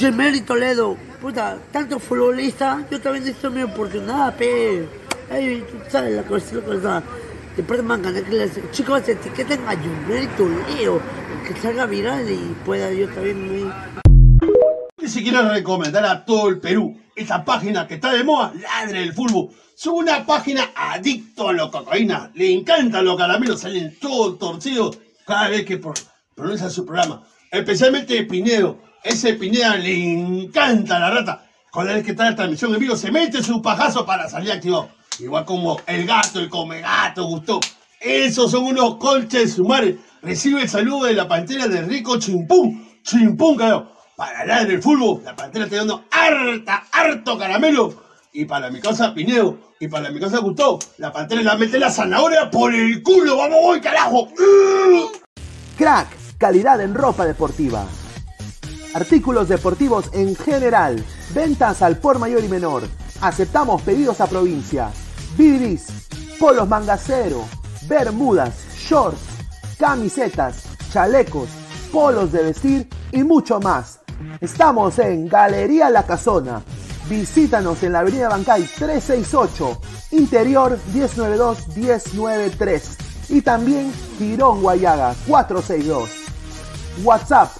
Jermel Toledo, puta, tanto futbolista, yo también necesito mi oportunidad, pe. Ay, tú sabes la cosa, la cosa. Después me ganar que les chicos etiqueten a Jermel Toledo, que salga viral y pueda yo también muy... Y si quiero recomendar a todo el Perú esta página que está de moda, Ladre el Fútbol. Es una página adicto a la cocaína. Le encantan los caramelos, salen todos torcidos cada vez que pro- pronuncia su programa. Especialmente Pinedo. Ese Pineda le encanta la rata. Cada vez que está en transmisión en vivo, se mete su pajazo para salir activado. Igual como el gato, el come gato, gustó. Esos son unos colches de su madre. Recibe el saludo de la pantera de Rico Chimpún. Chimpún, carajo. Para hablar del fútbol, la pantera está dando harta, harto caramelo. Y para mi casa Pineo, y para mi casa Gustavo, la pantera le va a meter la zanahoria por el culo. ¡Vamos, voy, carajo! Crack, calidad en ropa deportiva. Artículos deportivos en general. Ventas al por mayor y menor. Aceptamos pedidos a provincia. Bidris, polos mangacero, bermudas, shorts, camisetas, chalecos, polos de vestir y mucho más. Estamos en Galería La Casona. Visítanos en la Avenida Bancay 368, Interior 1092-1093 y también Girón Guayaga 462. WhatsApp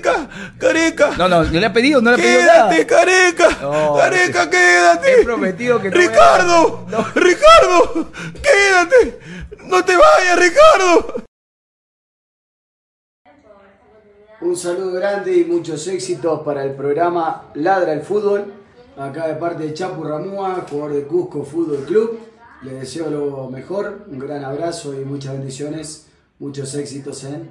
¡Careca! ¡Careca! No, no, no le ha pedido, no le ha pedido nada. ¡Quédate, careca! No, ¡Careca, quédate! he prometido que no ¡Ricardo! no. ¡Ricardo! ¡Quédate! ¡No te vayas, Ricardo! Un saludo grande y muchos éxitos para el programa Ladra el Fútbol. Acá de parte de Chapu Ramúa, jugador de Cusco Fútbol Club. Les deseo lo mejor, un gran abrazo y muchas bendiciones. Muchos éxitos en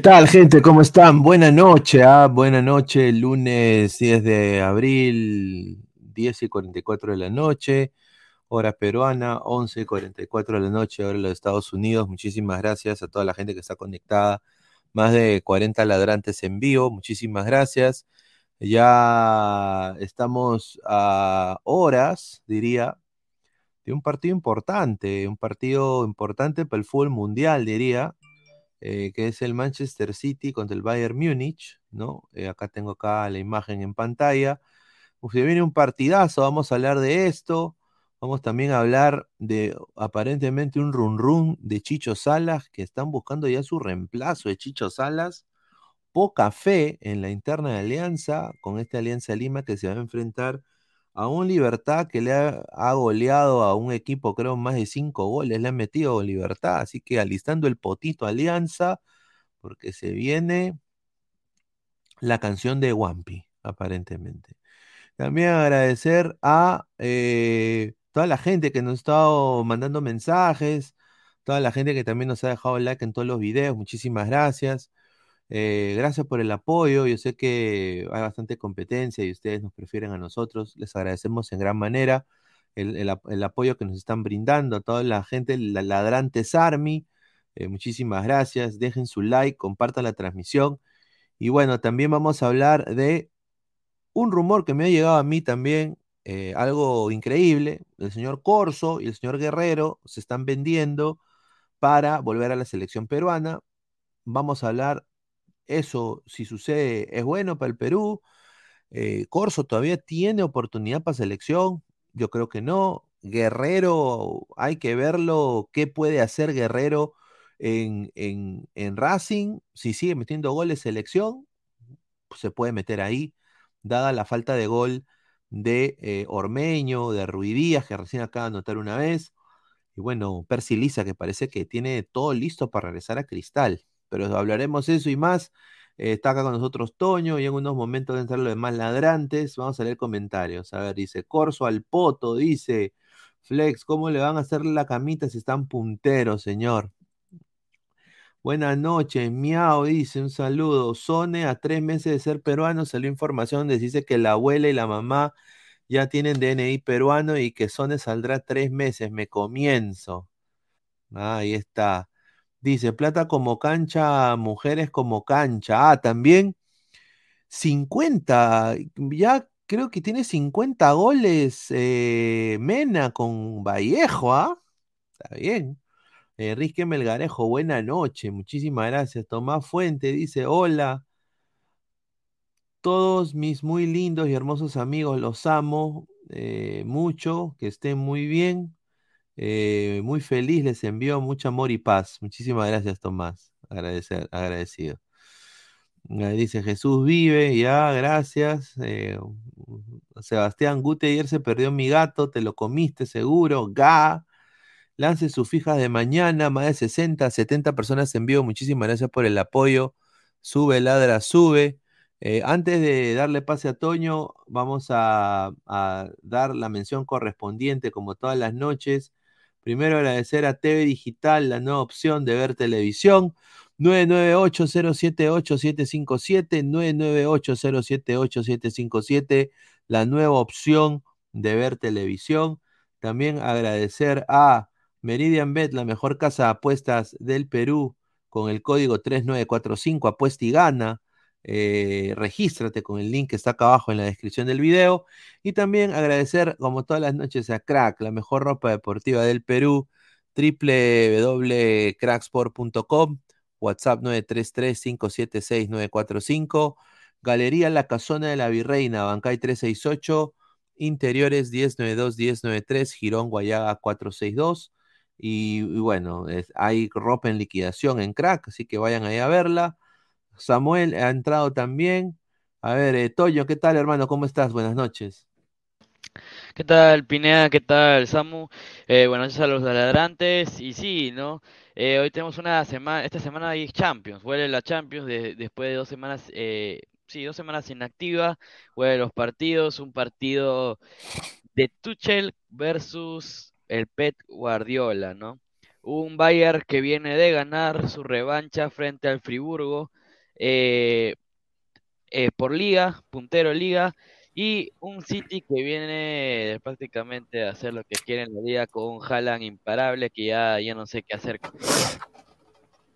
tal, gente? ¿Cómo están? Buena noche, ah, buena noche, lunes 10 de abril, 10 y 44 de la noche, hora peruana, 11 y 44 de la noche, hora de los Estados Unidos. Muchísimas gracias a toda la gente que está conectada, más de 40 ladrantes en vivo, muchísimas gracias. Ya estamos a horas, diría, de un partido importante, un partido importante para el fútbol mundial, diría eh, que es el Manchester City contra el Bayern Múnich, ¿no? Eh, acá tengo acá la imagen en pantalla. Uf, viene un partidazo, vamos a hablar de esto. Vamos también a hablar de aparentemente un run run de Chicho Salas, que están buscando ya su reemplazo de Chicho Salas. Poca fe en la interna de Alianza, con esta Alianza Lima que se va a enfrentar a un Libertad que le ha, ha goleado a un equipo, creo, más de cinco goles, le han metido Libertad, así que alistando el potito Alianza, porque se viene la canción de Wampi, aparentemente. También agradecer a eh, toda la gente que nos ha estado mandando mensajes, toda la gente que también nos ha dejado like en todos los videos, muchísimas gracias. Eh, gracias por el apoyo. Yo sé que hay bastante competencia y ustedes nos prefieren a nosotros. Les agradecemos en gran manera el, el el apoyo que nos están brindando a toda la gente, la Ladrantes Army. eh, muchísimas gracias. Dejen su like, compartan la transmisión. Y bueno, también vamos a hablar de un rumor que me ha llegado a mí también, eh, algo increíble. El señor Corso y el señor Guerrero se están vendiendo para volver a la selección peruana. Vamos a hablar eso, si sucede, es bueno para el Perú. Eh, Corso todavía tiene oportunidad para selección. Yo creo que no. Guerrero, hay que verlo. ¿Qué puede hacer Guerrero en, en, en Racing? Si sigue metiendo goles, selección, pues se puede meter ahí, dada la falta de gol de eh, Ormeño, de Ruidías, que recién acaba de anotar una vez. Y bueno, Percy Lisa, que parece que tiene todo listo para regresar a Cristal. Pero hablaremos eso y más. Eh, está acá con nosotros Toño y en unos momentos de entrar los demás ladrantes. Vamos a leer comentarios. A ver, dice Corso al Poto, dice Flex, ¿cómo le van a hacer la camita si están punteros, señor? Buenas noches, Miau dice un saludo. Sone, a tres meses de ser peruano, salió información donde dice que la abuela y la mamá ya tienen DNI peruano y que Sone saldrá tres meses. Me comienzo. Ah, ahí está. Dice, plata como cancha, mujeres como cancha. Ah, también 50, ya creo que tiene 50 goles eh, Mena con Vallejo, ¿ah? Está bien. Enrique Melgarejo, buena noche, muchísimas gracias. Tomás Fuente dice, hola, todos mis muy lindos y hermosos amigos, los amo eh, mucho, que estén muy bien, eh, muy feliz, les envío mucho amor y paz. Muchísimas gracias, Tomás, agradecer, agradecido. Dice Jesús vive, ya, gracias. Eh, Sebastián Gute, ayer se perdió mi gato, te lo comiste seguro, ga. Lance sus fijas de mañana, más de 60, 70 personas en vivo. Muchísimas gracias por el apoyo. Sube, ladra, sube. Eh, antes de darle pase a Toño, vamos a dar la mención correspondiente, como todas las noches. Primero agradecer a TV Digital, la nueva opción de ver televisión. 998-078-757, 998-078-757, la nueva opción de ver televisión. También agradecer a Meridian Bet, la mejor casa de apuestas del Perú, con el código 3945, apuesta y gana. Eh, regístrate con el link que está acá abajo en la descripción del video. Y también agradecer, como todas las noches, a Crack, la mejor ropa deportiva del Perú, www.cracksport.com, WhatsApp 933-576-945, Galería La Casona de la Virreina, Bancay 368, Interiores 1092-1093, Girón Guayaga 462. Y, y bueno, hay ropa en liquidación en Crack, así que vayan ahí a verla. Samuel ha entrado también. A ver, eh, Toño, ¿qué tal, hermano? ¿Cómo estás? Buenas noches. ¿Qué tal, Pineda? ¿Qué tal, Samu? Eh, buenas noches a los ladrantes. Y sí, ¿no? Eh, hoy tenemos una semana, esta semana hay Champions, vuelve la Champions de- después de dos semanas, eh, sí, dos semanas inactiva, vuelve los partidos, un partido de Tuchel versus el Pep Guardiola, ¿no? Un Bayern que viene de ganar su revancha frente al Friburgo eh, eh, por liga, puntero liga, y un City que viene prácticamente a hacer lo que quiere en la liga con un Haaland imparable que ya, ya no sé qué hacer.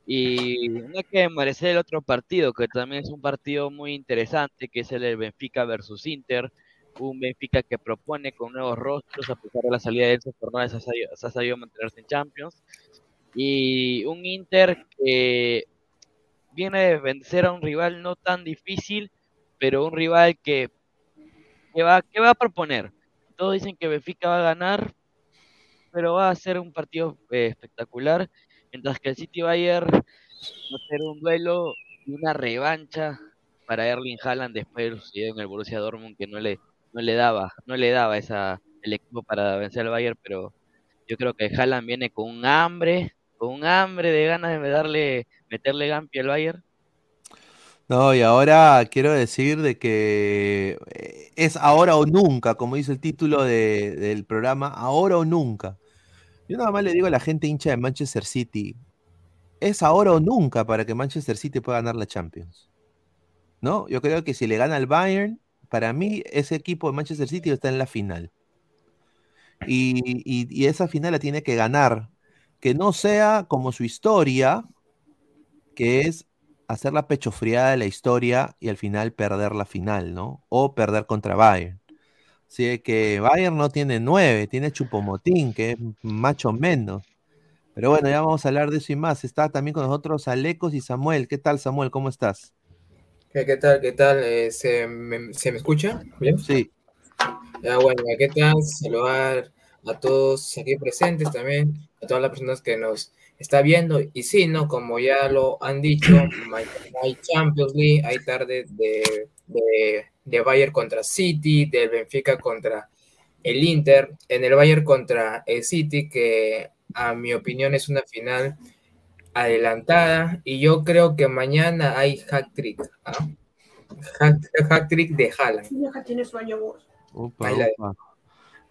Y no hay que desmerecer el otro partido, que también es un partido muy interesante, que es el del Benfica versus Inter, un Benfica que propone con nuevos rostros, a pesar de la salida de Enzo Fernández, ha sabido, ha sabido mantenerse en Champions, y un Inter que viene de vencer a un rival no tan difícil, pero un rival que, que va, que va a proponer. Todos dicen que Benfica va a ganar, pero va a ser un partido eh, espectacular, mientras que el City Bayern va a ser un duelo y una revancha para Erling Haaland después de sucedido en el Borussia Dortmund, que no le, no le daba, no le daba esa el equipo para vencer al Bayern, pero yo creo que Haaland viene con un hambre, con un hambre de ganas de darle, meterle Gampi al Bayern. No, y ahora quiero decir de que eh, es ahora o nunca, como dice el título de- del programa, ahora o nunca. Yo nada más le digo a la gente hincha de Manchester City, es ahora o nunca para que Manchester City pueda ganar la Champions. ¿No? Yo creo que si le gana al Bayern, para mí ese equipo de Manchester City está en la final. Y esa final la tiene que ganar. Que no sea como su historia, que es hacer la pechofriada de la historia y al final perder la final, ¿no? O perder contra Bayern. Así que Bayern no tiene nueve, tiene Chupomotín, que es macho menos. Pero bueno, ya vamos a hablar de eso y más. Está también con nosotros Alecos y Samuel. ¿Qué tal, Samuel? ¿Cómo estás? ¿Qué, tal? ¿Qué tal? Eh, ¿se, me, se me escucha? ¿Bien? Sí. Ya, bueno, ¿qué tal? Saludar a todos aquí presentes también, a todas las personas que nos está viendo. Y sí, ¿no? Como ya lo han dicho, hay Champions League, hay tarde de, de, de Bayern contra City, del Benfica contra el Inter, en el Bayern contra el City, que a mi opinión es una final adelantada y yo creo que mañana hay hack trick, ¿ah? hack, hack trick de Haaland. tiene sueño vos. La- upa.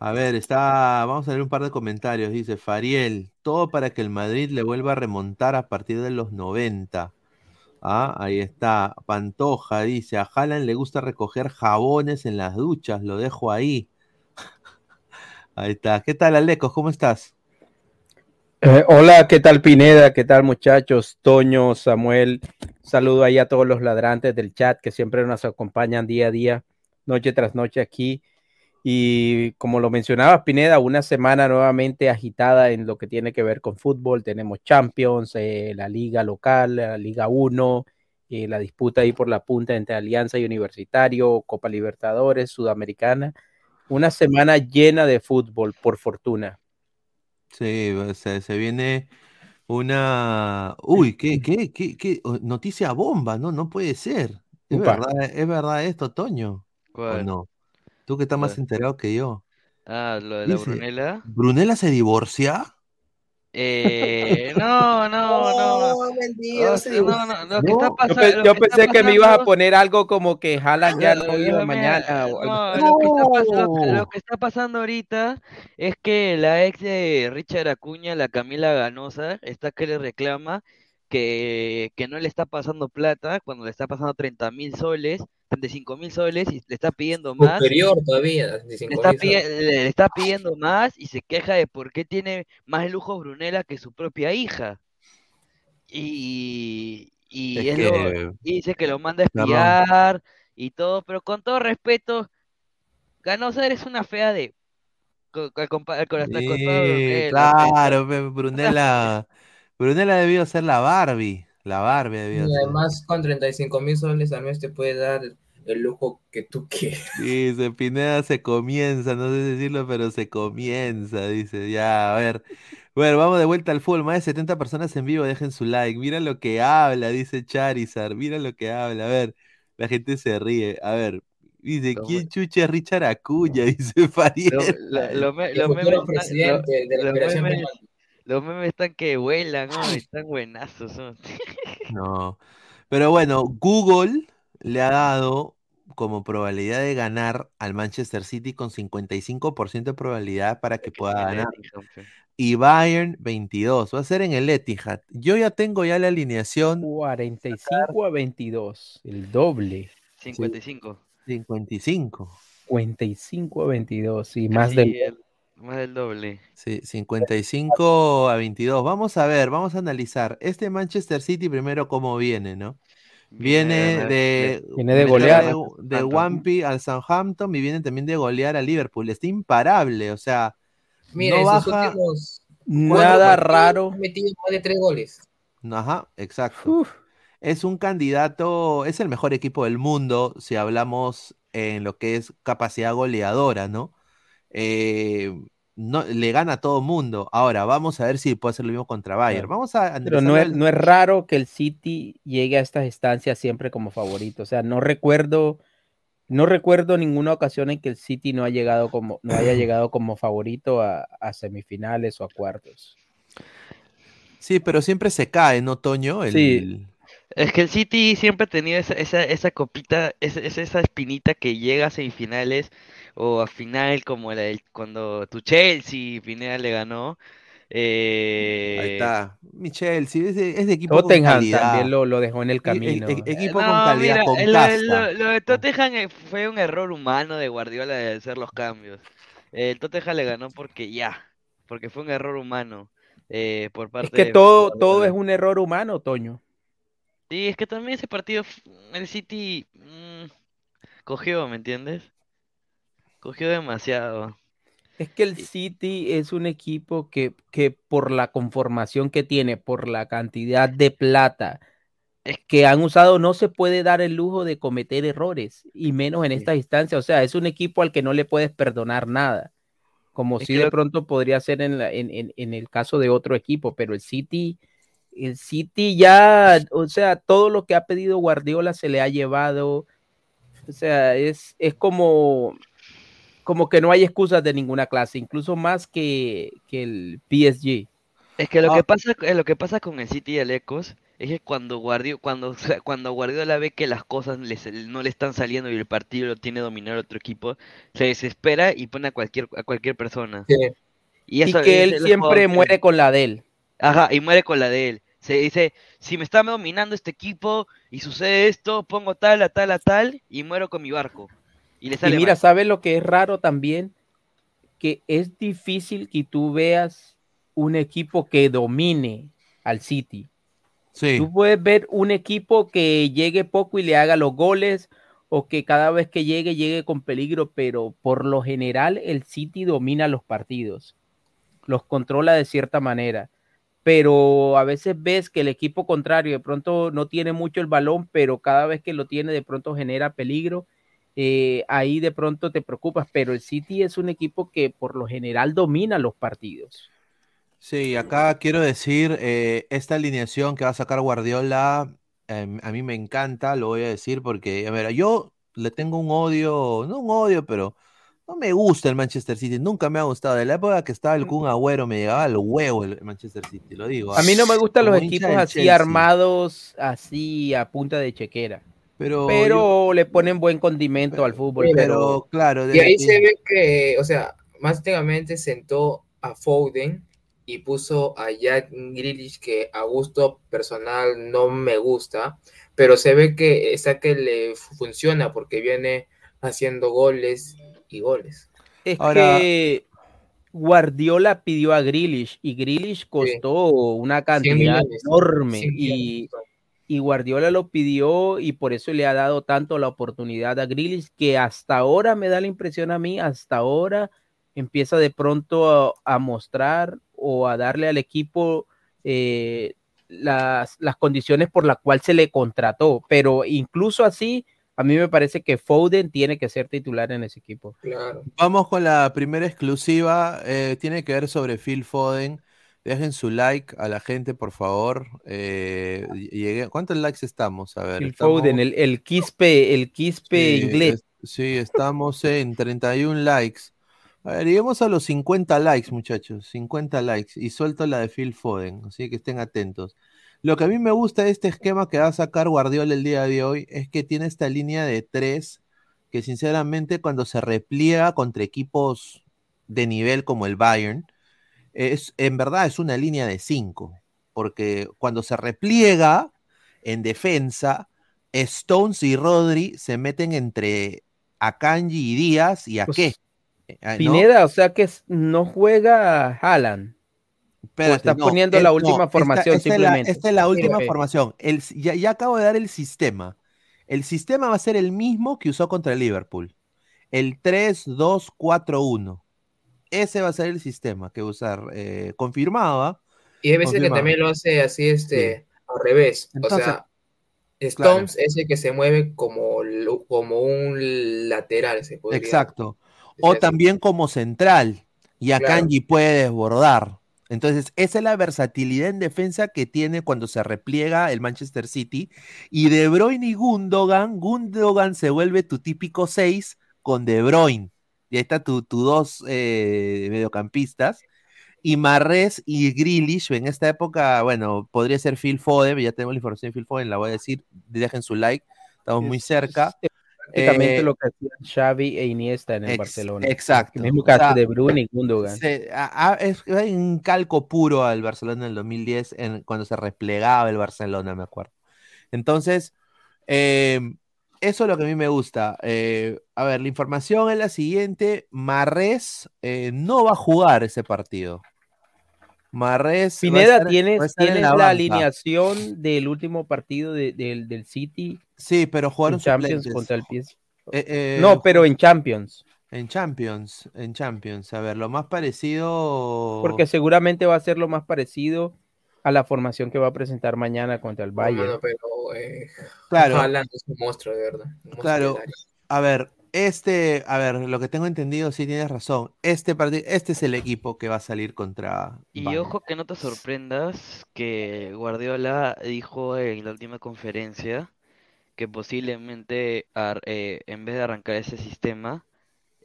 A ver, está. Vamos a leer un par de comentarios. Dice Fariel, todo para que el Madrid le vuelva a remontar a partir de los 90. Ah, ahí está. Pantoja dice: A Haaland le gusta recoger jabones en las duchas, lo dejo ahí. Ahí está. ¿Qué tal, Alecos? ¿Cómo estás? Eh, hola, ¿qué tal Pineda? ¿Qué tal muchachos? Toño, Samuel, saludo ahí a todos los ladrantes del chat que siempre nos acompañan día a día, noche tras noche aquí. Y como lo mencionaba Pineda, una semana nuevamente agitada en lo que tiene que ver con fútbol. Tenemos Champions, eh, la liga local, la Liga 1, eh, la disputa ahí por la punta entre Alianza y Universitario, Copa Libertadores, Sudamericana. Una semana llena de fútbol, por fortuna. Sí, se, se viene una. Uy, qué, qué, qué, qué noticia bomba, ¿no? No puede ser. ¿Es Upa. verdad, ¿Es verdad esto, Toño? ¿O ¿Cuál? no? Tú que estás más enterado que yo. Ah, lo de la Dice, Brunella. ¿Brunella se divorcia? Eh, no, no, no. No, mentira, O se sea, no, no, está yo, pasando, pensé que me ibas a poner algo como que Haaland ya iba lo- mañana ¡No! lo que está pasando ahorita es que la ex de Richard Acuña, la Camila Ganosa, está que le reclama que, que no le está pasando plata cuando le está pasando 30 mil soles, 35 mil soles y le está pidiendo más. Superior todavía, Le 25 está, le pidiendo más y se queja de por qué tiene más lujos Brunella que su propia hija. Y, y Es es lo- que, y dice que lo manda a espiar y todo, pero con todo respeto, Ganosa eres una fea de con, sí, Brunella, claro, Una Brunella, Brunella debió ser la Barbie, la Barbie debió Y ser. además con 35 mil soles al mes te puede dar el lujo que tú quieras. Dice, Pineda se comienza, no sé decirlo, pero se comienza, dice, ya, a ver. Bueno, vamos de vuelta al fútbol, más de 70 personas en vivo, dejen su like, mira lo que habla, dice Charizard, mira lo que habla, a ver, la gente se ríe, a ver, dice, Lo, ¿quién chucha es Richard Acuña? Dice lo, Fariel. lo- lo me- memes están, lo- presidente de la los memes, están que vuelan, ¿no? Están buenazos, ¿no? No, pero bueno, Google le ha dado como probabilidad de ganar al Manchester City con 55% de probabilidad para que pueda ganar. Etihad. Y Bayern 22. Va a ser en el Etihad. Yo ya tengo ya la alineación. 45 a 22, el doble. Sí, 55. 55. 55 a 22 y más del más del doble. Sí, 55 a 22. Vamos a ver, vamos a analizar. Este Manchester City primero cómo viene, ¿no? Viene de Viene de, golear. de, Southampton. de Wampy al Southampton y viene también de golear a Liverpool. Está imparable, o sea, Mira, no baja. nada raro. ha metido más de tres goles. No, Ajá, exacto. Uf, Es un candidato, es el mejor equipo del mundo si hablamos en lo que es capacidad goleadora, ¿no? Eh, no le gana a todo mundo. Ahora, vamos a ver si puede hacer lo mismo contra Bayern. Vamos a Pero no es, al- no es raro que el City llegue a estas estancias siempre como favorito. O sea, no recuerdo No recuerdo ninguna ocasión en que el City no, ha llegado como, no haya llegado como favorito a, a semifinales o a cuartos. Sí, pero siempre se cae, ¿no, Toño? El, Sí. Es que el City siempre ha tenido esa, esa, esa copita, esa esa espinita que llega a semifinales o a final como la del- cuando tu Chelsea, Pineda le ganó. Eh, Ahí está. Michel, sí, es de, es de equipo con Tottenham calidad. también lo, lo dejó en el E- e- camino. e- equipo con calidad, mira, con lo, lo- lo de Tottenham eh, fue un error humano de Guardiola de hacer los cambios. El Tottenham le ganó porque ya, porque fue un error humano eh, por parte Es que de todo, todo es un error humano, Toño. Sí, es que también ese partido, el City mm, cogió, ¿me entiendes? Cogió demasiado. Es que el City es un equipo que, que por la conformación que tiene, por la cantidad de plata que han usado, no se puede dar el lujo de cometer errores, y menos en estas instancias. O sea, es un equipo al que no le puedes perdonar nada, como Es si de lo- pronto podría ser en, la- en, en- en el caso de otro equipo, pero el City, el City ya, o sea, todo lo que ha pedido Guardiola se le ha llevado. O sea, es, es como, como que no hay excusas de ninguna clase, incluso más que, que el PSG. Es que lo Ah. que pasa, eh, lo que pasa con el City y el Ecos es que cuando Guardiola, cuando, cuando Guardiola ve que las cosas no le están saliendo y el partido lo tiene dominado otro equipo, se desespera y pone a cualquier, a cualquier persona. Sí. Y, Y que él siempre muere con la de él. Ajá, y muere con la de él. Se dice, si me está dominando este equipo y sucede esto, pongo tal, a tal, a tal y muero con mi barco. Y le Y sale mira, mal. ¿sabes lo que es raro también? Que es difícil que tú veas un equipo que domine al City. Sí. Tú puedes ver un equipo que llegue poco y le haga los goles o que cada vez que llegue llegue con peligro, pero por lo general el City domina los partidos, los controla de cierta manera. Pero a veces ves que el equipo contrario de pronto no tiene mucho el balón, pero cada vez que lo tiene de pronto genera peligro. Eh, ahí de pronto te preocupas, pero el City es un equipo que por lo general domina los partidos. Sí, acá quiero decir, eh, esta alineación que va a sacar Guardiola, em, a mí me encanta, lo voy a decir porque, a ver, yo le tengo un odio, no un odio, pero no me gusta el Manchester City, nunca me ha gustado. De la época que estaba el Kun Agüero me llegaba al huevo el Manchester City, lo digo. A mí no me gustan los como equipos así Chelsea. armados, así a punta de chequera. Pero, Pero le ponen buen condimento al fútbol. pero- pero claro, Y de- ahí se ve que, o sea, más técnicamente sentó a Foden y puso a Jack Grealish que a gusto personal no me gusta, pero se ve que esa que le fu- funciona porque viene haciendo goles y goles. Es Ahora- que Guardiola pidió a Grealish y Grealish costó una cantidad millones. enorme 100 y, millones. Y Guardiola lo pidió y por eso le ha dado tanto la oportunidad a Grealish que hasta ahora me da la impresión a mí, hasta ahora empieza de pronto a, a mostrar o a darle al equipo eh, las, las condiciones por las cuales se le contrató, pero incluso así, a mí me parece que Foden tiene que ser titular en ese equipo. Claro. Vamos con la primera exclusiva. eh, tiene que ver sobre Phil Foden. Dejen su like a la gente, por favor. Eh, llegué- ¿Cuántos likes estamos? A ver. Estamos- Foden, el, el quispe, el quispe sí, inglés. es- sí, estamos en 31 likes. A ver, lleguemos a los 50 likes, muchachos. 50 likes. Y suelto la de Phil Foden. Así que estén atentos. Lo que a mí me gusta de este esquema que va a sacar Guardiola el día de hoy es que tiene esta línea de tres que sinceramente cuando se repliega contra equipos de nivel como el Bayern, es, en verdad es una línea de cinco, porque cuando se repliega en defensa, Stones y Rodri se meten entre Akanji y Díaz y a Pues, qué. Eh, ah, ¿no? Pineda, o sea que no juega Haaland. Espérate, no, poniendo el- la no, última esta- formación esta, es la, simplemente. esta es la última formación. El, ya, ya acabo de dar el sistema. El sistema va a ser el mismo que usó contra el Liverpool. El 3-2-4-1. Ese va a ser el sistema que a usar. Eh, confirmado, ¿ah? Y hay veces que también lo hace así, este, al revés. Entonces, o sea, claro. Stones es el que se mueve como, como un lateral, se podría Exacto. O también como central. Y Claro. Akanji puede desbordar. Entonces, esa es la versatilidad en defensa que tiene cuando se repliega el Manchester City. Y De Bruyne y Gundogan, Gundogan se vuelve tu típico 6 con De Bruyne. Y ahí está tu, tu dos eh, mediocampistas. Y Marres y Grealish, en esta época, bueno, podría ser Phil Foden, ya tenemos la información de Phil Foden, la voy a decir, dejen su like, estamos muy cerca. Prácticamente Eh, lo que hacían Xavi e Iniesta en el Ex- Barcelona. exacto. El mismo O caso sea, de Bruyne y Gundogan. se- a- a- es un calco puro al Barcelona en el 2010, en, cuando se replegaba el Barcelona, me acuerdo. Entonces, eh, eso es lo que a mí me gusta. Eh, a ver, la información es la siguiente: Marres eh, no va a jugar ese partido. A Pineda, estar- ¿tienes, tienes la, alineación del último partido de- del, del City Sí, pero jugaron en Champions suplentes. contra el PS. Eh, eh, no, pero en Champions. En Champions, en Champions. A ver, lo más parecido. Porque seguramente va a ser lo más parecido a la formación que va a presentar mañana contra el Bayern. Pero eh, Claro. Haaland es un monstruo, de verdad. monstruo Claro, a ver, este, a ver, lo que tengo entendido, sí tienes razón. Este partido, este es el equipo que va a salir contra. Y Bayern. ojo que no te sorprendas que Guardiola dijo en la última conferencia que posiblemente ar- eh, en vez de arrancar ese sistema,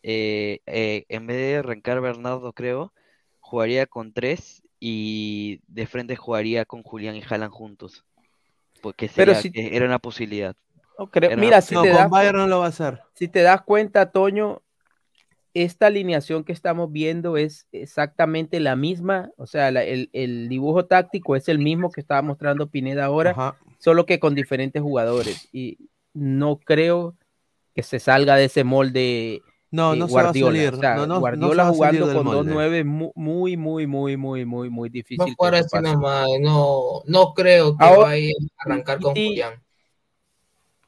eh, eh, en vez de arrancar Bernardo, creo, jugaría con tres y de frente jugaría con Julián y Haaland juntos. Porque Pero si- era una posibilidad. No creo- Era mira, una si No, te, con das, Bayern no lo va a hacer. si te das cuenta, Toño, esta alineación que estamos viendo es exactamente la misma, o sea, la- el, el dibujo táctico es el mismo que estaba mostrando Pineda ahora, Ajá. solo que con diferentes jugadores. Y no creo que se salga de ese molde No, eh, no se va a Guardiola. salir. O sea, no, no, no Guardiola salir jugando con dos molde. nueve mu- muy, muy, muy, muy, muy, muy difícil. A que eso así nomás. No, no creo que Ahora- vaya a arrancar con y- Julián.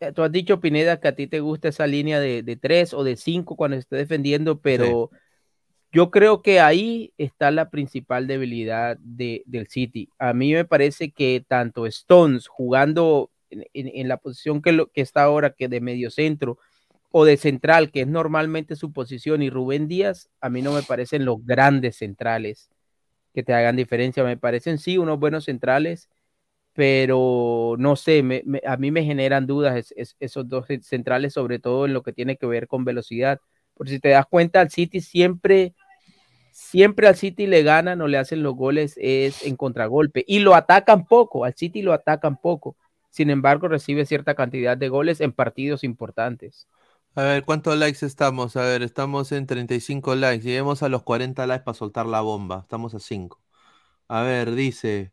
Eh, Tú has dicho, Pineda, que a ti te gusta esa línea de, de tres o de cinco cuando esté defendiendo, pero yo creo que ahí está la principal debilidad de- del City. A mí me parece que tanto Stones jugando en, en- en la posición que, lo, que está ahora, que de medio centro, o de central, que es normalmente su posición, y Rubén Díaz, a mí no me parecen los grandes centrales que te hagan diferencia. Me parecen sí unos buenos centrales, pero no sé, a mí me generan dudas es- es- esos dos cen- centrales, sobre todo en lo que tiene que ver con velocidad. Por si te das cuenta, al City siempre, siempre al City le ganan o le hacen los goles es en contragolpe y lo atacan poco, al City lo atacan poco. Sin embargo, recibe cierta cantidad de goles en partidos importantes. A ver, ¿cuántos likes estamos? A ver, estamos en 35 likes. Lleguemos a los 40 likes para soltar la bomba. Estamos a 5. A ver, dice.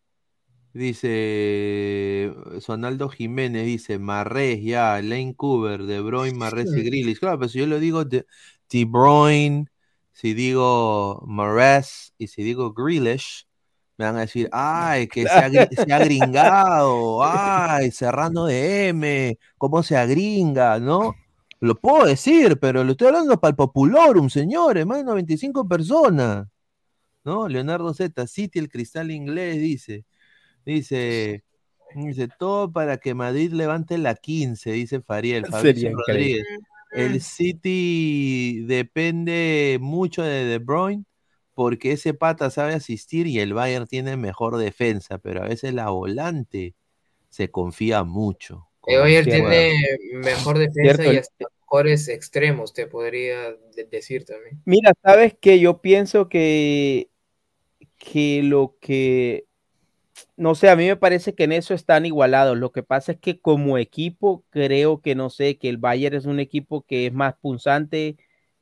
Dice. Sonaldo Jiménez dice. Marrés, ya. Lane Cooper, De Bruyne, Marrés y Grealish. Claro, pero si yo lo digo De, de Bruyne, si digo Marrés y si digo Grealish, me van a decir, ay, que se ha, se ha gringado, ay, Serrano de M, cómo se agringa, ¿no? Lo puedo decir, pero lo estoy hablando para el Populorum, señores, más de 95 personas. ¿No? Leonardo Z, City, el cristal inglés, dice. Dice, dice, todo para que Madrid levante la 15, dice Fariel. Fabricio. Rodríguez. El City depende mucho de De Bruyne porque ese pata sabe asistir y el Bayern tiene mejor defensa, pero a veces la volante se confía mucho. El Bayern tiene mejor defensa Cierto. y hasta mejores extremos, te podría de- decir también. Mira, sabes que yo pienso que, que lo que, no sé, a mí me parece que en eso están igualados. Lo que pasa es que como equipo creo que no sé, que el Bayern es un equipo que es más punzante.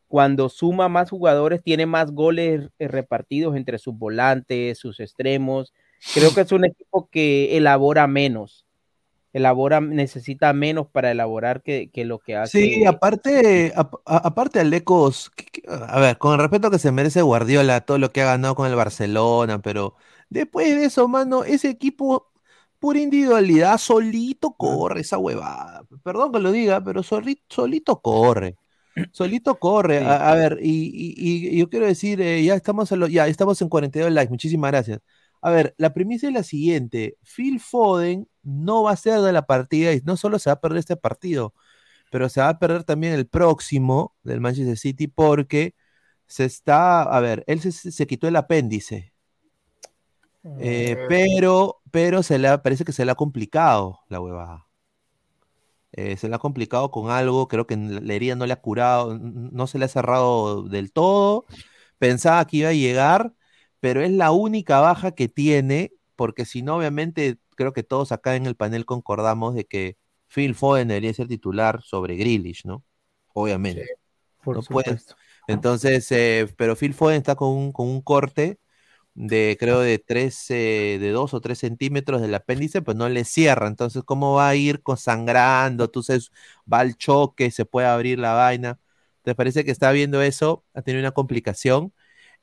Cuando suma más jugadores, tiene más goles repartidos entre sus volantes, sus extremos. Creo que es un equipo que elabora menos. Elabora, necesita menos para elaborar que, que lo que hace. Sí, aparte, ap- a- aparte Alecos, a ver, con el respeto que se merece Guardiola, todo lo que ha ganado con el Barcelona, pero después de eso, mano, ese equipo, pura individualidad, solito corre esa huevada. Perdón que lo diga, pero soli- solito corre. Solito corre. A, a ver, y, y- y yo quiero decir, eh, ya estamos lo- ya estamos en 42 likes, muchísimas gracias. A ver, la premisa es la siguiente: Phil Foden no va a ser de la partida y no solo se va a perder este partido, pero se va a perder también el próximo del Manchester City porque se está, a ver, él se, se quitó el apéndice. Eh, pero, pero se le ha- parece que se le ha complicado la huevada. Eh, se le ha complicado con algo, creo que la herida no le ha curado, no se le ha cerrado del todo. Pensaba que iba a llegar, pero es la única baja que tiene, porque si no, obviamente, creo que todos acá en el panel concordamos de que Phil Foden debería ser titular sobre Grealish, ¿no? Obviamente. Por No puede-. Entonces, eh, pero Phil Foden está con un, con un corte de creo de tres, eh, de dos o tres centímetros del apéndice, pues no le cierra. Entonces, ¿cómo va a ir con sangrando? Entonces va al choque, se puede abrir la vaina. ¿Te parece que está viendo eso? Ha tenido una complicación.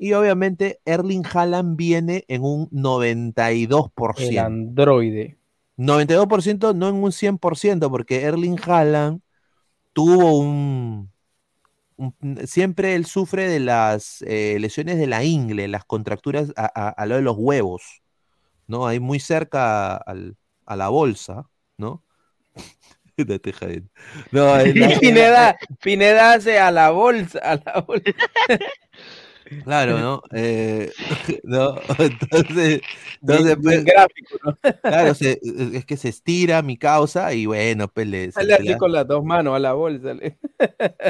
Y obviamente Erling Haaland viene en un 92%. El androide. 92% no en un 100%, porque Erling Haaland tuvo un, un- Siempre él sufre de las eh, lesiones de la ingle, las contracturas a, a- a lo de los huevos, ¿no? Ahí muy cerca al- a la bolsa, ¿no? No te jodiendo. No, la- Pineda, Pineda hace a la bolsa, a la bolsa. Claro, ¿no? Eh, no, entonces, entonces Bien- pues, bien gráfico, ¿no? claro, se- es que se estira mi causa y bueno, pues le, Sale así con las dos manos a la bolsa. le-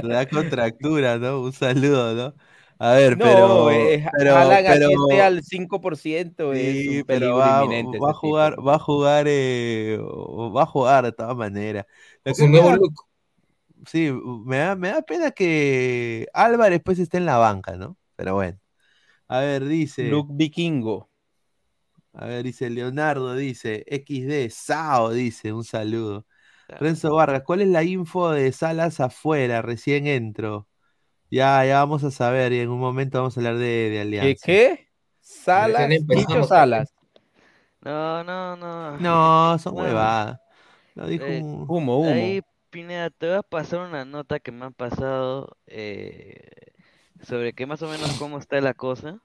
da contractura, ¿no? Un saludo, ¿no? A ver, No, pero, eh, pero, pero- esté al 5%, es sí, un pero va, a tipo. jugar, va a jugar, eh, va a jugar de todas maneras. Es un nuevo look. Sí, me da, me da pena que Álvarez pues esté en la banca, ¿no? Pero bueno. A ver, dice. Luke Vikingo. A ver, dice Leonardo, dice, XD, Sao, dice, un saludo. Renzo Vargas, ¿cuál es la info de Salas afuera? Recién entro. Ya, ya vamos a saber y en un momento vamos a hablar de, de ¿Qué? Alianza. ¿Qué? Salas, Recién empezamos, Chicho Salas. No, no, no. No, son No. huevadas. Lo dijo Eh, un- Humo, humo. Ahí, Pineda, te voy a pasar una nota que me han pasado eh, sobre que más o menos cómo está la cosa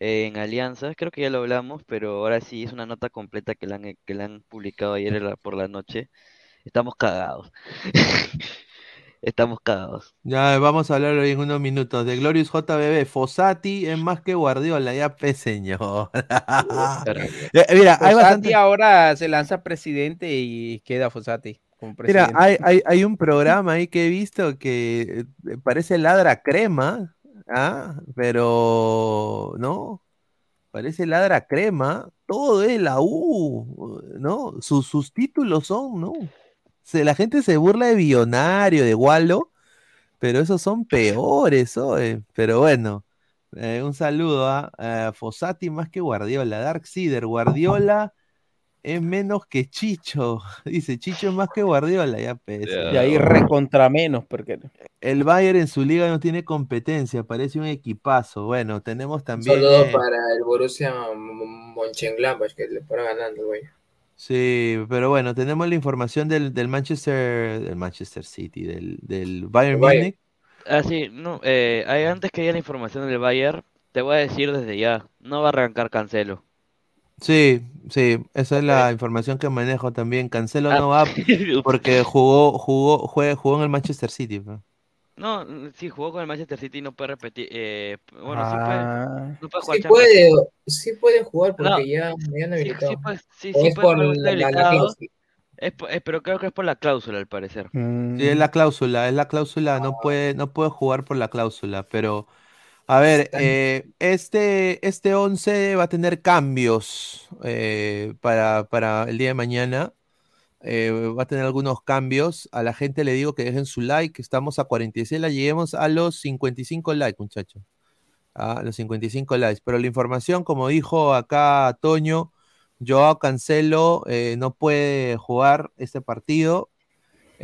eh, en Alianza. Creo que ya lo hablamos, pero ahora sí es una nota completa que la han, que la han publicado ayer por la noche. Estamos cagados. Estamos cagados. Ya vamos a hablar hoy en unos minutos de Glorious JBB. Fossati es más que Guardiola, ya pe señor. Mira, hay Fossati bastante. ahora se lanza presidente y queda Fossati como Mira, hay, hay, hay un programa ahí que he visto que eh, parece ladra crema, ¿ah? Pero no, parece ladra crema, todo es la U, ¿no? Sus, sus títulos son, ¿no? Se, la gente se burla de Billonario, de Wallo, pero esos son peores, oye. Pero bueno, eh, un saludo a, a Fossati más que Guardiola, Dark Sider, Guardiola es menos que Chicho. Dice, Chicho es más que Guardiola, ya pesa. Y ahí recontra menos, porque El Bayern en su liga no tiene competencia, parece un equipazo. Bueno, tenemos también. saludo eh, para el Borussia Mönchengladbach que le fueron ganando, güey. Sí, pero bueno, tenemos la información del, del Manchester, del Manchester City, del, del Bayern. Múnich. Ah, sí, no, eh, antes que haya la información del Bayern, te voy a decir desde ya, no va a arrancar Cancelo. Sí, sí, esa es la información que manejo también. Cancelo Ah, no va porque jugó, jugó, jue- jugó en el Manchester City. No, mm, sí, jugó con el Manchester City y no puede repetir. eh, bueno, sí Ah. puede, no puede jugar Sí Champions. puede, sí pueden jugar porque No, ya, ya Sí, habilitado. sí, pues, sí, sí es puede por la. Es eh, pero creo que es por la cláusula, al parecer. Mm. Sí, es la cláusula, es la cláusula, no puede, no puede jugar por la cláusula, pero a ver, eh, este, este 11 va a tener cambios eh, para, para el día de mañana. eh, va a tener algunos cambios. A la gente le digo que dejen su like. Estamos a 46, la lleguemos a los 55 likes, muchachos. A los 55 likes. Pero la información, como dijo acá Toño, Joao Cancelo eh, no puede jugar este partido.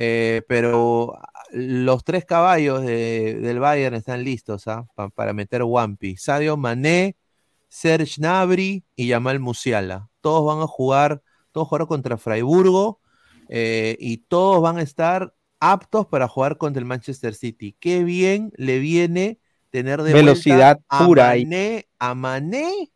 Eh, pero los tres caballos de- del Bayern están listos ¿ah? Pa- para meter Wampi. Sadio Mané, Serge Gnabry y Yamal Musiala. Todos van a jugar, todos jugaron contra Freiburgo eh, y todos van a estar aptos para jugar contra el Manchester City. Qué bien le viene tener de Velocidad vuelta a pura. Mané, a Mané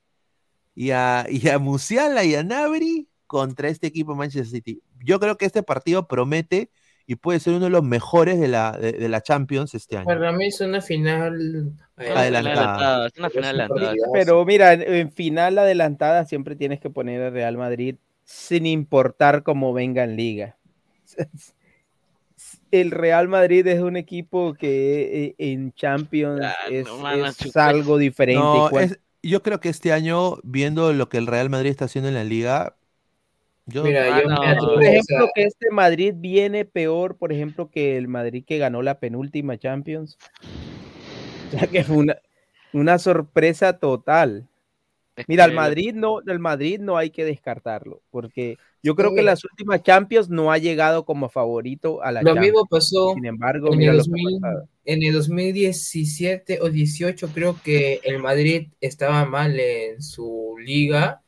y a, y a Musiala y a Nabri contra este equipo Manchester City. Yo creo que este partido promete y puede ser uno de los mejores de la, de, de la Champions este año. Para mí es una final Adelantada. Es una final adelantada. Pero mira, en, final adelantada siempre tienes que poner al Real Madrid sin importar cómo venga en liga. El Real Madrid es un equipo que eh, en Champions es, no, mano, es algo diferente. No, Cuan- es- yo creo que este año, viendo lo que el Real Madrid está haciendo en la liga, yo, Mira, yo me Por o ejemplo, sea, que este Madrid viene peor, por ejemplo, que el Madrid que ganó la penúltima Champions. O sea, que fue una, una sorpresa total. Mira, el Madrid no, el Madrid no hay que descartarlo, porque yo creo que las últimas Champions no ha llegado como favorito a la Lo Champions. mismo pasó Sin embargo, en mira el, lo que ha 2000 pasado. en el 2017 o 18 creo que el Madrid estaba mal en su liga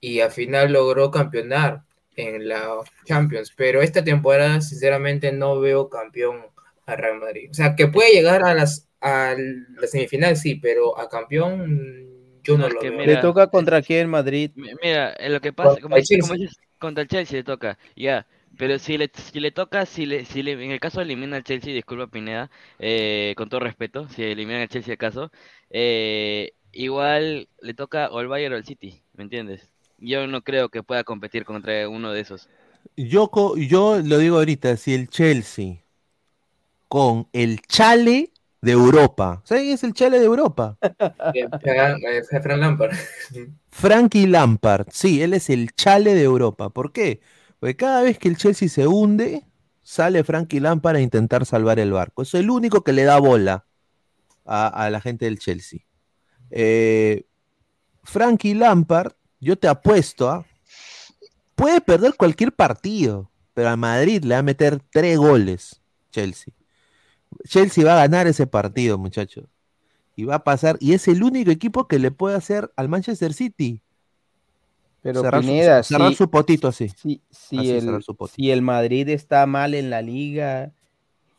y al final logró campeonar en la Champions, pero esta temporada sinceramente no veo campeón a Real Madrid. O sea, que puede llegar a las a la semifinal sí, pero a campeón yo no, lo veo. mira, Le toca contra quién en Madrid. Mi- Mira, eh, lo que pasa, Contra como el dices, como dices, contra el Chelsea le toca, ya. Pero si le, si le toca, si le, si le, en el caso elimina al Chelsea, disculpa Pineda, eh, con todo respeto, si eliminan al Chelsea acaso, eh, igual le toca o el Bayern o el City, ¿me entiendes? Yo no creo que pueda competir contra uno de esos. yo, yo lo digo ahorita, si el Chelsea con el chale de Europa, ¿saben quién es el chale de Europa? Eh, Fran- eh, Lampard. Frankie Lampard, sí, él es el chale de Europa. ¿Por qué? Porque cada vez que el Chelsea se hunde, sale Frankie Lampard a intentar salvar el barco. Es el único que le da bola a, a la gente del Chelsea. Eh, Frankie Lampard, yo te apuesto a. Puede perder cualquier partido, pero a Madrid le va a meter tres goles. Chelsea. Chelsea va a ganar ese partido, muchachos. Y va a pasar, y es el único equipo que le puede hacer al Manchester City. Pero cerrar, su- Pineda, cerrar si- su potito así. si, si Así, el, cerrar su potito. si el Madrid está mal en la liga,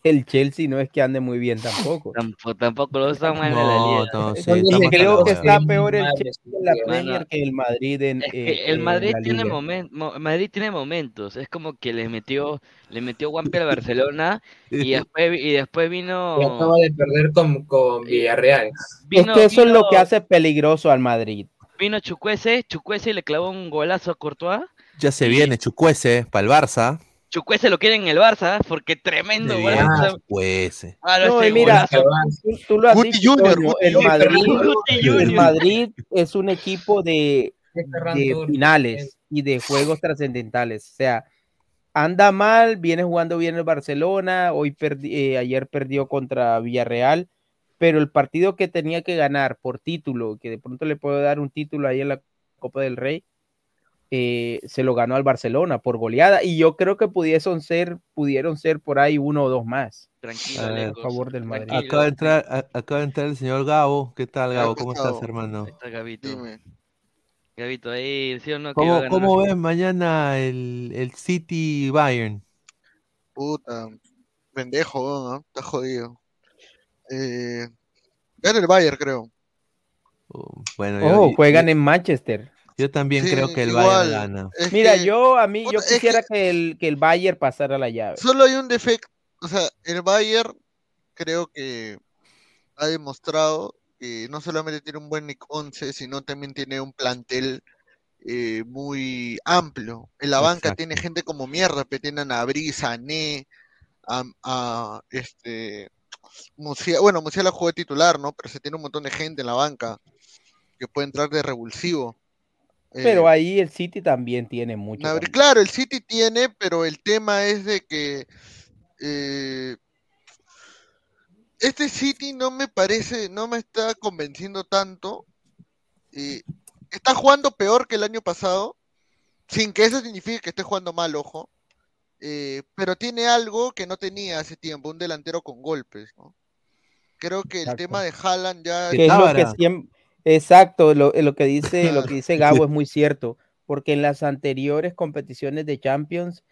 el Chelsea no es que ande muy bien tampoco. Tampoco, tampoco lo están mal en la No, no, sí, Creo que está peor el Chelsea en la. Premier que el Madrid en, Es que eh, el en Madrid la tiene momentos, Madrid tiene momentos, es como que le metió, le metió Guampi al Barcelona y después, y después Y vino, acaba de perder con, con Villarreal. Es que eso es lo que hace peligroso al Madrid. vino Chucuese, Chucuese le clavó un golazo a Courtois, Ya se y- viene Chucuese para el Barça. Chucuese lo quiere en el Barça porque tremendo Chucuese. Ah, no, y mira, tú, tú lo has Guti dicho, Junior, Toño, Guti el Junior. Madrid, Guti el Junior. Madrid es un equipo de, Es Ferran de Torres. finales y de juegos trascendentales. O sea, anda mal, viene jugando bien el Barcelona, hoy perdi- eh, ayer perdió contra Villarreal, pero el partido que tenía que ganar por título, que de pronto le puede dar un título ahí en la Copa del Rey, eh, se lo ganó al Barcelona por goleada y yo creo que pudiesen ser, pudieron ser por ahí uno o dos más Tranquilo, A ver, favor del Madrid. Acaba de entrar, a- acaba de entrar el señor Gabo. ¿Qué tal, Gabo? ¿Cómo estás, hermano? Ahí está Gabito. Dime. Gabito, ahí, ¿sí o no? ¿Cómo, cómo ves mañana el, el City Bayern? Puta. Pendejo, ¿ah? Está jodido. Eh, gana el Bayern, creo. Uh, bueno, Oh, yo- juegan en Manchester. Yo también Sí, creo que el igual. Bayern gana. Es Mira, que yo a mí yo quisiera que- que el que el Bayern pasara la llave. Solo hay un defecto. O sea, el Bayern creo que ha demostrado que no solamente tiene un buen Nick 11, sino también tiene un plantel eh, muy amplio. En la banca Exacto. tiene gente como mierda, pero tiene a Nabri, Sané, a, a, este bueno, Musiala jugó de titular, ¿no? Pero se tiene un montón de gente en la banca que puede entrar de revulsivo. Eh, Pero ahí el City también tiene mucho. También. Claro, el City tiene, pero el tema es de que eh, este City no me parece, no me está convenciendo tanto. Eh, está jugando peor que el año pasado, sin que eso signifique que esté jugando mal, ojo. Eh, pero tiene algo que no tenía hace tiempo, un delantero con golpes, ¿no? Creo que el Exacto. tema de Haaland ya Que es lo que siempre exacto, lo, lo que dice lo que dice Gabo es muy cierto, porque en las anteriores competiciones de Champions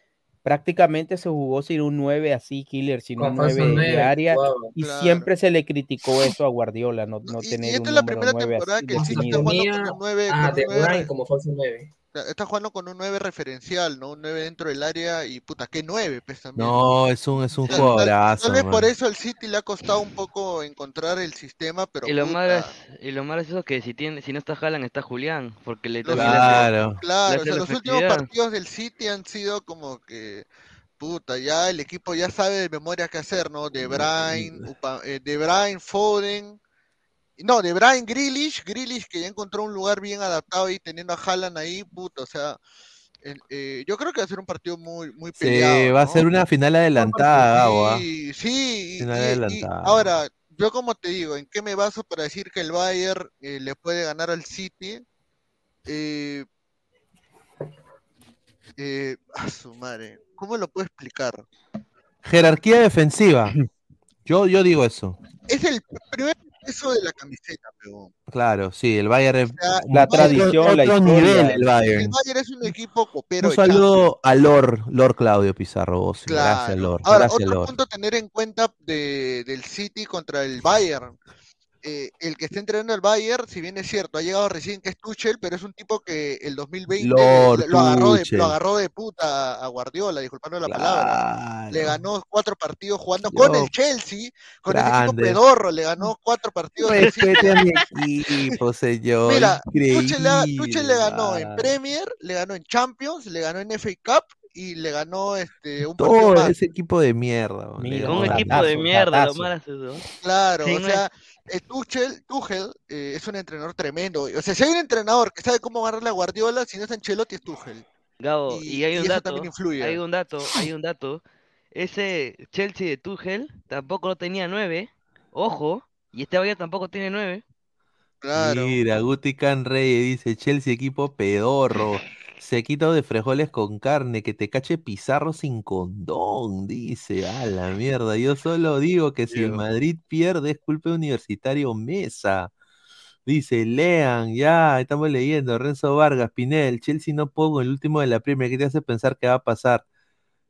prácticamente se jugó sin un 9 así killer, sin un falso 9 de nueve, área jugaba. y Claro. siempre se le criticó eso a Guardiola, no, no y, y tener esta un es la primera 9 temporada que el City está jugando Tenía con un 9, a con un De 9 Bruyne como falso 9. Está, jugando con un 9 referencial, ¿no? Un 9 dentro del área y puta, ¿qué 9? Pues también. No, es un, es un Tal- jugadorazo. Tal vez man. por eso al City le ha costado un poco encontrar el sistema, pero Y lo, puta, más, gra- y lo gracioso es que si tiene, si no está Haaland, está Julián, porque le hace- Claro. le Claro, hace o sea, la los últimos partidos del City han sido como que, puta, ya el equipo ya sabe de memoria qué hacer, ¿no? De Bruyne, Upa- eh, De Bruyne, Foden, no, De Bruyne, Grealish, Grealish que ya encontró un lugar bien adaptado ahí teniendo a Haaland ahí, puta, o sea, el- eh, yo creo que va a ser un partido muy, muy Sí, peleado, va a ser una final adelantada, Gabo, ¿ah? Sí, sí, y- Final y- y ahora, yo como te digo, ¿en qué me baso para decir que el Bayern eh, le puede ganar al City? Eh, eh, a su madre, ¿cómo lo puedo explicar? Jerarquía defensiva. Yo, yo digo eso. Es el primer peso de la camiseta, pero Claro, sí, el Bayern es sea, La tradición, la historia. nivel el el Bayern. Bayern es un equipo copero Un saludo a Lord, Lord Claudio Pizarro. Bossi. Claro. Gracias, Lord. Ahora, Gracias, otro Lord. punto a tener en cuenta de- del City contra el Bayern. Eh, el que está entrenando el Bayern, si bien es cierto, ha llegado recién que es Tuchel, pero es un tipo que el 2020 Lord lo, agarró de, lo agarró de puta a Guardiola, disculpando la palabra. Le ganó cuatro partidos jugando con el Chelsea, con ese equipo Grande. pedorro, le ganó cuatro partidos. Respete a mi equipo, señor. Mira, Tuchel le, Tuchel le ganó en. Premier, le ganó en Champions, le ganó en FA Cup y le ganó este un partido Todo ese equipo de mierda. Mira, Un equipo de mierda, lo datazo. malo es eso. Claro, Sí, o sea, Tuchel, Tuchel eh, es un entrenador tremendo. O sea, si hay un entrenador que sabe cómo ganarle a Guardiola, si no es Ancelotti, es Tuchel. Gabo, Y- y hay un eso dato, también influye. hay un dato, hay un dato. Ese Chelsea de Tuchel tampoco lo tenía nueve, ojo, y este Bayern tampoco tiene nueve. Claro. Mira, Guti Can Rey dice, Chelsea equipo pedorro, sequito de frijoles con carne, que te cache Pizarro sin condón, dice, a la mierda, yo solo digo que si el Madrid pierde es culpa de Universitario Mesa. Dice, lean, ya, estamos leyendo, Renzo Vargas, Pinel, Chelsea no pongo el último de la Premier, ¿qué te hace pensar que va a pasar?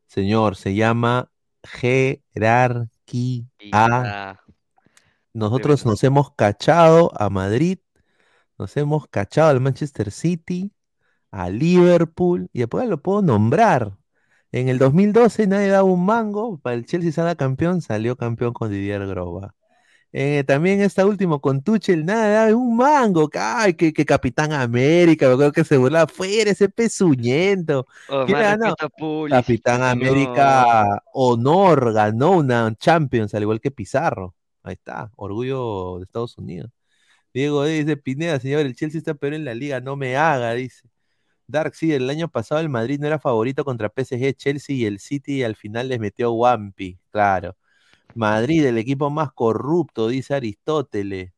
Señor, se llama jerarquía. Nosotros nos hemos cachado a Madrid, nos hemos cachado al Manchester City, a Liverpool, y después lo puedo nombrar. En el 2012 nadie daba un mango, para el Chelsea salga campeón, salió campeón con Didier Groba. Eh, también esta último con Tuchel, nada, daba un mango, que, ay, que, que Capitán América, me acuerdo que se burlaba, fuera ese pezuñento. oh, Pulisic, Capitán. América Honor ganó una Champions, al igual que Pizarro. Ahí está, orgullo de Estados Unidos. Diego dice, Pineda, señor, el Chelsea está peor en la liga, no me haga, dice. Dark, sí, el año pasado el Madrid no era favorito contra PSG, Chelsea y el City al final les metió Wampi, claro. Madrid, el equipo más corrupto, dice Aristóteles.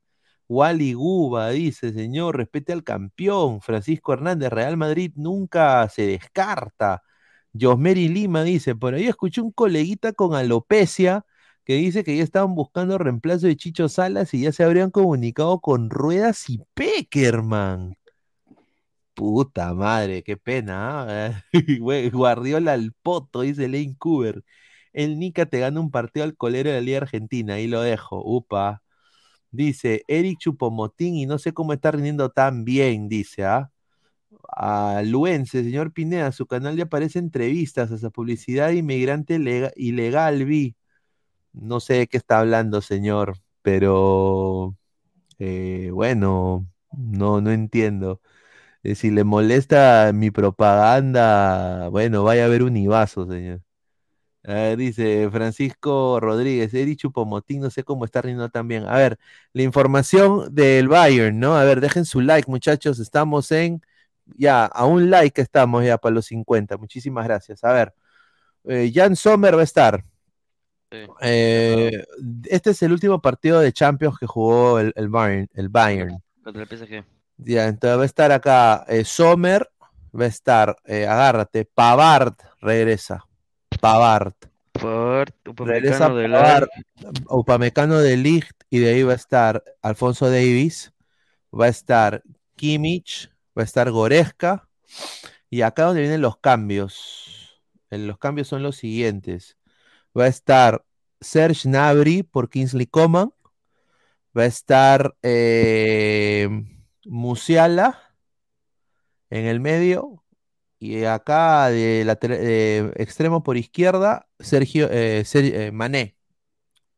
Wally Guba dice, señor, respete al campeón. Francisco Hernández, Real Madrid nunca se descarta. Josmeri Lima dice, por ahí escuché un coleguita con alopecia que dice que ya estaban buscando reemplazo de Chicho Salas y ya se habrían comunicado con Ruedas y Peckerman. Puta madre, qué pena. ¿ah? Guardiola al poto, dice Lane Cooper. El Nica te gana un partido al colero de la Liga Argentina, ahí lo dejo. Upa. Dice Eric Chupomotín y no sé cómo está rindiendo tan bien, dice, ¿ah? A Luense, señor Pineda, su canal ya aparece entrevistas a esa publicidad inmigrante lega- ilegal, vi. No sé de qué está hablando, señor, pero eh, bueno, no, no entiendo. Eh, si le molesta mi propaganda, bueno, vaya a ver un Ibazo, señor. Ah, dice Francisco Rodríguez, Eri Chupomotín, no sé cómo está riendo también. A ver, la información del Bayern, ¿no? A ver, dejen su like, muchachos. Estamos en, ya, a un like estamos ya para los 50. Muchísimas gracias. A ver, eh, Jan Sommer va a estar. Eh, este es el último partido de Champions que jugó el, el Bayern. El Bayern. Contra el PSG. Ya, entonces va a estar acá eh, Sommer, va a estar, eh, agárrate, Pavard regresa. Pavard. Pavard, Regresa Upamecano de Pavard. Upamecano de Ligt y de ahí va a estar Alfonso Davis, va a estar Kimmich, va a estar Goretzka y acá donde vienen los cambios. Los cambios son los siguientes. Va a estar Serge Gnabry por Kingsley Coman, va a estar eh, Musiala En el medio, y acá de, de extremo por izquierda, Sergio eh, Ser- eh, Mané.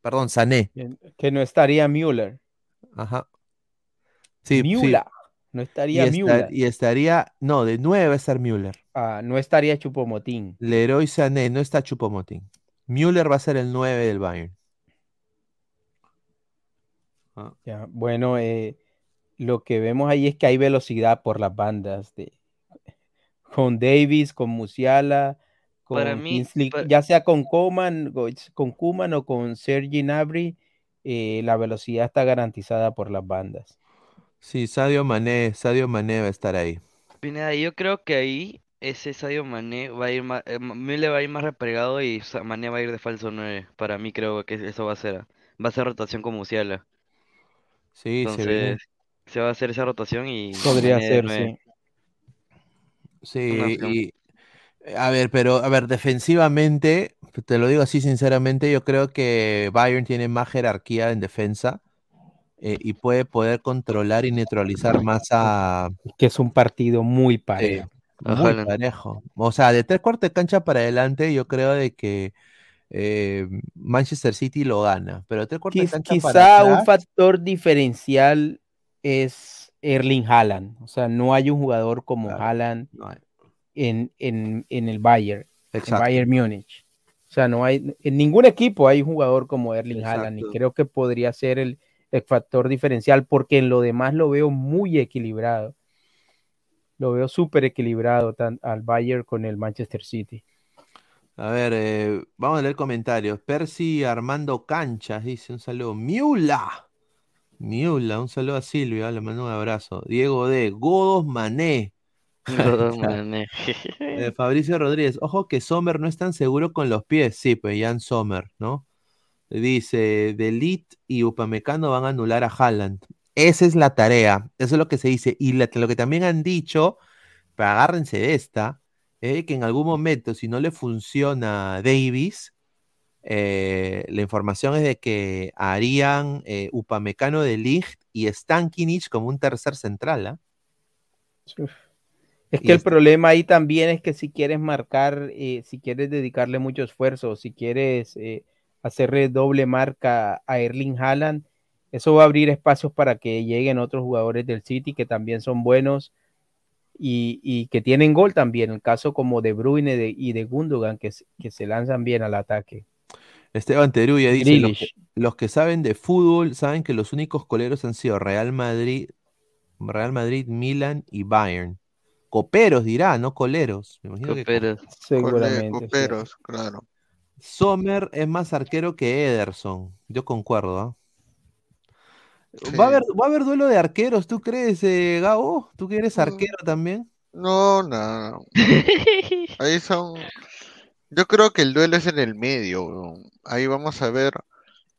Perdón, Sané. Que- no estaría Müller. Ajá. Sí, sí. Müller. No Y, estaría esta- Müller. y estaría, no, de 9 va a estar Müller. Ah, no estaría Chupomotín. Leroy Sané, no está Chupomotín. Müller va a ser el 9 del Bayern. Ah. Ya, bueno, eh, lo que vemos ahí es que hay velocidad por las bandas de con Davis, con Musiala, con Para mí, Kingsley, ya sea con Coman, con Koeman o con Sergi Gnabry, eh, la velocidad está garantizada por las bandas. Sí, Sadio Mané, Sadio Mané va a estar ahí. Pineda, yo creo que ahí ese Sadio Mané va a ir más, eh, Müller va a ir más replegado y Mané va a ir de falso 9. Para mí creo que eso va a ser, va a ser rotación con Musiala. Sí, se viene. Se va a hacer esa rotación y Podría ser, sí. Sí, y a ver, pero a ver, defensivamente, te lo digo así sinceramente, yo creo que Bayern tiene más jerarquía en defensa eh, y puede poder controlar y neutralizar más a Que es un partido muy eh, parejo. A muy parejo. O sea, de tres cuartos de cancha para adelante, yo creo de que eh, Manchester City lo gana, pero tres cuartos de cancha para Quizá un atrás, factor diferencial es Erling Haaland. O sea, no hay un jugador como Claro, Haaland no en, en, en el Bayern, en. Bayern Múnich. O sea, no hay, en ningún equipo hay un jugador como Erling Haaland y creo que podría ser el, el factor diferencial porque en lo demás lo veo muy equilibrado. Lo veo súper equilibrado tan, al Bayern con el Manchester City. A ver, eh, vamos a leer comentarios. Percy Armando Canchas dice un saludo. Miula. Miula, un saludo a Silvia, le mando un abrazo. Diego D. Godos Mané. Todo Mané. Eh, Fabricio Rodríguez, ojo que Sommer no es tan seguro con los pies. Sí, pues Jan Sommer, ¿no? Dice, Delit y Upamecano van a anular a Haaland. Esa es la tarea, eso es lo que se dice. Y la- lo que también han dicho, pero agárrense de esta, eh, que en algún momento, si no le funciona Davis, eh, la información es de que harían eh, Upamecano de Ligt y Stankinich como un tercer central, ¿ah? Es Y que el problema ahí también es que si quieres marcar, eh, si quieres dedicarle mucho esfuerzo, si quieres hacerle doble marca a Erling Haaland, eso va a abrir espacios para que lleguen otros jugadores del City que también son buenos y, y que tienen gol también, el caso como de Bruyne de- y de Gundogan que se lanzan bien al ataque. Esteban Teruya dice, los que, Grealish. los que saben de fútbol saben que los únicos coleros han sido Real Madrid, Real Madrid, Milan y Bayern. Coperos dirá, no coleros. Me imagino que Coperos. Seguramente. sí. Coperos, claro. Sommer es más arquero que Ederson. Yo concuerdo, ¿ah? Sí. ¿Va a haber, va a haber duelo de arqueros, tú crees, eh, Gabo? ¿Tú que eres arquero también? No, no. no. Ahí son. Yo creo que el duelo es en el medio. weón. Ahí vamos a ver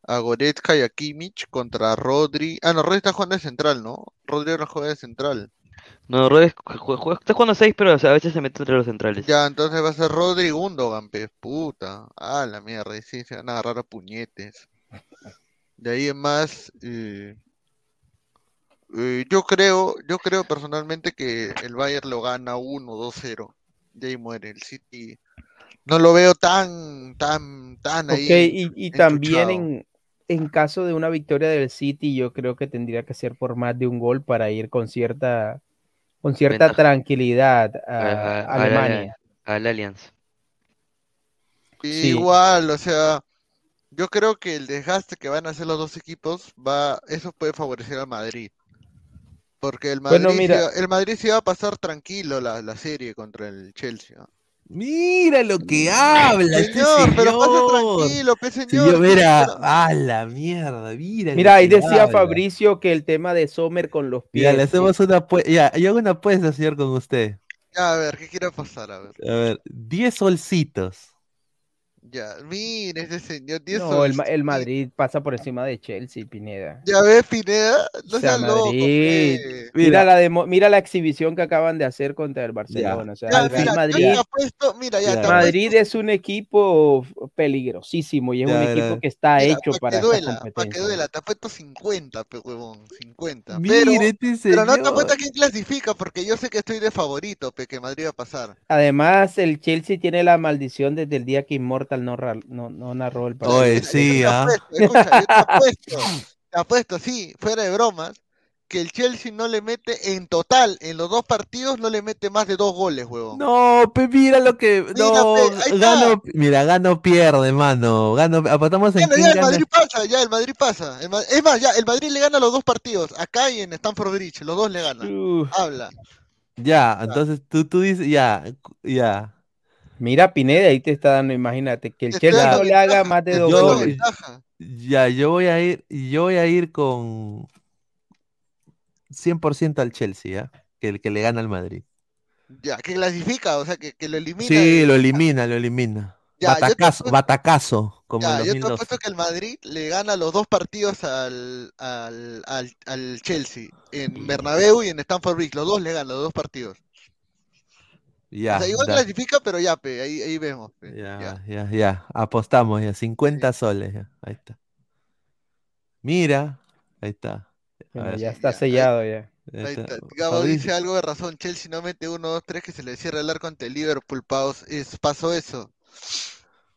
a Goretzka y a Kimmich contra Rodri. Ah, no, Rodri está jugando de central, ¿no? Rodri no juega de central. No, Rodri está jugando 6, pero o sea, a veces se mete entre los centrales. Ya, entonces va a ser Rodri y Gundogan, pues, puta. Ah, la mierda, y sí, se van a agarrar a puñetes. De ahí en más, eh, eh, yo creo, yo creo personalmente que el Bayern lo gana 1-2-0. Y ahí muere el City. No lo veo tan, tan, tan ahí. Ok, y, y también en, en caso de una victoria del City, yo creo que tendría que ser por más de un gol para ir con cierta, con cierta Ventaja. tranquilidad A- a a- a la- Alemania. Al Allianz. Y Sí. Igual, o sea, yo creo que el desgaste que van a hacer los dos equipos va, eso puede favorecer al Madrid. Porque el Madrid, Bueno, sí mira. va- el Madrid sí va a pasar tranquilo la, la serie contra el Chelsea. ¿ah? Mira lo que habla este Señor, pero pasa señor. tranquilo, pe señor. Señor, mira, a la mierda, mira. Mira, ahí decía habla. Fabricio que el tema de Sommer con los pies. Ya, le hacemos una apuesta. Ya, yo hago una apuesta, señor, con usted. Ya, a ver, ¿qué quiere pasar? A ver. A ver, 10 solcitos. Ya, mire ese señor. tiene No, el, el Madrid pasa por encima de Chelsea, Pineda. Ya ves, Pineda, no O sea, seas loco. Madrid. pe. Mira, la demo- mira la exhibición que acaban de hacer contra el Barcelona. O sea, Ya, el Real mira, Madrid, apuesto, mira, ya, te Madrid es un equipo peligrosísimo y es Ya, un ya. equipo que está Mira, hecho pa' para que duela, para que duela, te apuesto 50, pe huevón, 50. Mire, pero, este pero no te apuesto a quién clasifica, porque yo sé que estoy de favorito, pe, que Madrid va a pasar. Además, el Chelsea tiene la maldición desde el día que No, no, no narró el partido. Oye, sí, Te ¿ah? apuesto, te apuesto, te apuesto, sí, fuera de bromas, que el Chelsea no le mete en total, en los dos partidos, no le mete más de dos goles, huevón. No, pe, mira lo que. No, pe, ahí está. gano, mira, gano pierde, mano. Gano, apostamos en quién ya el gana. Madrid pasa, ya el Madrid pasa. El es más, ya el Madrid le gana los dos partidos, acá y en Stamford Bridge, los dos le ganan. Habla. Ya, entonces tú, tú dices, ya, ya. Mira, Pineda, ahí te está dando, imagínate, que el Chelsea le haga más de dos Yo, goles. ya, yo voy a ir, yo voy a ir con 100% al Chelsea, ¿ya? Que el que le gana al Madrid. Ya, que clasifica, o sea, que, que lo elimina. Sí, lo elimina, lo elimina. Ya, batacazo, apuesto- batacazo, como Ya, en yo te 2012. apuesto que el Madrid le gana los dos partidos al, al, al, al Chelsea, en Bernabéu y en Stamford Bridge, los dos le ganan, los dos partidos. Ya, o sea, igual da- clasifica, pero ya, pe, ahí, ahí vemos. pe, ya, ya, ya, apostamos ya, 50 soles, ya, ahí está. Mira, ahí está. Ver. ya está sellado ya. Ahí Ahí está. Gabo dice algo de razón, Chelsea no mete 1, 2, 3 que se le cierra el arco ante el Liverpool, paus. Es, pasó eso.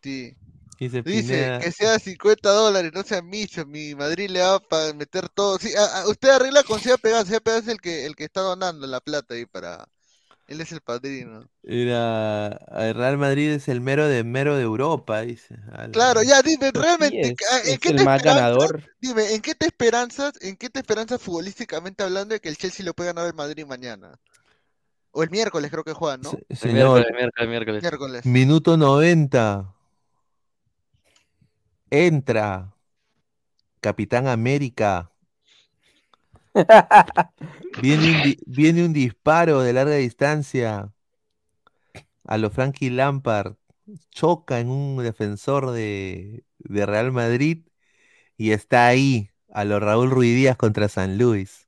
Sí. Dice Pineda. que sea 50 dólares, no sea micho, mi Madrid le va a meter todo. Sí, a- a- usted arregla con Sea Pegas, Sea Pegas es el que, el que está donando la plata ahí para... Él es el padrino. Mira, el Real Madrid es el mero de mero de Europa, dice. Claro, ya dime, realmente, sí, ¿en es- es qué el te más esperanzas- ganador. Dime, ¿en qué te esperanzas, en qué te esperanzas futbolísticamente hablando de que el Chelsea le pueda ganar al Madrid mañana? O el miércoles creo que juegan, ¿no? El Señor, miércoles, miércoles, miércoles. Miércoles. minuto 90. Entra. Capitán América. Viene un, disparo de larga distancia a lo Frankie Lampard. Choca en un defensor de, de Real Madrid y está ahí a lo Raúl Ruiz Díaz contra San Luis.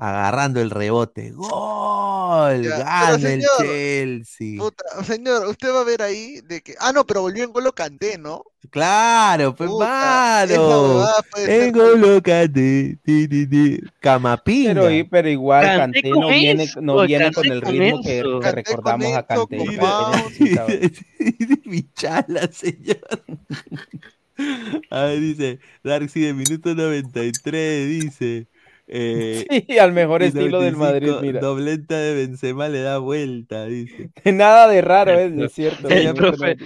Agarrando el rebote. ¡Gol! Ya, Gana el Chelsea. Puta, señor, usted va a ver ahí de que. Ah, no, pero volvió en Golo Kanté, ¿no? Claro, pues ser En ti, ti. Camapinga. Pero, y- pero igual con no viene, no viene con el ritmo que, recordamos a necesitaba- Michala, señor. A ver, dice, Darcy de minuto 93, dice. Eh, Sí, al mejor estilo del 95, Madrid, mira. Dobleta de Benzema le da vuelta, dice. Nada de raro es, es cierto. El profe,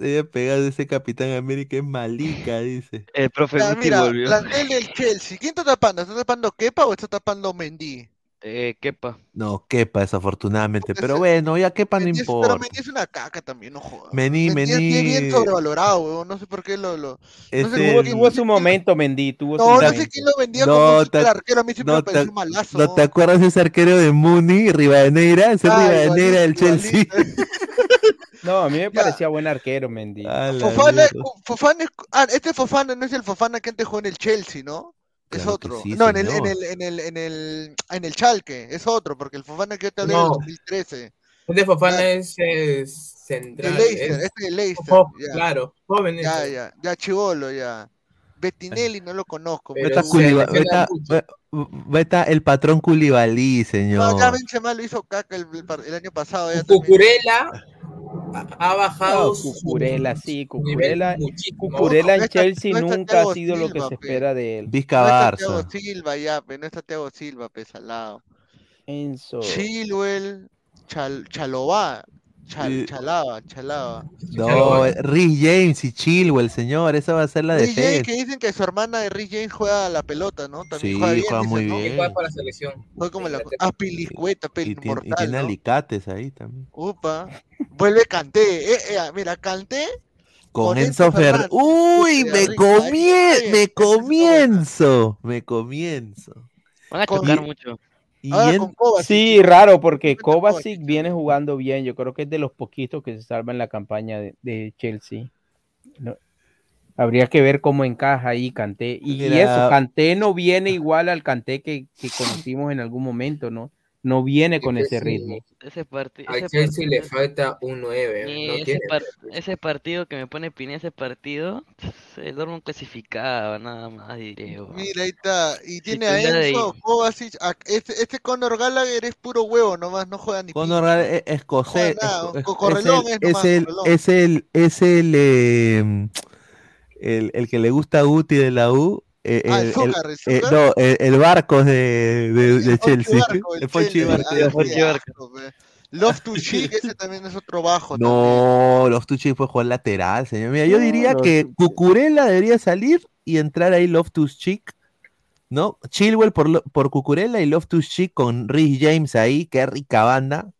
Ella pegado ese Capitán América es malica, dice. el profe Guti mira, volvió. plantel del Chelsea. ¿Quién está tapando? ¿Está tapando Kepa o está tapando Mendy? Eh, Kepa. No, Kepa, desafortunadamente. Pero bueno, ya Kepa no es- pero importa. Mendy es una caca también, no jodas. Mení, Mendy es bien, bien Mení. sobrevalorado, weón. No sé por qué lo. lo... Es sé Tuvo, su momento, Mendy. Tuvo No, no sé quién lo vendía No, como te- super arquero. A mí siempre no me te, pareció malazo. ¿no te acuerdas de ese arquero de Muni, Rivadeneira? Ese Ah, Rivadeneira del Chelsea. No, a mí me Ya. parecía buen arquero, Mendy. Fofana. Fofana es- ah, este Fofana no es el Fofana que antes jugó en el Chelsea, ¿no? Es Claro otro. sí, no, en el, en el, en el, en el, en el Chalque, es otro, porque el Fofana que yo te hablé No. 2013. Este Fofana Ya. es, es central. El Leicester, es- este es Leicester. ya. Claro, joven Ya, ya, ya, chivolo, ya. Bettinelli no lo conozco. Pero Veta- el patrón Culibalí, No, señor. ya Benzema lo hizo caca el, año pasado. Cucurella ha- bajado No, Cucurella, sí, Cucurella. Cucurella en No Chelsea no está nunca ha sido lo que se pe. espera de él. Vizca No está Thiago Barça. Silva, ya, pero no está Thiago Silva, pues, al lado. Enzo. Chilwell, Chal, Chalobá, Chal. Chalaba, Chalaba. No, Rhys James y Chilwell, señor. Esa va a ser la Rhys James, defensa. que dicen que su hermana de Rhys James juega a la pelota, ¿no? También Sí, juega bien, juega dicen, muy ¿no? Y bien. juega para la selección. Juega como la... Ah, Pilicueta, pe, Y tiene, y tiene ¿no? alicates ahí también. Upa. Vuelve Canté. Eh, eh, mira, Canté. Con Con Enzo Enzo Fer. Fernández. Uy, me comien, me comienzo, me comienzo. Van a chocar mucho. Y Ahora en- con Kovacic. Sí, raro, porque Kovacic, viene jugando bien. Yo creo que es de los poquitos que se salvan en la campaña de, de Chelsea. No- Habría que ver cómo encaja ahí Kanté. Y, Mira. eso, Kanté no viene igual al Kanté que, que conocimos en algún momento, ¿no? No viene con ese Sí. ritmo. Ese, parti- A ese Chelsea le partido- falta un 9. Sí, no ese, tiene. par- ese partido que me pone Pineda, ese partido, el Dortmund clasificaba, nada más diré. Mira, ahí está. Y tiene tú a Enzo, ahí- Kovacic. a- Este, este Conor Gallagher es puro huevo nomás, no juega ni Conor. Gallagher es escocés. Joder, nada, es- es- co- correlón es es el, es nomás, el, correlón. es el, es el, eh, el, el que le gusta a Guti de la U. eh, Ah, el el- Zúcar, el eh, Zúcar. no, el, el Barcos de, de, de Chelsea. Barco, el Fonchi. Barco. Barco. ese también es otro bajo. No, los Tuchis fue jugar lateral, señor. Mira, yo diría que Cucurella debería salir y entrar ahí Loftus Cheek, ¿no? Chilwell por, por Cucurella y Loftus Cheek con Rhys James ahí, qué rica banda.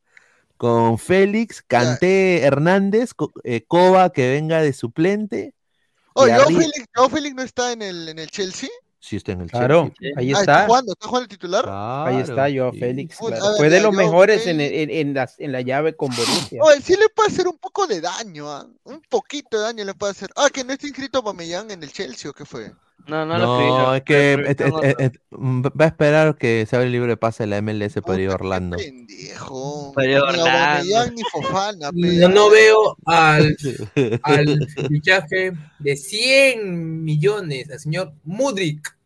Con Félix, Canté Hernández, Co- eh, que venga de suplente. Oh, Joao Félix, Joao Félix no está en el, en el Chelsea. Sí, está en el Claro, Chelsea. ahí Ah, está. jugando, está jugando el titular. Ahí está Claro, Joao sí. Félix. Claro. ver, Fue de los mejores en, en, en la, en la llave con Borussia. Oye, sí le puede hacer un poco de daño, ¿ah? un poquito de daño le puede hacer. Ah, que no está inscrito Pamellán en el Chelsea o qué fue. No, no lo No, escribí. es que et- et- mm, va a esperar que se abra el libro de pase de la MLS para ir a Orlando. Pendejo. Orlando. Ni Fofana, pe. No, no veo al, al fichaje de 100 millones al señor Mudrik.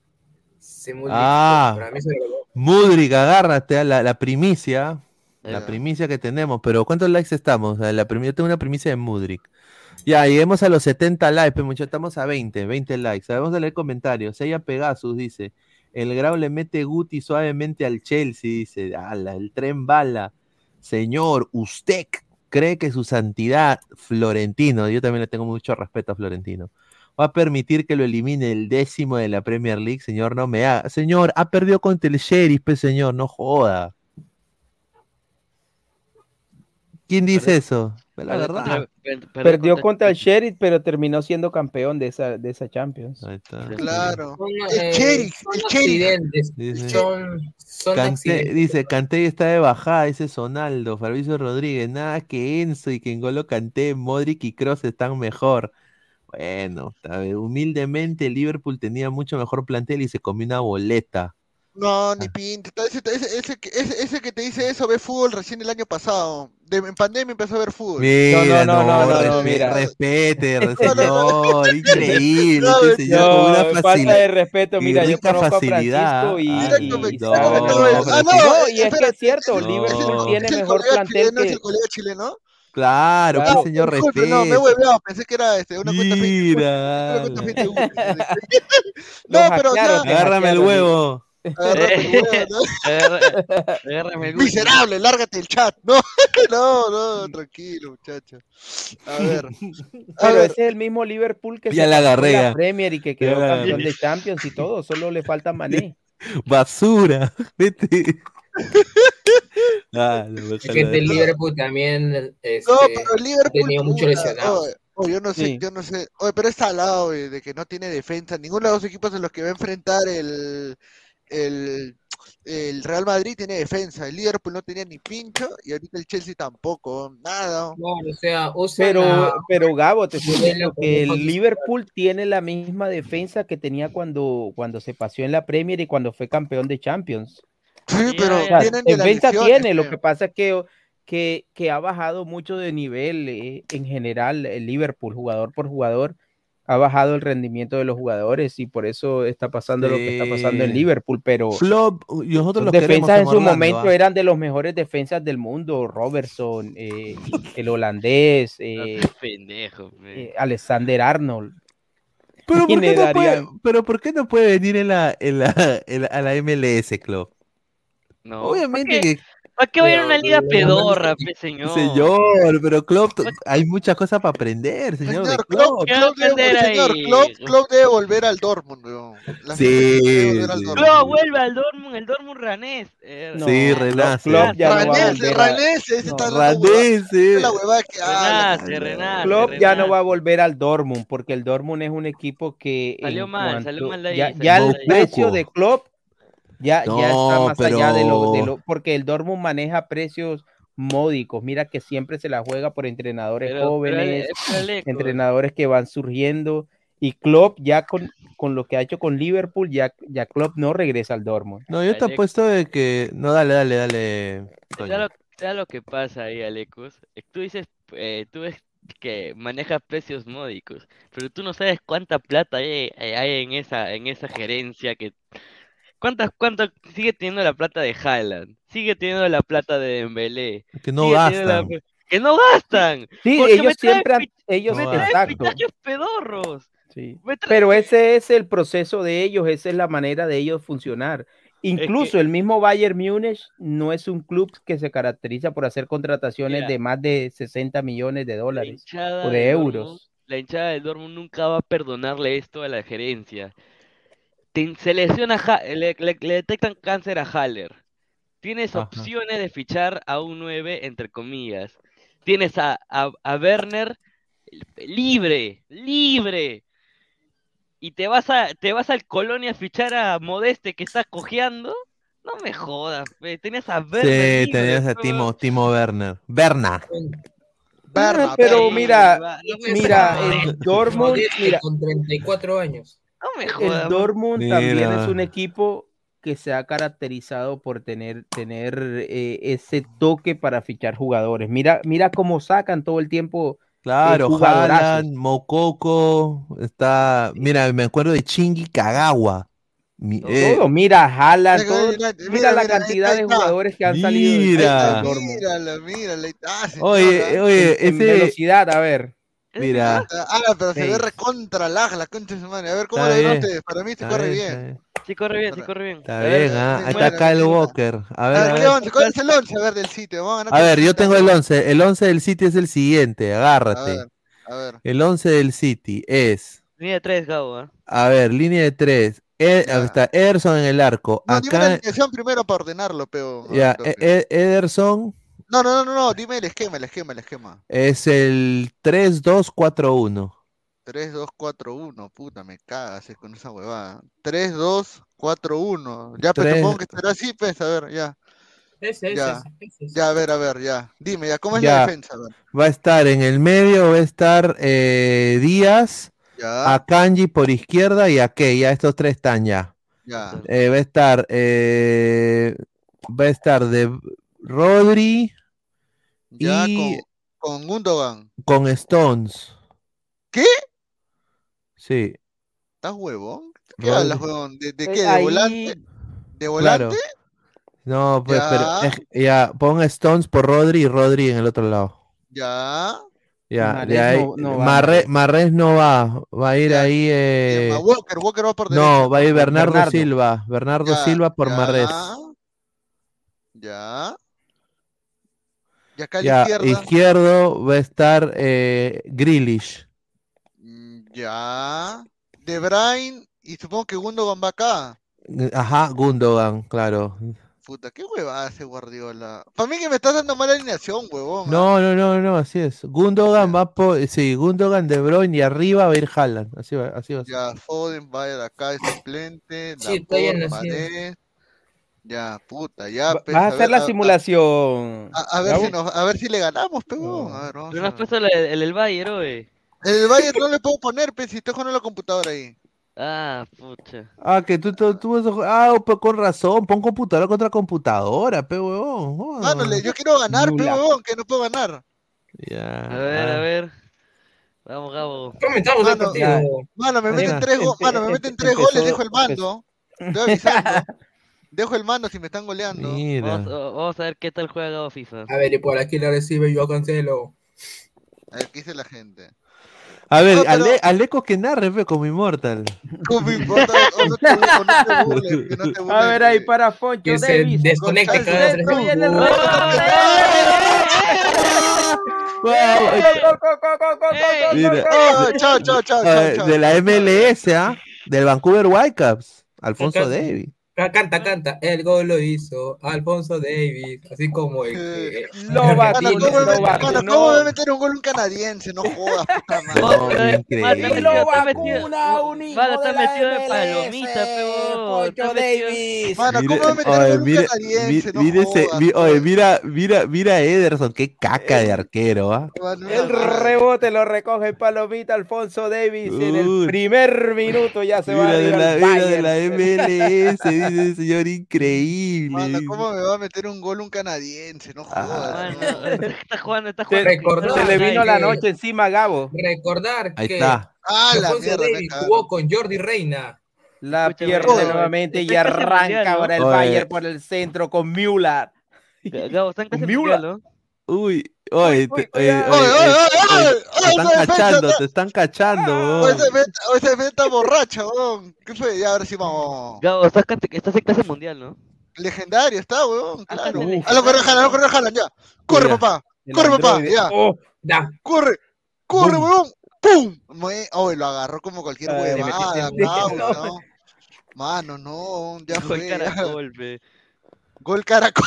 Mudrik, Ah. para mí se lo. Mudrik, agárrate a la, la primicia. La primicia que tenemos. Pero ¿cuántos likes estamos? La yo tengo una primicia de Mudrik. Ya, lleguemos a los 70 likes, pero muchachos, estamos a 20, 20 likes. Vamos a leer comentarios. Ella Pegasus dice: El Grau le mete Guti suavemente al Chelsea. Dice: "Ala, el tren bala. Señor, usted cree que su santidad, Florentino, yo también le tengo mucho respeto a Florentino, va a permitir que lo elimine el décimo de la Premier League, señor, no me haga. Señor, ha perdido contra el Sheriff, pues, señor, no joda. ¿Quién dice eso? La Perdió verdad. contra- per- Perdió contra el Sheriff, pero terminó siendo campeón de esa, de esa Champions. Ahí está. Claro. Son, El eh, Sheriff, el Sheriff. Dice- Son, son Kanté- accidentes. dice, Canté está de bajada, dice Sonaldo, Fabricio Rodríguez, nada que Enzo y que Engolo Canté, Modric y Cross están mejor. Bueno, humildemente Liverpool tenía mucho mejor plantel y se comió una boleta. No, Ah. ni pinta. Ese, ese, ese, que- ese- ese que te dice eso ve fútbol recién el año pasado. De, en pandemia empezó a ver fútbol. Mira, no, no, no, no, mira. respete, señor, increíble, No, este señor con una falta de respeto. Mira, yo conozco a facilidad. Francisco y, no, ah, no, No, y es que es cierto, Liverpool tiene ¿Es el mejor plantel chileno? ¿Es que... el colega chileno? Claro, Claro, que señor Disculpe, no, me he respeto. hueveado. Pensé que era este, una cuenta. Mira, Una cuenta No, pero te agárrame el huevo. Agárrame el el. Miserable, lárgate el chat. No, no, no, tranquilo, muchacho. A ver. A Pero ver, ese es el mismo Liverpool que Ya se la agarré. Premier y que quedó campeón de Champions y todo, solo le falta Mané. Basura. Vete. Ah, no, Es que ojalá. este Liverpool también este, no, pero el ha Liverpool. tenido mucho lesionado. oye, oye, yo no sé, Sí. yo no sé. Oye, pero está al lado de, de que no tiene defensa. Ninguno de los equipos en los que va a enfrentar el, el, el Real Madrid tiene defensa. El Liverpool no tenía ni pincho y ahorita el Chelsea tampoco. Nada. No, o sea, usan Pero, a- pero Gabo, te estoy diciendo que el. Liverpool tiene la misma defensa que tenía cuando, cuando se paseó en la Premier y cuando fue campeón de Champions. Sí, pero. O sea, tienen de defensa tiene, lo que pasa es que, que, que ha bajado mucho de nivel eh, en general el Liverpool, jugador por jugador, ha bajado el rendimiento de los jugadores y por eso está pasando lo que está pasando en. Liverpool, pero Flop, nosotros los defensas en su Orlando, momento ¿ah? eran de los mejores defensas del mundo, Robertson, eh, el holandés, eh, Pendejo, pe. eh, Alexander Arnold. Pero ¿por, qué no puede, darían- pero ¿por qué no puede venir en la, en la, en la- a la MLS Club? No. Obviamente ¿Para qué, que, ¿para qué va a ir a una liga pedorra, pe, señor? señor, pero Club, hay muchas cosas para aprender, señor. de Señor, Klopp. Klopp, ¿Qué va a Klopp debe, señor? Klopp, Klopp volver al Dortmund, weón. La Sí, volver al sí. Dortmund. Klopp, vuelve al Dortmund, el Dortmund ranés. Eh, No, Sí, Klopp- renace. Klopp ya no va a Ranés, volver Ranés, ese no, está Ranés, la huevada que habla. Renace, renace. Klopp ya no va a volver al Dortmund porque el Dortmund es un equipo que Salió mal, cuanto- salió mal de ahí, ya, el precio de Klopp Ya, ya está No, más allá de lo, de pero- lo- porque el Dortmund maneja precios módicos. Mira que siempre se la juega por entrenadores Pero- pero jóvenes, pero entrenadores que van surgiendo. Y Klopp ya con, con lo que ha hecho con Liverpool, ya, ya Klopp no regresa al Dortmund. No, yo te apuesto de que. No, dale, dale, dale. ¿Sabes lo, sabes lo que pasa ahí, Alecos? Eh, Tú dices, eh, tú ves que maneja precios módicos, pero tú no sabes cuánta plata hay, eh, hay en esa, en esa gerencia que cuántas, cuánto sigue teniendo la plata de Haaland, sigue teniendo la plata de Dembélé, Que no la gastan. pl- que no gastan, Sí, ellos siempre ellos me traen pedorros. Sí. Me traen- Pero ese es el proceso de ellos, esa es la manera de ellos funcionar. Incluso el mismo Bayern Múnich no es un club que se caracteriza por hacer contrataciones Mira. de más de 60 millones de La dólares hinchada o de Dortmund- euros. la hinchada del Dortmund nunca va a perdonarle esto a la gerencia. Te- se lesiona, le, le- le detectan cáncer a Haller. Tienes Ajá. opciones de fichar a un 9, entre comillas. Tienes a, a, a Werner libre, libre. Y te vas a, te vas al Colonia a fichar a Modeste que está cojeando. No me jodas, pe. Tenías a Werner Sí, libre, tenías a Timo, Timo Werner. Berna. Berna, Pero Berna. mira, va, no ¿Quién me es mira, el Dortmund, mira, con 34 años. No me el. Dortmund también es un equipo que se ha caracterizado por tener, tener eh, ese toque para fichar jugadores. Mira, mira cómo sacan todo el tiempo. Claro, jugadorazos. Haaland, Mokoko, está, mira, me acuerdo de Chingy Kagawa. Mi- eh, Todo, mira, Haaland, Mira, todo- mira, mira, mira, la cantidad de jugadores que han salido Mira. mírala. ahí está, señora. Oye, oye, En ese, velocidad, a ver. Mira, Ah, pero se ve recontra lag, la concha de su madre. A ver, ¿cómo lo ustedes? Para mí se corre bien, Sí corre bien, sí corre bien. está bien, ah, ahí está Kyle. Walker. A ver, a ver, ¿qué ver. once? ¿cuál es el 11? A ver, del sitio. Vamos a ganar A ver, yo tengo el 11. El 11 del City es el siguiente, A agárrate. ver, a ver. El 11 del City es, Línea 3, Gabo, ¿ah? a ver, línea de 3. Ya. está Ederson en el arco. No, dime la Acá, alineación primero para ordenarlo, pero. ya, E- E- Ederson No, no, no, no, no, dime el esquema, el esquema, el esquema. es el 3-2-4-1. 3, 2, 4, 1. Puta, me cagas eh, con esa huevada. 3, 2, 4, 1. Ya, pues Tres- supongo que será así, pues, a ver, ya. Ese, ese, Ya. ese, ese, ese. Ya, a ver, a ver, ya. Dime, ya, ¿cómo es Ya. la defensa? A ver. Va a estar en el medio, va a estar eh, Díaz, Ya, a Kanji por izquierda y a Key. Ya estos tres están ya. ya. Eh, va a estar, eh, va a estar de Rodri Ya y con, con Gundogan. con Stones. ¿Qué? Sí, ¿Estás huevón? ¿Qué Rodri. hablas, huevón? ¿De, de Eh, qué? ¿De ahí- volante? ¿De claro. volante? No, pues, pero Ya. es- ya, pon Stones por Rodri y Rodri en el otro lado. Ya. Ya, Mahrez de ahí, no- no va, Marre-. Marrez no va, va a ir Ya. ahí, eh, Walker, Walker va por derecha. no, va a ir Bernardo, Bernardo. Silva, Bernardo Ya, Silva por ya, Marrez. Ya. Y acá a la Ya, izquierda. izquierdo va a estar eh, Grealish. mm, Ya. De Bruyne y supongo que Gundogan va acá. Ajá, Gundogan, claro. Puta, qué huevada ese Guardiola. Para mí que me estás dando mala alineación, huevón. ¿ah? No, no, no, no, así es. Gundogan va por, sí, Gundogan, De Bruyne y arriba va a ir Haaland. Así va, así va a ser. Ya, Foden va a ir acá de suplente. Sí, está bien Laporte, así. Mané. Ya, puta, ya. Va- pues, Vas a a hacer ver, la a- simulación. A, a ver si nos, a ver si le ganamos, pegón. A ver, vamos Pero no has ver. puesto el, el, el Bayern, oye. El Bayern no le puedo poner, pe, si estoy jugando la computadora ahí. Ah, pucha. Ah, que tú, tú, tú vas a jugar- Ah, pues con razón, pon computadora contra computadora, pe huevón. Mano, yo quiero ganar, pe, Nula. huevón, que no puedo ganar. Ya. A ver, ah. a ver. Vamos, Gabo. Comentamos el Mano, partido. Mano, me meten tres, go- mano, me meten tres goles, dejo el mando. Estoy avisando. Dejo el mando si me están goleando. Mira. Vamos, vamos a ver qué tal juega FIFA. A ver, y por aquí la recibe yo Cancelo. A ver, ¿qué dice la gente? A ver, No, pero- Ale- Aleco que narre, pe, como Immortal. ¿Cómo me importa? O no te, bu- o no te burles, que no te burles. A ver ahí para Foncho Que se Davis. desconecte Gonzalo cada tres Mira. De la MLS, ¿ah? Del Vancouver Whitecaps, Alfonso Davis. Ca- Canta, canta. El gol lo hizo Alfonso Davis. Así como el que. Lo vacunó, ¿cómo. ¿cómo me meter un gol un canadiense? No jodas, puta madre. No. Mano, Lo vacuna un hijo Mano, está metido de palomita, Está. Davis. Mano, ¿cómo Mire- me meter un gol un canadiense? No jodas, oye, mira, mira, mira a Ederson, qué caca de arquero, ¿ah? El rebote lo recoge Palomita Alfonso Davis en el primer minuto ya se va a ir al mira de la MLS, dice el señor increíble. Mano. ¿cómo me va a meter un gol un canadiense? No Ah, jodas. Está jugando, está jugando. Recordó se le vino la noche encima a Gabo. Recordar Ahí que está. Ah, la mierda, Davis jugó con Jordi Reina. La pierde nuevamente y arranca ahora el Oye. Bayern por el centro con Müller. Gabo, está en casi Miula. mundial, ¿no? Uy, oye, uy, te, oye, cuidado. oye, Oye, oye, eh, oye, oye, oye, te están cachando, te están cachando, Hoy weón. se meta, borracha, weón. ¿Qué fue? Ya, ahora sí vamos. Gabo, estás, estás en clase mundial, ¿no? Legendario está, weón, Ah, claro. está A lo corre Haaland, a lo corre Haaland, ya. Corre, Mira. papá. Corre, papá, ya. Oh, Da. Corre, corre, Boom. weón. ¡Pum! Oh, lo agarró como cualquier le huevada. Mano, no, ya fue. ya. Gol caracol,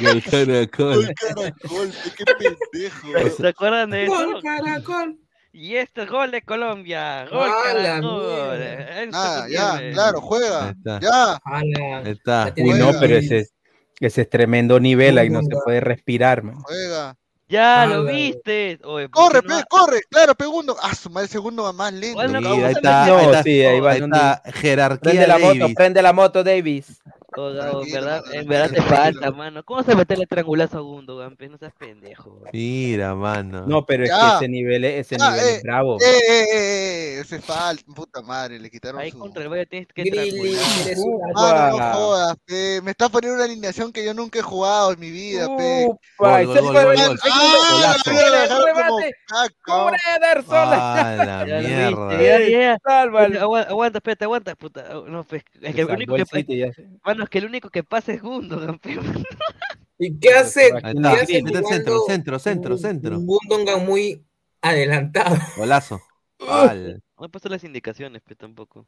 Gol caracol. gol caracol, qué pendejo. ¿Se acuerdan de eso? Gol, caracol. Y este es gol de Colombia. Gol ¡A la caracol. Ah, ya, claro, juega. está. Ya. Ahí está. Uy, no, pero ese, es- ese es tremendo nivel, ahí no se puede respirar, man. Juega. Ya, Ala. lo viste. Oye, ¿por Corre, no pe, corre. Claro, segundo. Ah, su madre, segundo va más lento. Bueno, Sí, ¿cómo ahí está, ahí No, está, sí, ahí va ahí está, jerarquía Prende la moto, prende la moto, Davis. Oh, en Tranquilo, verdad, en verdad te falta, mano. ¿Cómo se mete el triangulazo a Gundogan? No seas pendejo. Mira, mano. No, pero es Ya. que ese nivel, es- ese Ya, nivel eh, es bravo. Eh, eh, eh, ese falta, puta madre, le quitaron Ahí su... contra el Bayern tienes que Grilly, Mano, no jodas, pe. Me está poniendo una alineación que yo nunca he jugado en mi vida, pe. Upa, Gol, se gol, fue gol. Ah. ¡Cubre Ederson! Ah, la mierda. Aguanta, aguanta, espérate, aguanta, puta. No, pues, es que el único que, Ya es que el único que pasa es Gundogan, pe. ¿Y qué hace? ¿Qué está. hace centro, centro, centro, un- centro. Un Gundogan muy adelantado. Golazo. Al. No he puesto las indicaciones, pe, tampoco.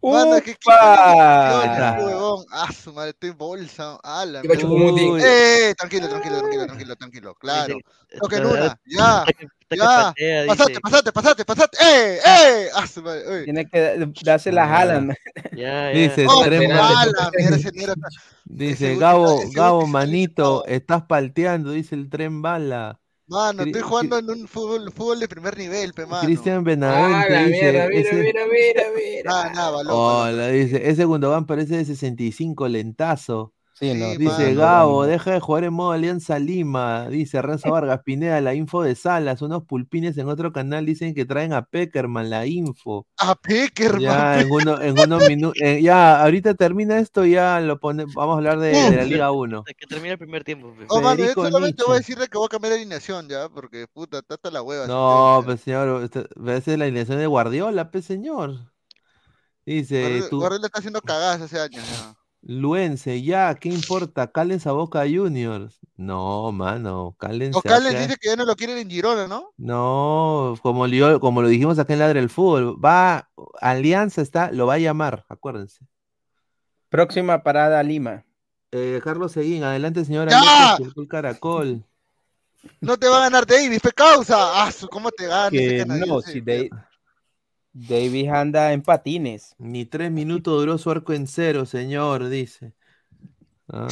Mano, es que huevón. Ah, su madre, estoy bolsa. La Iba mierda. Chupumuti. Uy. Eh, tranquilo, tranquilo, tranquilo, tranquilo, tranquilo. Claro. Ya. Hasta que, hasta que Ya. patea, Pasate, pasate, pasate, pasate. ¡Eh! ¡Eh! Ah, madre. uy. Tiene que darse la jalan. Ya, ya. Dice, Oh, mierda, ese mierda. Dice, Gabo, Gabo, manito, estás palteando, dice el tren bala. Mano, estoy jugando en un fútbol, fútbol de primer nivel, pe, mano. Cristian Ah, Benavente dice, mierda, mira, ese, mira, mira, mira. Nada, nada, balón. Hola, balón. dice, ese Gundogan parece de 65, lentazo. Sí, no. Dice mano. Gabo, deja de jugar en modo Alianza Lima. Dice Renzo Vargas Pineda, la info de Salas. Unos pulpines en otro canal dicen que traen a Peckerman la info. A Peckerman. Ya, en, uno- en unos minutos. ya, ahorita termina esto, ya lo pone, vamos a hablar de, de la Liga 1. Hasta que termine el primer tiempo, pe. Oh, mano, yo solamente voy a decirle que voy a cambiar de alineación ya, porque puta, está hasta la hueva. No, así que- pues señor, esa es la alineación de Guardiola, pues señor. Dice, Guardiola- tú, Guardiola está haciendo cagadas hace años ya. Luense, ya, ¿qué importa? Cálense a Boca Juniors. No, mano, cálense O a Calen dice que ya no lo quieren en Girona, ¿no? No, como, lo- como lo dijimos acá en Ladre el Fútbol, va, Alianza está, lo va a llamar, acuérdense. Próxima parada Lima. Eh, Carlos Seguín, adelante, señora. ¡Ya! El Caracol. No te va a ganar Davis, pe causa. Ah, ¿cómo te gana ese Que canadiense? no, si Dave- Davis anda en patines. Ni tres minutos duró su arco en cero, señor, dice. Ah,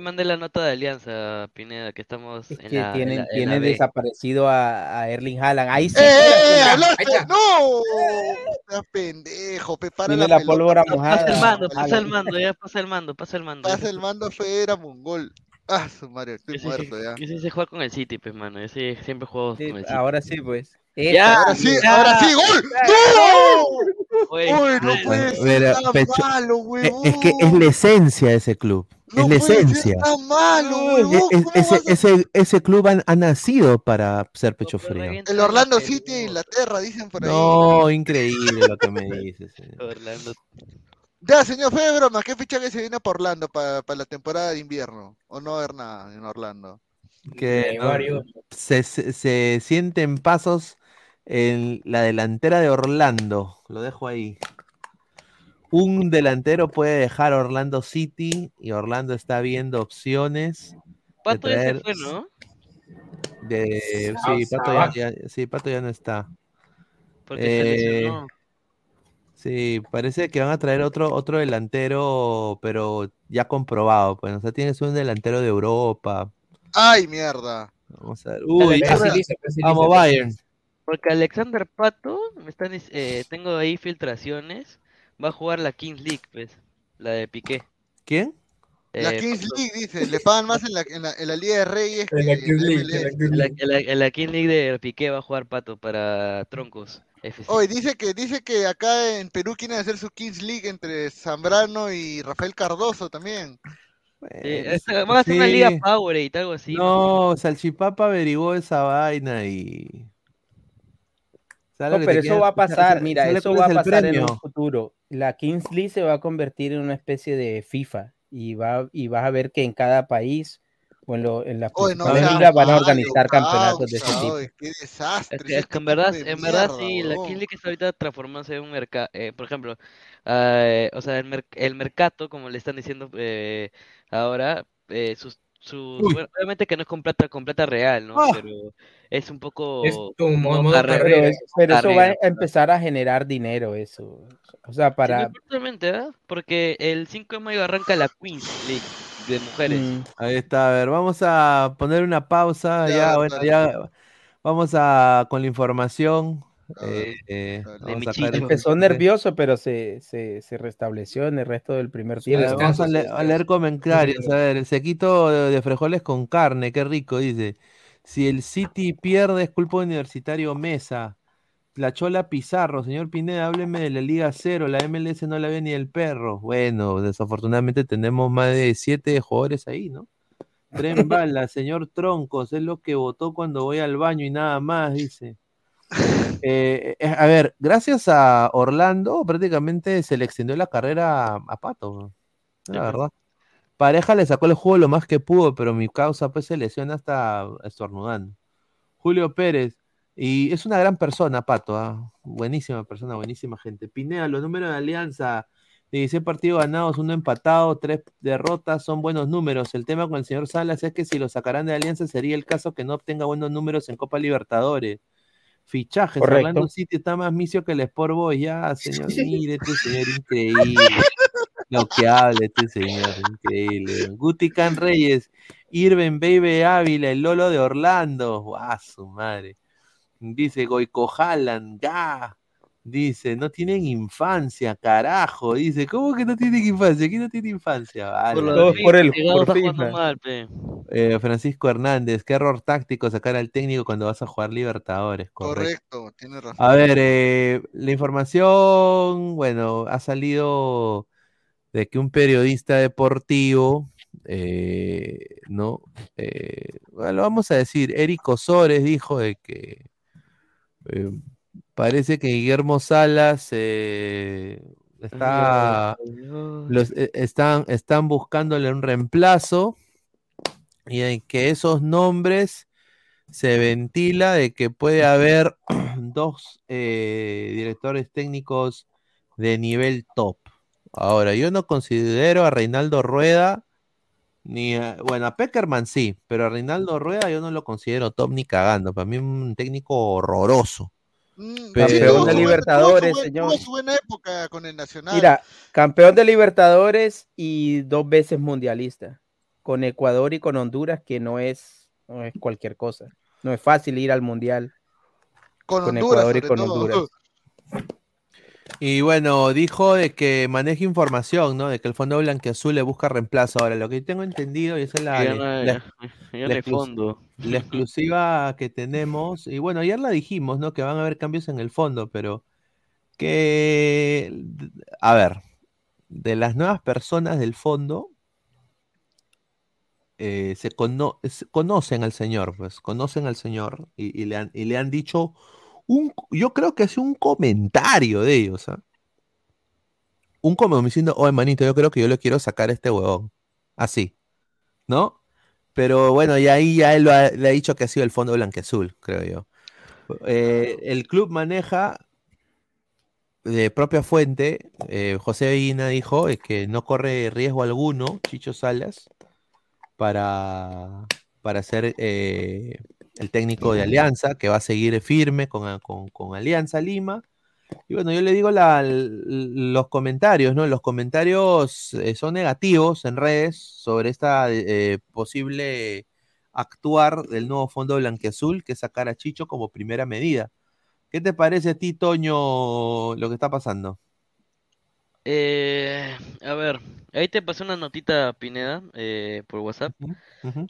mandé la nota de Alianza, Pineda, que estamos Es en que la, en tienen, la- en la tienen B. desaparecido a, a Erling Haaland. Ahí sí. ¡Eh, eh, eh! ¡Hablaste! está. ¡No! Estás pendejo, pe, para Tiene la, la pólvora pelota, mojada. Pasa el mando, pasa el mando, ya pasa el mando, pasa el mando. Pasa el mando fue era mongol. Ah, su madre, estoy muerto ya. sí sé jugar con el City, pues, mano. Sí siempre juego Sí, con el City. ahora sí, pues. Ya, Ahora sí, ya. ahora sí, gol. ¡No! Uy, no puede ser Mira, tan Pecho, malo, Es, huevón. es que es la esencia de ese club. No es la puede ser esencia. tan malo, huevón. es- ¿Cómo ese, vas a- ese, ese club ha, ha nacido para ser pecho frío. El la Orlando. City de Inglaterra, dicen por ahí. No, increíble lo que me dices. señor. Orlando. Ya, señor, fue de broma. ¿Qué fichaje se viene por Orlando para la temporada de invierno? ¿O no haber nada en Orlando? Que no- varios. se, se, se sienten pasos en la delantera de Orlando. Lo dejo ahí. un delantero puede dejar Orlando City y Orlando está viendo opciones. de Pato ya se fue, ¿no? de- Ah, sí, Pato ya, ya- sí, Pato ya no está. Porque se Eh, lesionó. Sí, parece que van a traer otro, otro delantero, pero ya comprobado. Pues, o sea, tienes un delantero de Europa. Ay, mierda. Vamos a ver. Uy, ya- vamos, Bayern. Porque Alexander Pato, me están, eh, tengo ahí filtraciones, va a jugar la Kings League, pues, la de Piqué. ¿Quién? La Eh, Kings Pato. League, dice, le pagan más en la, en la, en la Liga de Reyes que En la Kings la League, en la Kings League. en la- en la Kings League de Piqué va a jugar Pato para Troncos. Oye, dice que, dice que acá en Perú quieren hacer su Kings League entre Zambrano y Rafael Cardoso también. Sí, van a hacer una liga Powerade, algo así. No, Salchipapa averiguó esa vaina y. ¿Sabes No, pero eso va a sa- pasar, sa- mira, ¿sabes eso va a pasar en un futuro. La Kings League se va a convertir en una especie de FIFA y va y vas a ver que en cada país o en, lo- en las no van a organizar campeonatos de ese tipo. qué desastre. Es que, ese es que en verdad, en verdad mierda, sí, la. Kings League está ahorita transformándose en un mercado, por ejemplo, eh, o sea, el, mer- el mercado, como le están diciendo eh, ahora, eh, sus, bueno, obviamente que no es con plata, con plata real, ¿no? Ah. Pero es un poco Es tu mo- modo modo carrera, Pero, carrera. es- pero eso va a empezar a generar dinero, eso. O sea, Sí, para... probablemente, ¿ah? Porque el 5 de mayo arranca la Queens League de mujeres. Mm, Ahí está, a ver, vamos a poner una pausa. Ya, bueno, ya vamos a con la información. A ver, eh, eh, empezó nervioso, pero se, se, se restableció en el resto del primer tiempo. vamos a, le- leer comentarios. A ver, el sequito de, de frijoles con carne, qué rico, dice. Si el City pierde, es culpa de Universitario Mesa. La Chola Pizarro, señor Pineda, hábleme de la Liga Cero, la MLS no la ve ni el perro. Bueno, desafortunadamente tenemos más de siete jugadores ahí, ¿no? Tren Bala, señor Troncos, es lo que votó cuando voy al baño y nada más, dice. Eh, eh, a ver, gracias a Orlando, prácticamente se le extendió la carrera a, Pato, la verdad. Pareja le sacó el juego lo más que pudo, pero mi causa pues se lesiona hasta estornudando. Julio Pérez, y es una gran persona, Pato, ¿ah? buenísima persona, buenísima gente. Pineda, los números de Alianza, 16 partidos ganados, uno empatado, tres derrotas, son buenos números. El tema con el señor Salas es que si lo sacarán de Alianza sería el caso que no obtenga buenos números en Copa Libertadores. Fichajes, Correcto. Orlando City está más misio que el Sport Boys, ya, señor, mire, este señor increíble. Lo que habla este señor, increíble. Guti Can Reyes, Irving Baby Ávila, el Lolo de Orlando. ¡Guau, su madre! Dice Goico Haaland. Dice, no tienen infancia, carajo. Dice, ¿cómo que no tienen infancia? ¿Quién no tiene infancia? Por Vale. Todos por Gabo por mal, pe. Eh, Francisco Hernández, qué error táctico sacar al técnico cuando vas a jugar Libertadores. Correcto. Correcto, tiene razón. A ver, eh, la información, bueno, ha salido de que un periodista deportivo, eh, ¿no? Eh, bueno, lo vamos a decir, Eric Osores dijo de que eh, parece que Guillermo Salas eh, está, los, eh, están, están buscándole un reemplazo y en que esos nombres se ventila de que puede haber dos eh, directores técnicos de nivel top. Ahora, yo no considero a Reinaldo Rueda ni a, bueno, a Peckerman sí, pero a Reinaldo Rueda yo no lo considero top ni cagando. Para mí un técnico horroroso. Mm, Campeón de Libertadores, señor. Tuvo su buena época con el Nacional. Mira, campeón de Libertadores y dos veces mundialista. Con Ecuador y con Honduras, que no es, no es cualquier cosa. No es fácil ir al mundial con con Honduras, Ecuador y con todo. Honduras. Y bueno, dijo de que maneje información, ¿no? De que el Fondo Blanquiazul le busca reemplazo. Ahora, lo que tengo entendido, y esa es la, Ya la- ya fondo. exclusiva que tenemos, y bueno, ayer la dijimos, ¿no? Que van a haber cambios en el fondo, pero que, a ver, de las nuevas personas del fondo, eh, se cono- se conocen al señor, pues, conocen al señor y, y le, han, y le han dicho un, yo creo que es un comentario de ellos, ¿ah? Un como diciendo, oh, hermanito, yo creo que yo le quiero sacar este huevón. Así, ¿no? Pero bueno, y ahí ya él lo ha- le ha dicho que ha sido el fondo blanqueazul, creo yo. Eh, el club maneja de propia fuente, eh, José Vina dijo es que no corre riesgo alguno, Chicho Salas, para, para eh, el técnico de Alianza, que va a seguir firme con, con- con Alianza Lima. Y bueno, yo le digo la- los comentarios, ¿no? Los comentarios eh, son negativos en redes sobre esta eh, posible actuar del nuevo fondo blanquiazul, que es sacar a Chicho como primera medida. ¿Qué te parece a ti, Toño, lo que está pasando? Eh, a ver, ahí te pasé una notita, Pineda, eh, por WhatsApp,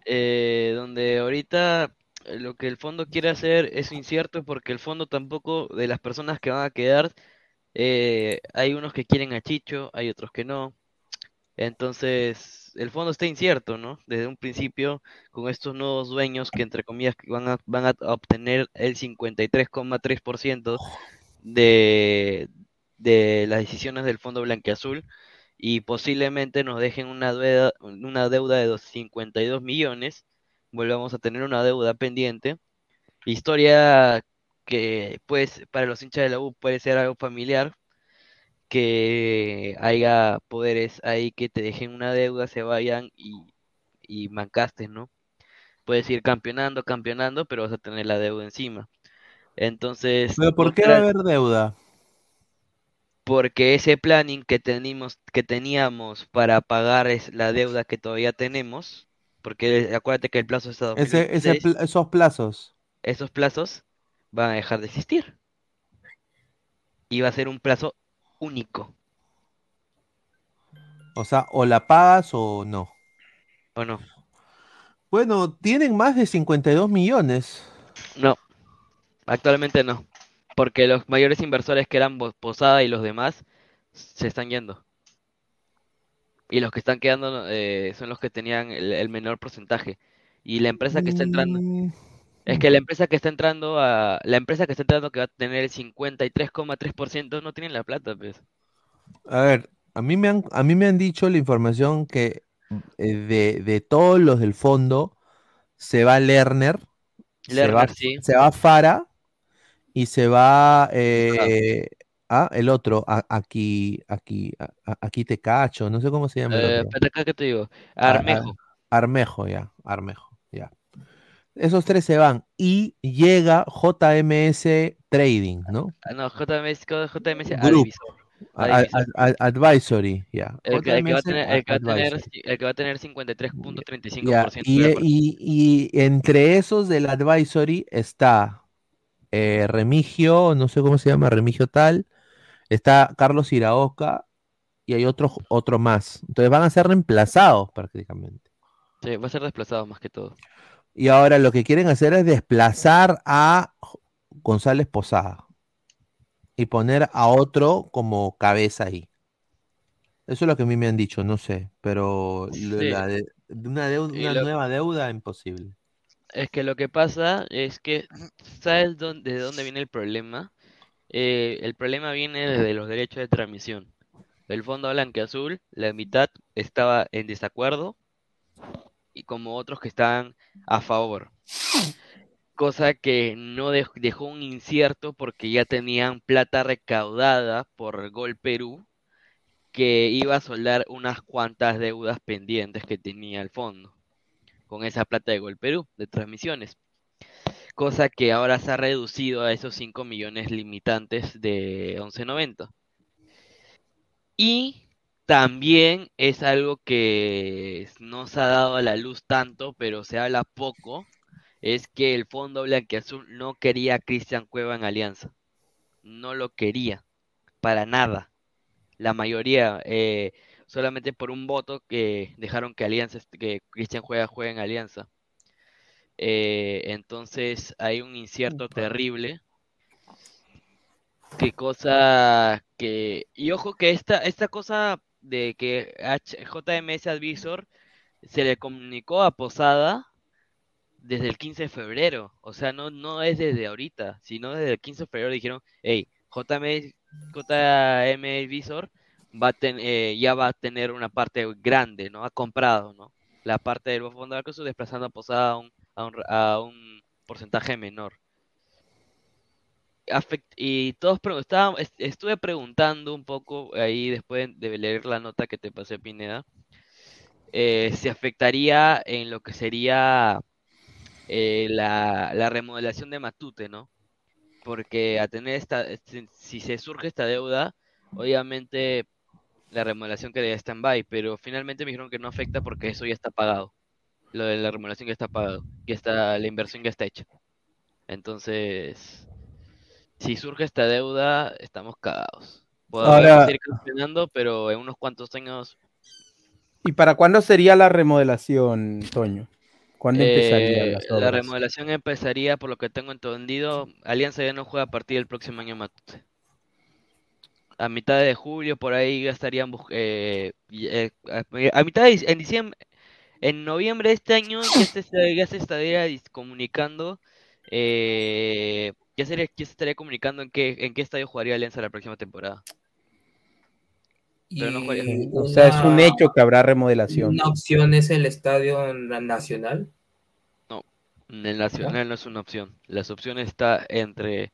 eh, donde ahorita eh, lo que el fondo quiere hacer es incierto porque el fondo tampoco, de las personas que van a quedar, eh, hay unos que quieren a Chicho, hay otros que no. Entonces, el fondo está incierto, ¿no? Desde un principio, con estos nuevos dueños que, entre comillas, van a, van a obtener el 53,3% de, de las decisiones del Fondo Blanquiazul y posiblemente nos dejen una deuda, una deuda de dos- 52 millones, volvamos a tener una deuda pendiente. Historia que, pues, para los hinchas de la U puede ser algo familiar, que haya poderes ahí que te dejen una deuda, se vayan y, y mancasten, ¿no? Puedes ir campeonando, campeonando, pero vas a tener la deuda encima. Entonces, ¿Pero por qué va a haber deuda? porque ese planning que tenemos, que teníamos para pagar es la deuda que todavía tenemos, porque acuérdate que el plazo es a Ese, ese 2026, pl- esos plazos. esos plazos van a dejar de existir. Y va a ser un plazo único, O sea, o la pagas o no. ¿o no? Bueno, tienen más de 52 millones. No, actualmente no, porque los mayores inversores que eran Posada y los demás se están yendo. Y los que están quedando eh, son los que tenían el, el menor porcentaje. Y la empresa que está entrando, es que la empresa que está entrando a, la empresa que está entrando que va a tener el 53,3% no tienen la plata, pues. A ver, a mí me han, a mí me han dicho la información que eh, de, de todos los del fondo se va Lerner, se Lerner, va, sí. se va Fara y se va eh, ah, el otro, a- aquí, aquí, a- aquí te cacho, no sé cómo se llama Eh, acá que te digo, A- a- Armejo. Armejo, ya, Armejo, ya. Esos tres se van y llega JMS Trading, ¿no? Ah, no, JMS, JMS. Advisor. Advisory, ya. El que, el que va a JMS tener, el el que va a tener Ya, 53.35% y, de la e- y- y entre esos del advisory está eh, Remigio, no sé cómo se llama, Remigio tal, está Carlos Iraoka y hay otro, otro más. Entonces van a ser reemplazados prácticamente. Sí, va a ser desplazado más que todo. Y ahora lo que quieren hacer es desplazar a González Posada y poner a otro como cabeza ahí. Eso es lo que a mí me han dicho, no sé, pero lo- Sí. la de, de una, lo- nueva deuda imposible. Es que lo que pasa es que, ¿sabes dónde, de dónde viene el problema? Eh, el problema viene desde los derechos de transmisión. El Fondo Blanqueazul, la mitad estaba en desacuerdo y como otros que estaban a favor. Cosa que no dej- dejó un incierto porque ya tenían plata recaudada por Gol Perú que iba a soldar unas cuantas deudas pendientes que tenía el fondo con esa plata de Gol Perú de transmisiones. Cosa que ahora se ha reducido a esos 5 millones limitantes de 11.90. Y también es algo que no se ha dado a la luz tanto, pero se habla poco, es que el Fondo Blanquiazul no quería a Cristian Cueva en Alianza. No lo quería, para nada. La mayoría, eh, solamente por un voto que dejaron que Alianza, que Cristian Cueva juegue en Alianza. Eh, entonces hay un incierto terrible. Qué cosa que. Y ojo que esta, esta cosa de que H- JMS Advisor se le comunicó a Posada desde el 15 de febrero. O sea, no, no es desde ahorita, sino desde el 15 de febrero dijeron, hey, JM, JM Advisor va a ten- eh, ya va a tener una parte grande, ¿no? Ha comprado, ¿no? La parte del fondo de Arcosu desplazando a Posada a un, a un, a un porcentaje menor. y todos pre- estaban- est- estuve preguntando un poco ahí después de leer la nota que te pasé, Pineda, eh, si afectaría en lo que sería eh, la, la remodelación de Matute, ¿no? Porque a tener esta, si, si se surge esta deuda, obviamente la remodelación quedaría stand-by, pero finalmente me dijeron que no afecta porque eso ya está pagado. Lo de la remodelación ya está pagado, ya está, la inversión ya está hecha. Entonces, si surge esta deuda, estamos cagados. Podemos seguir campeonando, pero en unos cuantos años ¿Y para cuándo sería la remodelación, Toño? ¿Cuándo eh, las la obras? remodelación empezaría, por lo que tengo entendido, Alianza ya no juega a partir del próximo año Matute. A mitad de julio, por ahí ya estarían eh, eh, a, mitad de en diciembre, en noviembre de este año ya se, esta- ya se estaría comunicando, eh, ya, sería- ya se estaría comunicando en qué, en qué estadio jugaría Alianza la próxima temporada. Pero no jugaría. O sea, es un hecho que habrá remodelación. Una opción es el Estadio Na- Nacional. No, el Nacional no es una opción. Las opciones está entre,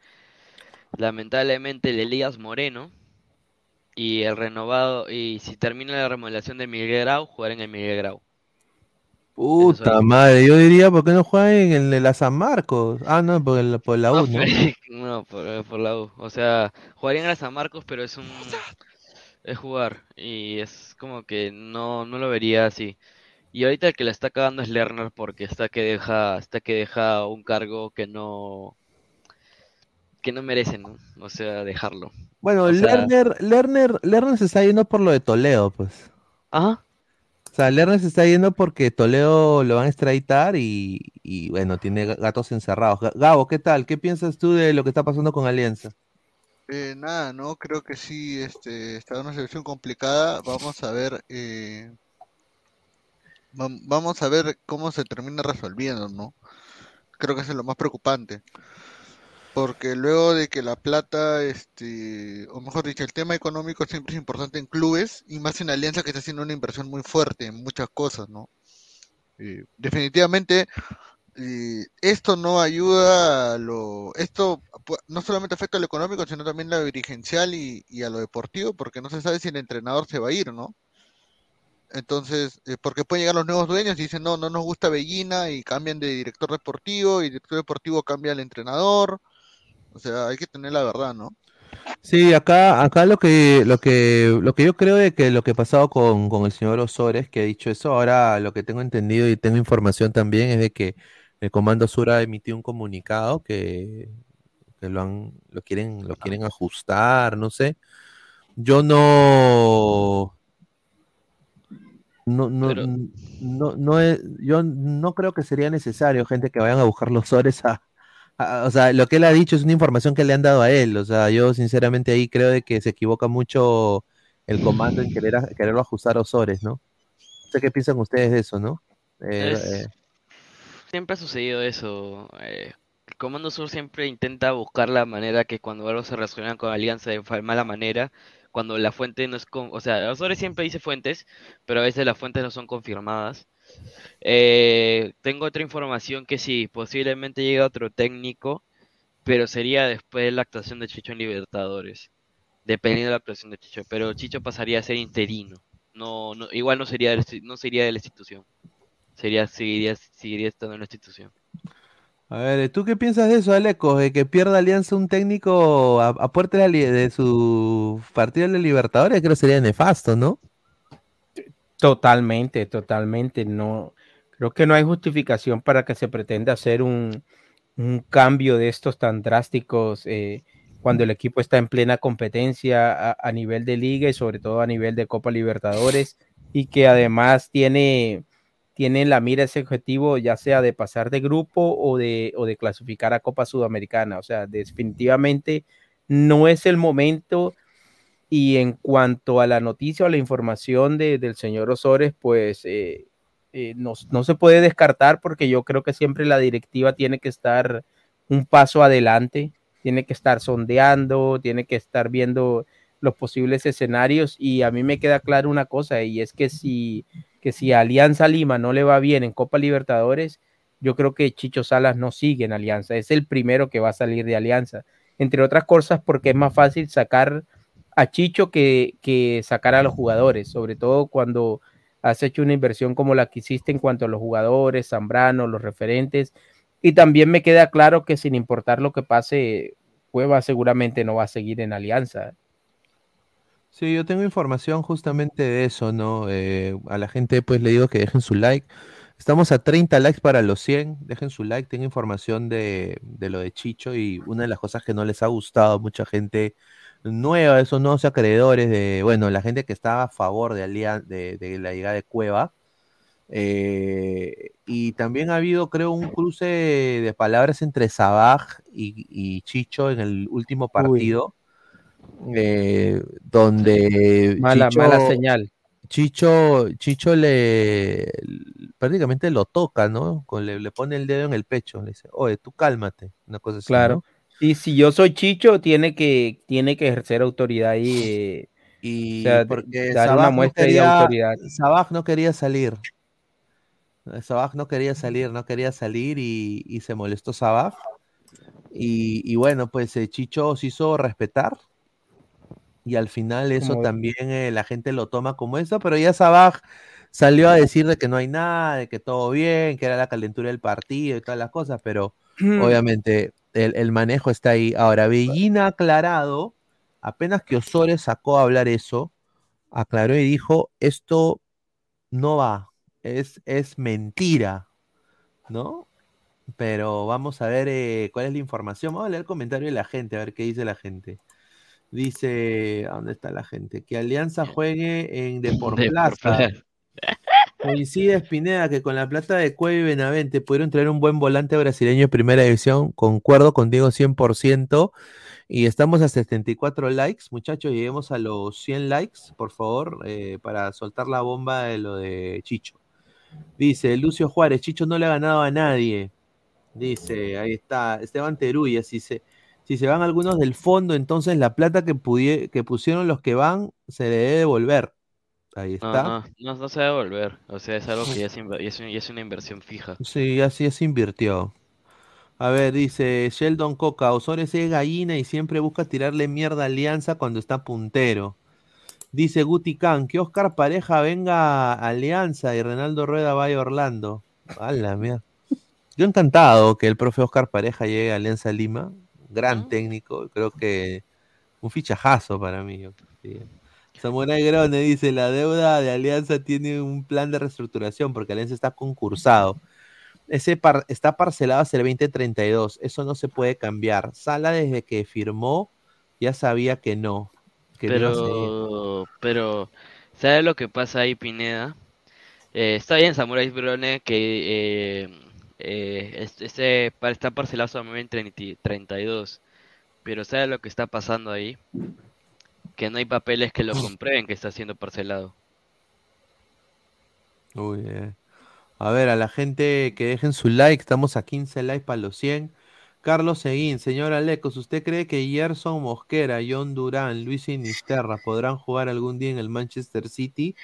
lamentablemente, el Elías Moreno y el renovado. Y si termina la remodelación de Miguel Grau, jugar en el Miguel Grau. Puta madre, yo diría, ¿por qué no juegan en el de la San Marcos? Ah, no, por, el- por la U, ¿no? No, por, por la U. O sea, jugarían en la San Marcos, pero es un. Es jugar. Y es como que no, no lo vería así. Y ahorita el que la está cagando es Lerner porque está que deja, está que deja un cargo que no. que no merece, ¿no? O sea, dejarlo. Bueno, O sea- Lerner, Lerner, Lerner se está yendo por lo de Toledo, pues. Ajá. Sea, Lerner se está yendo porque Toledo lo van a extraditar y, bueno, tiene ga- gatos encerrados. Ga- Gabo, ¿qué tal? ¿Qué piensas tú de lo que está pasando con Alianza? Eh, nada, no, creo que sí, este, está una situación complicada. Vamos a ver, eh, vam- vamos a ver cómo se termina resolviendo, ¿no? Creo que eso es lo más preocupante. Porque luego de que la plata, este, o mejor dicho, el tema económico siempre es importante en clubes y más en Alianza que está haciendo una inversión muy fuerte en muchas cosas, ¿no? Eh, definitivamente eh, esto no ayuda a lo, esto no solamente afecta a lo económico, sino también a lo dirigencial y, y a lo deportivo, porque no se sabe si el entrenador se va a ir, ¿no? Entonces, eh, porque pueden llegar los nuevos dueños y dicen, no, no nos gusta Bellina y cambian de director deportivo y director deportivo cambia al entrenador. O sea, hay que tener la verdad, ¿no? Sí, acá, acá lo que, lo que, lo que yo creo de que lo que ha pasado con, con el señor Osores, que ha dicho eso, ahora lo que tengo entendido y tengo información también es de que el Comando Sur ha emitido un comunicado que, que lo han, lo quieren, lo quieren ajustar, no sé. Yo no, no, no, Pero- no, no es- yo no creo que sería necesario, gente, que vayan a buscar los Sores a, o sea, lo que él ha dicho es una información que le han dado a él. O sea, yo sinceramente ahí creo de que se equivoca mucho el comando en querer a- quererlo ajustar a Osores, ¿no? No sé qué piensan ustedes de eso, ¿no? Eh, Es- eh, Siempre ha sucedido eso. eh, el Comando Sur siempre intenta buscar la manera que cuando algo se relaciona con Alianza de mala manera, cuando la fuente no es con, o sea, Osores siempre dice fuentes, pero a veces las fuentes no son confirmadas. Eh, tengo otra información que sí, posiblemente llega otro técnico, pero sería después de la actuación de Chicho en Libertadores, dependiendo de la actuación de Chicho, pero Chicho pasaría a ser interino. No, igual no sería, no sería de la institución. Sería, seguiría, seguiría estando en la institución. a ver, ¿tú qué piensas de eso, Aleco? De que pierda Alianza un técnico a, a puerta de, su partido de Libertadores, creo que sería nefasto, ¿no? Totalmente, totalmente. No, creo que no hay justificación para que se pretenda hacer un, un cambio de estos tan drásticos eh, cuando el equipo está en plena competencia a, nivel de liga y sobre todo a nivel de Copa Libertadores y que además tiene, tiene en la mira ese objetivo ya sea de pasar de grupo o de, o de clasificar a Copa Sudamericana. O sea, definitivamente no es el momento y en cuanto a la noticia o la información de- del señor Osores, pues eh, eh, no, no se puede descartar porque yo creo que siempre la directiva tiene que estar un paso adelante, tiene que estar sondeando, tiene que estar viendo los posibles escenarios y a mí me queda claro una cosa y es que si, que si Alianza Lima no le va bien en Copa Libertadores, yo creo que Chicho Salas no sigue en Alianza, es el primero que va a salir de Alianza entre otras cosas porque es más fácil sacar a Chicho que, que sacar a los jugadores, sobre todo cuando has hecho una inversión como la que hiciste en cuanto a los jugadores, Zambrano, los referentes, y también me queda claro que sin importar lo que pase, Cueva seguramente no va a seguir en Alianza. Sí, yo tengo información justamente de eso, ¿no? Eh, a la gente pues le digo que dejen su like. Estamos a 30 likes para los 100. Dejen su like. Tengo información de, de lo de Chicho y una de las cosas que no les ha gustado a mucha gente nueva, esos nuevos acreedores de, bueno, la gente que estaba a favor de, de, de la llegada de Cueva. Eh, y también ha habido, creo, un cruce de palabras entre Sabaj y, y Chicho en el último partido, eh, donde Mala- mala señal. Chicho, Chicho le prácticamente lo toca, ¿no? Con- le, le pone el dedo en el pecho, le dice, oye, tú cálmate, una cosa así. Claro. ¿no? Y si yo soy Chicho, tiene que, tiene que ejercer autoridad eh, Y o sea, de- porque dar Sabaj una no muestra de quería- autoridad. Sabaj no quería salir. Sabaj no quería salir, no quería salir y, y se molestó Sabaj. Y, y bueno, pues eh, Chicho se hizo respetar. Y al final eso Como- también eh, la gente lo toma como eso, pero ya Sabaj salió a decir de que no hay nada, de que todo bien, que era la calentura del partido y todas las cosas, pero obviamente el, el manejo está ahí. Ahora, Bellina ha aclarado, apenas que Osores sacó a hablar eso, aclaró y dijo, esto no va, es, es mentira, ¿no? Pero vamos a ver eh, cuál es la información. Vamos a leer el comentario de la gente, a ver qué dice la gente. Dice, ¿a ¿dónde está la gente? Que Alianza juegue en Deporplaza. Coincide Espineda que con la plata de Cueva y Benavente pudieron traer un buen volante brasileño en primera división. Concuerdo contigo 100%. Y estamos a 74 likes. Muchachos, lleguemos a los 100 likes, por favor, eh, para soltar la bomba de lo de Chicho. Dice Lucio Juárez, Chicho no le ha ganado a nadie. Dice, ahí está, Esteban Teruya, si se, si se van algunos del fondo, entonces la plata que, que pusieron los que van se le debe devolver. Ahí No, está. no, no, no se va a devolver. O sea, es algo que ya es, ya es, un- ya es una inversión fija. Sí, así se invirtió. A ver, dice Sheldon Coca, Osores es gallina y siempre busca tirarle mierda a Alianza cuando está puntero. Dice Guti Khan, que Oscar Pareja venga a Alianza y Renaldo Rueda vaya a Orlando. A la mierda. Yo encantado que el profe Oscar Pareja llegue a Alianza Lima. Gran técnico, creo que un fichajazo para mí. Samurai Grone dice, la deuda de Alianza tiene un plan de reestructuración porque Alianza está concursado. Ese par- está parcelado hasta el 2032. Eso no se puede cambiar. Sala desde que firmó ya sabía que no. Que. Pero, pero, ¿sabes lo que pasa ahí, Pineda? Eh, está bien, Samurai Brone, que eh, eh, es- este par- está parcelado solamente en 30 32. Pero ¿sabes lo que está pasando ahí? Que no hay papeles que lo comprueben que está siendo parcelado. Uy, eh. A ver, a la gente que dejen su like, estamos a 15 likes para los 100. Carlos Seguín, señor Alecos, ¿usted cree que Gerson Mosquera, John Durán, Luis Sinisterra podrán jugar algún día en el Manchester City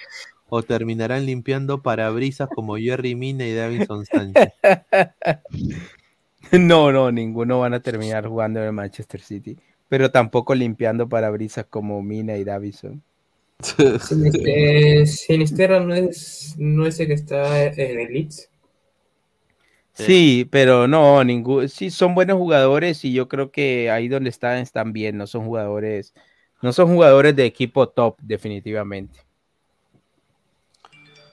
o terminarán limpiando parabrisas como Jerry Mina y Davinson Sánchez? No, no, ninguno van a terminar jugando en el Manchester City, pero tampoco limpiando parabrisas como Mina y Davison. Sinisterra no es, no es el que está en el Leeds. Sí, pero no, ningún, sí son buenos jugadores y yo creo que ahí donde están están bien, no son jugadores, no son jugadores de equipo top, definitivamente.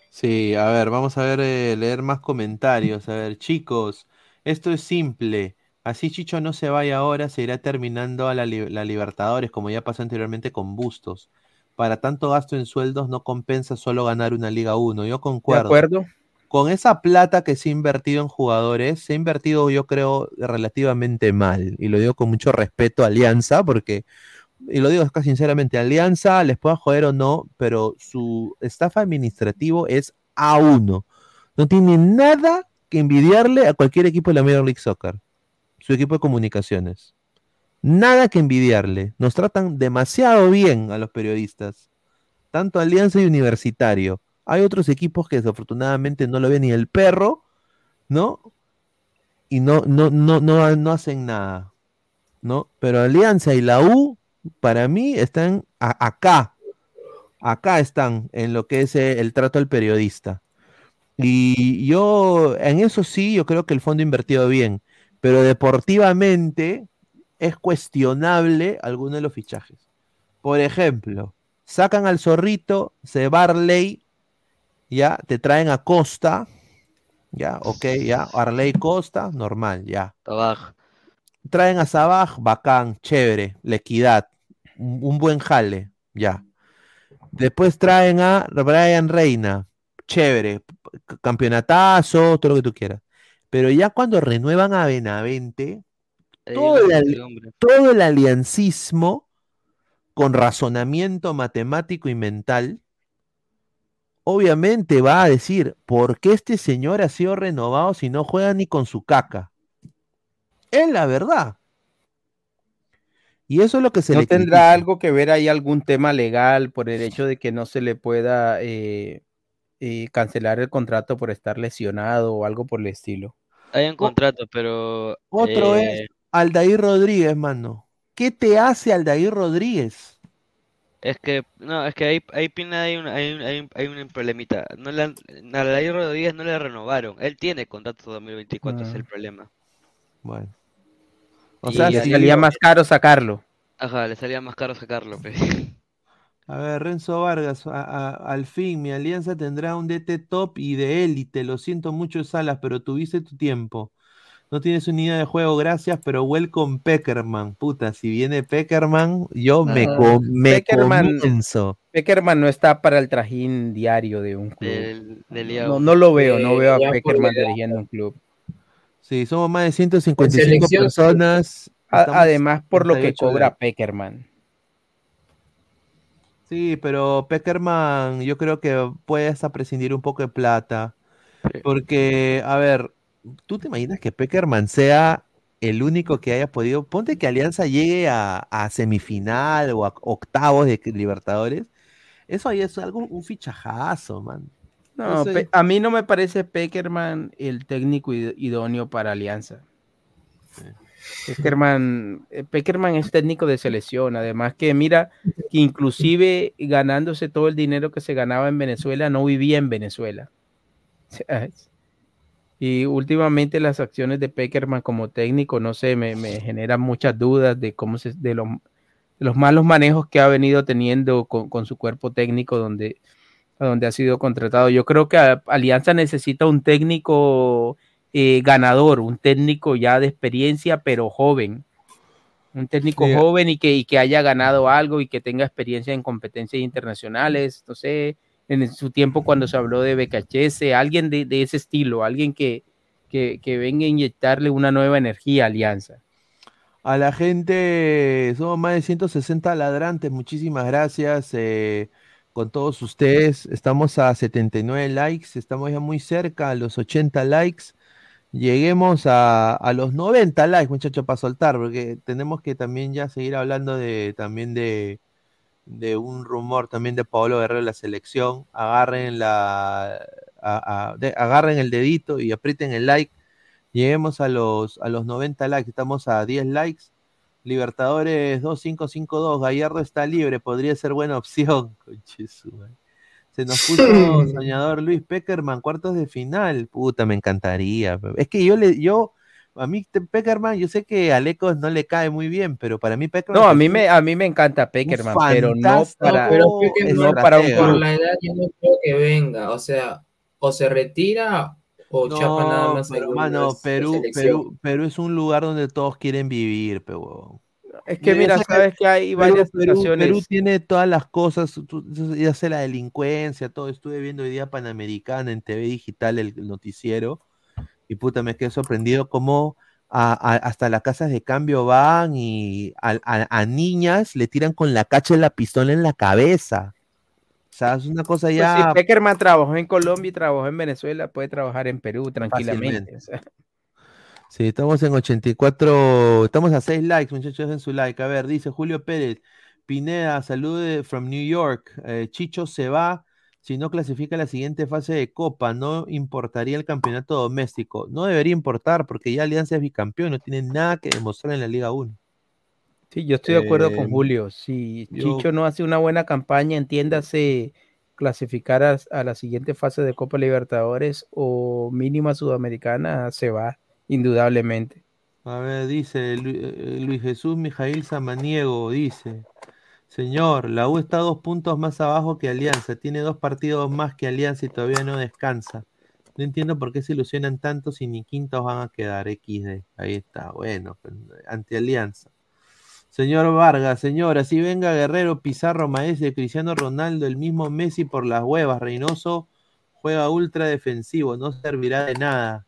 Sí, a ver, vamos a ver, eh, leer más comentarios. A ver, chicos, esto es simple. Así Chicho no se vaya ahora, se irá terminando a la, li- la Libertadores, como ya pasó anteriormente con Bustos. Para tanto gasto en sueldos no compensa solo ganar una Liga 1. Yo ¿De concuerdo. acuerdo? Con esa plata que se ha invertido en jugadores, se ha invertido, yo creo, relativamente mal. Y lo digo con mucho respeto a Alianza, porque, y lo digo acá sinceramente, Alianza les pueda joder o no, pero su staff administrativo es A1. No tiene nada que envidiarle a cualquier equipo de la Major League Soccer. Su equipo de comunicaciones. Nada que envidiarle. Nos tratan demasiado bien a los periodistas. Tanto Alianza y Universitario. Hay otros equipos que desafortunadamente no lo ve ni el perro, ¿no? Y no, no, no, no, no hacen nada. ¿no? Pero Alianza y la U, para mí, están acá. Acá están en lo que es eh, el trato al periodista. Y yo, en eso sí, yo creo que el fondo invertido bien, pero deportivamente es cuestionable alguno de los fichajes. Por ejemplo, sacan al zorrito, se Barley, ya, te traen a Costa, ya, ok, ya, Arley Costa, normal, ya. Abajo. Traen a Sabaj, bacán, chévere, la equidad, un, buen jale, ya. Después traen a Brian Reina, chévere, campeonatazo, todo lo que tú quieras. Pero ya cuando renuevan a Benavente, todo el, todo el aliancismo con razonamiento matemático y mental, obviamente va a decir, ¿por qué este señor ha sido renovado si no juega ni con su caca? Es la verdad. Y eso es lo que se ¿No le tendrá critica. algo que ver ahí algún tema legal por el hecho de que no se le pueda eh, eh, cancelar el contrato por estar lesionado o algo por el estilo? Hay un contrato, pero. Otro eh, es Aldair Rodríguez, mano. ¿Qué te hace Aldair Rodríguez? Es que, no, es que ahí, ahí Pina hay un, hay un, hay un, hay un problemita. No le han, a Alain Rodríguez no le renovaron. Él tiene contrato 2024, es Ah. el problema. Bueno. O Y sea, Le salía más caro sacarlo. Ajá, le salía más caro sacarlo, pe. A ver, Renzo Vargas, a- a- al fin, mi alianza tendrá un DT top y de élite. Lo siento mucho, Salas, pero tuviste tu tiempo. No tienes unidad de juego, gracias, pero welcome Peckerman. Puta, si viene Peckerman, yo me, Ah, co- me Peckerman- comienzo. Peckerman no está para el trajín diario de un club. Del, del No, no lo veo, no veo a Peckerman dirigiendo un club. Sí, somos más de 155 selección, personas. Además, por lo que 38 cobra. Peckerman. Sí, pero Peckerman yo creo que puede hasta prescindir un poco de plata. Porque, a ver, ¿tú te imaginas que Peckerman sea el único que haya podido? Ponte que Alianza llegue a, a semifinal o a octavos de Libertadores. Eso ahí es algo, un fichajazo, man. No, Entonces- a mí no me parece Peckerman el técnico id- idóneo para Alianza. Peckerman, eh, Peckerman es técnico de selección, además que mira que inclusive ganándose todo el dinero que se ganaba en Venezuela, no vivía en Venezuela. Y últimamente las acciones de Peckerman como técnico, no sé, me, me generan muchas dudas de cómo se, de, lo- de los malos manejos que ha venido teniendo con, con su cuerpo técnico donde, donde ha sido contratado. Yo creo que a- Alianza necesita un técnico eh, ganador, un técnico ya de experiencia, pero joven. Un técnico Sí. joven y que, y que haya ganado algo y que tenga experiencia en competencias internacionales, no sé, en su tiempo cuando se habló de BKHS, alguien de, de ese estilo, alguien que, que, que venga a inyectarle una nueva energía a Alianza. A la gente, somos más de 160 ladrantes, muchísimas gracias eh, con todos ustedes. Estamos a 79 likes, estamos ya muy cerca a los 80 likes. Lleguemos a, los 90 likes, muchachos, para soltar, porque tenemos que también ya seguir hablando de también de, de un rumor también de Pablo Guerrero de la selección. Agarren la a- agarren el dedito y aprieten el like. Lleguemos a los, a los 90 likes, estamos a 10 likes. Libertadores 2552, Gallardo está libre, podría ser buena opción. Se nos puso soñador Luis Peckerman, cuartos de final. Puta, me encantaría. Es que yo le, yo, a mí Peckerman, yo sé que a Lecos no le cae muy bien, pero para mí Peckerman. No, a mí me, a mí me encanta Peckerman, pero no para, Pero no para un por la edad yo no creo que venga. O sea, o se retira o chapa nada más pero mano, Perú. Perú, Perú es un lugar donde todos quieren vivir, pe huevón. Es que mira, sabes que hay varias Perú- situaciones. Perú tiene todas las cosas, ya sé la delincuencia, todo. Estuve viendo hoy día Panamericana en TV digital el, noticiero y puta, me quedé sorprendido cómo a- a- hasta las casas de cambio van y a, a- niñas le tiran con la cacha de la pistola en la cabeza. O sea, es una cosa Pues ya si Peckerman trabajó en Colombia y trabajó en Venezuela, puede trabajar en Perú tranquilamente. o sea. Sí, estamos en 84, estamos a 6 likes, muchachos, den su like. A ver, dice Julio Pérez, Pineda, salude from New York. Eh, Chicho se va si no clasifica la siguiente fase de Copa. No importaría el campeonato doméstico. No debería importar porque ya Alianza es bicampeón, no tiene nada que demostrar en la Liga 1. Sí, yo estoy de acuerdo con Eh, Julio. Si yo- Chicho no hace una buena campaña, entiéndase clasificar a, a la siguiente fase de Copa Libertadores o mínima sudamericana, se va, indudablemente. A ver, dice Lu- eh, Luis Jesús Mijail Samaniego, dice, señor, la U está dos puntos más abajo que Alianza, tiene dos partidos más que Alianza y todavía no descansa. No entiendo por qué se ilusionan tanto si ni quintos van a quedar XD. Ahí está, bueno, pues, ante Alianza. Señor Vargas, señor, así venga Guerrero, Pizarro, Maese, Cristiano Ronaldo, el mismo Messi por las huevas, Reynoso juega ultra defensivo, no servirá de nada.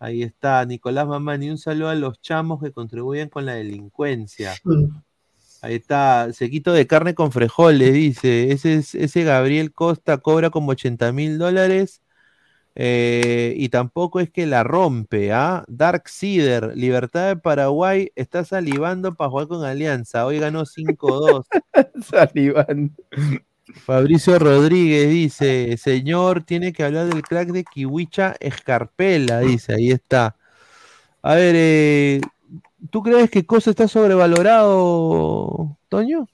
Ahí está, Nicolás Mamani, un saludo a los chamos que contribuyen con la delincuencia. Ahí está, sequito de carne con frijoles, dice. Ese, es- ese Gabriel Costa cobra como 80 mil dólares. eh, y tampoco es que la rompe, ¿ah? Dark Cider, Libertad de Paraguay, está salivando para jugar con Alianza. Hoy ganó 5-2. Salivando. Fabricio Rodríguez dice, señor, tiene que hablar del crack de Kiwicha Escarpela, dice, ahí está. A ver, eh, ¿tú crees que Cosa está sobrevalorado, Toño?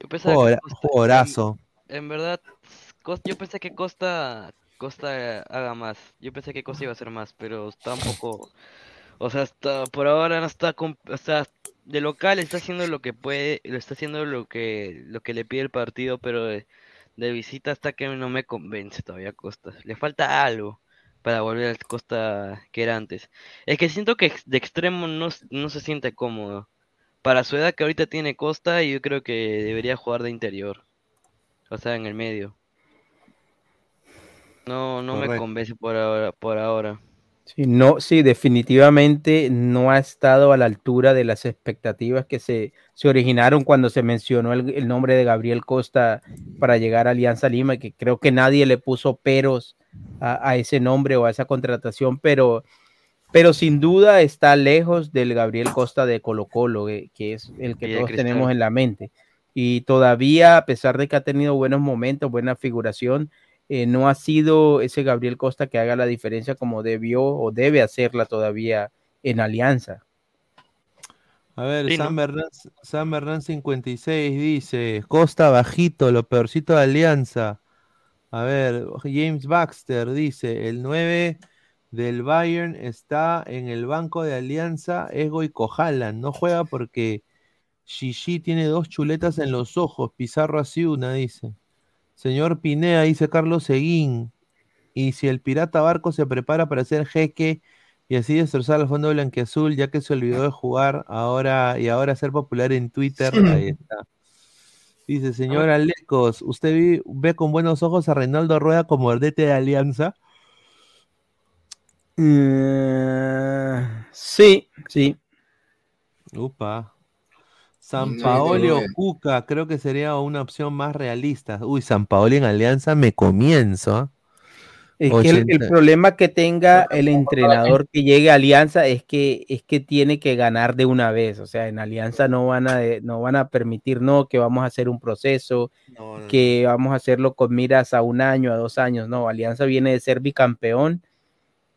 Yo Costa- jugadorazo. En, en verdad, yo pensé que Costa, Costa haga más. Yo pensé que Costa iba a hacer más, pero está un poco. O sea, está, por ahora no está. O sea, de local está haciendo lo que puede, lo está haciendo lo que, lo que le pide el partido, pero de, de visita hasta que no me convence todavía Costa. Le falta algo para volver al Costa que era antes. Es que siento que de extremo no, no se siente cómodo. Para su edad que ahorita tiene Costa, yo creo que debería jugar de interior. O sea, en el medio. No, no me convence por ahora, por ahora. Sí, no, sí, definitivamente no ha estado a la altura de las expectativas que se, se originaron cuando se mencionó el, el nombre de Gabriel Costa para llegar a Alianza Lima, que creo que nadie le puso peros a, a ese nombre o a esa contratación, pero, pero sin duda está lejos del Gabriel Costa de Colo Colo, que, que es el que todos tenemos en la mente. Y todavía, a pesar de que ha tenido buenos momentos, buena figuración, eh, no ha sido ese Gabriel Costa que haga la diferencia como debió o debe hacerla todavía en Alianza. A ver, Sí, San, ¿no? Bernán, San Bernán 56 dice, Costa bajito, lo peorcito de Alianza. A ver, James Baxter dice, el 9 del Bayern está en el banco de Alianza, es Goico Haaland, no juega porque Shishi tiene dos chuletas en los ojos, Pizarro así una, dice. Señor Pinea, dice Carlos Seguín, y si el pirata Barco se prepara para ser jeque y así destrozar al fondo blanqueazul, ya que se olvidó de jugar ahora y ahora ser popular en Twitter, ahí está. Dice, señor Alecos, ¿usted vi- ve con buenos ojos a Reinaldo Rueda como ardete de Alianza? Eh, sí, sí. Upa. San Paoli o. Cuca, creo que sería una opción más realista. Uy, San Paoli en Alianza me comienzo. ¿ah? Es que el, el 80. problema que tenga el entrenador que llegue a Alianza es que es que tiene que ganar de una vez. O sea, en Alianza no van a de- no van a permitir no que vamos a hacer un proceso, que vamos a hacerlo con miras a un año, a dos años. No, Alianza viene de ser bicampeón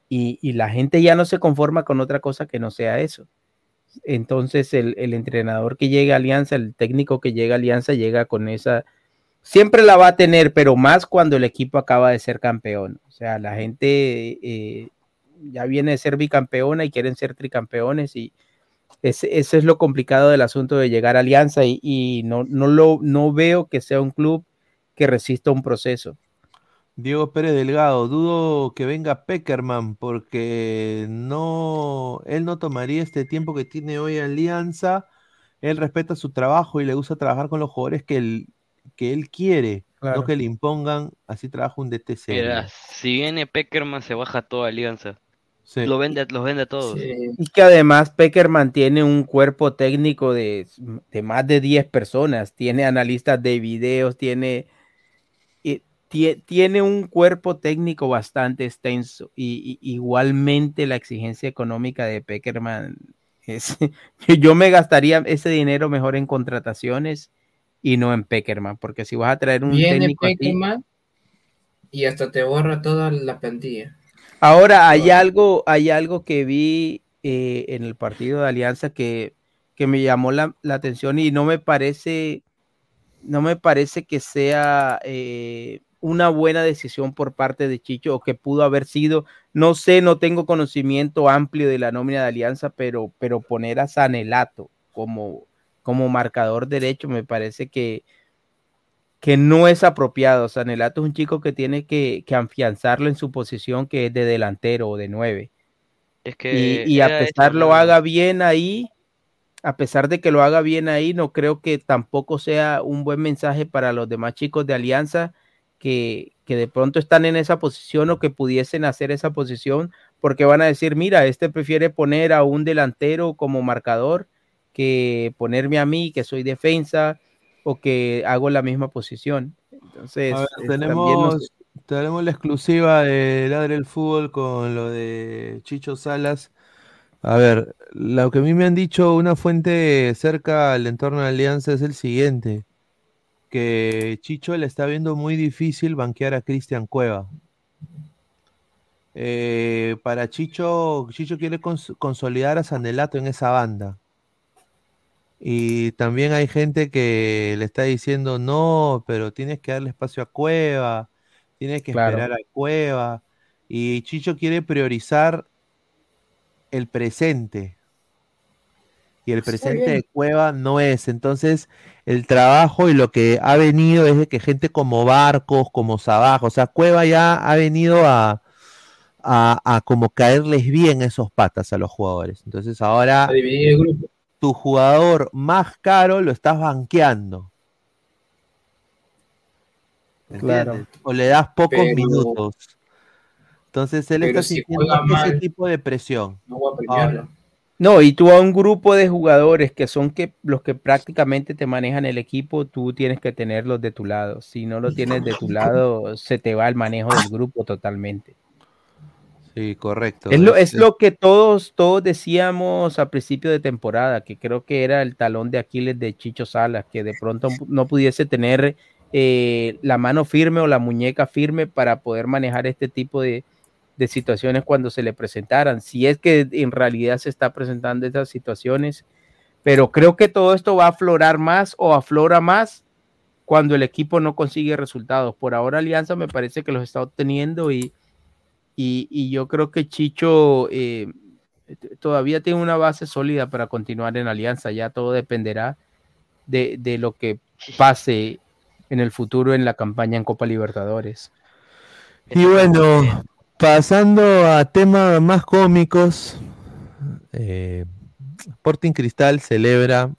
y, y la gente ya no se conforma con otra cosa que no sea eso. Entonces el, el entrenador que llega a Alianza, el técnico que llega a Alianza llega con esa, siempre la va a tener, pero más cuando el equipo acaba de ser campeón. O sea, la gente eh, ya viene de ser bicampeona y quieren ser tricampeones y ese, es lo complicado del asunto de llegar a Alianza y, y no, no, lo, no veo que sea un club que resista un proceso. Diego Pérez Delgado, dudo que venga Peckerman porque no, él no tomaría este tiempo que tiene hoy Alianza. Él respeta su trabajo y le gusta trabajar con los jugadores que él, que él quiere, Claro. no que le impongan. Así trabaja un DT serio. Mira, si viene Peckerman se baja toda Alianza. Sí. Lo vende, los vende a todos. Y que además Peckerman tiene un cuerpo técnico de, de más de 10 personas, tiene analistas de videos, tiene, tie- tiene un cuerpo técnico bastante extenso y, y igualmente la exigencia económica de Peckerman es, yo me gastaría ese dinero mejor en contrataciones y no en Peckerman, porque si vas a traer un Viene técnico Peckerman y hasta te borra toda la plantilla. Ahora hay algo, hay algo que vi eh, en el partido de Alianza que, que me llamó la, la atención y no me parece, no me parece que sea eh, una buena decisión por parte de Chicho o que pudo haber sido. No sé, no tengo conocimiento amplio de la nómina de Alianza, pero, pero poner a Sanelato como, como marcador derecho me parece que, que no es apropiado. Sanelato es un chico que tiene que, que afianzarlo en su posición que es de delantero o de nueve. Es que Y, y a pesar lo haga bien ahí, a pesar de que lo haga bien ahí, no creo que tampoco sea un buen mensaje para los demás chicos de Alianza que, que de pronto están en esa posición o que pudiesen hacer esa posición, porque van a decir, mira, este prefiere poner a un delantero como marcador que ponerme a mí, que soy defensa, o que hago la misma posición. Entonces, ver, no tenemos, tenemos la exclusiva de Ladre el Fútbol con lo de Chicho Salas. A ver, lo que a mí me han dicho una fuente cerca al entorno de Alianza es el siguiente, que Chicho le está viendo muy difícil banquear a Cristian Cueva. Eh, para Chicho, Chicho quiere cons- consolidar a Sanelato en esa banda. Y también hay gente que le está diciendo, no, pero tienes que darle espacio a Cueva, tienes que Claro. esperar a Cueva. Y Chicho quiere priorizar el presente. Y el presente de Cueva no es. Entonces, el trabajo y lo que ha venido es de que gente como Barcos, como Sabajo, o sea, Cueva ya ha venido a, a, a como caerles bien esos patas a los jugadores. Entonces, ahora tu jugador más caro lo estás banqueando. Claro. O le das pocos Pero- minutos. Entonces él está si sintiendo ese mal, tipo de presión. No voy a premiarlo. Ahora, No, y tú a un grupo de jugadores que son que los que prácticamente te manejan el equipo, tú tienes que tenerlos de tu lado. Si no lo tienes de tu lado, se te va el manejo del grupo totalmente. sí, correcto. Es lo, Es- lo que todos, todos decíamos a principio de temporada, que creo que era el talón de Aquiles de Chicho Salas, que de pronto no pudiese tener eh, la mano firme o la muñeca firme para poder manejar este tipo de, de situaciones cuando se le presentaran. Si es que en realidad se está presentando estas situaciones, pero creo que todo esto va a aflorar más o aflora más cuando el equipo no consigue resultados. Por ahora Alianza me parece que los está obteniendo y, y, yo creo que Chicho eh, todavía tiene una base sólida para continuar en Alianza. Ya todo dependerá de, de lo que pase en el futuro en la campaña en Copa Libertadores. Y bueno, pasando a temas más cómicos, eh, Sporting Cristal celebra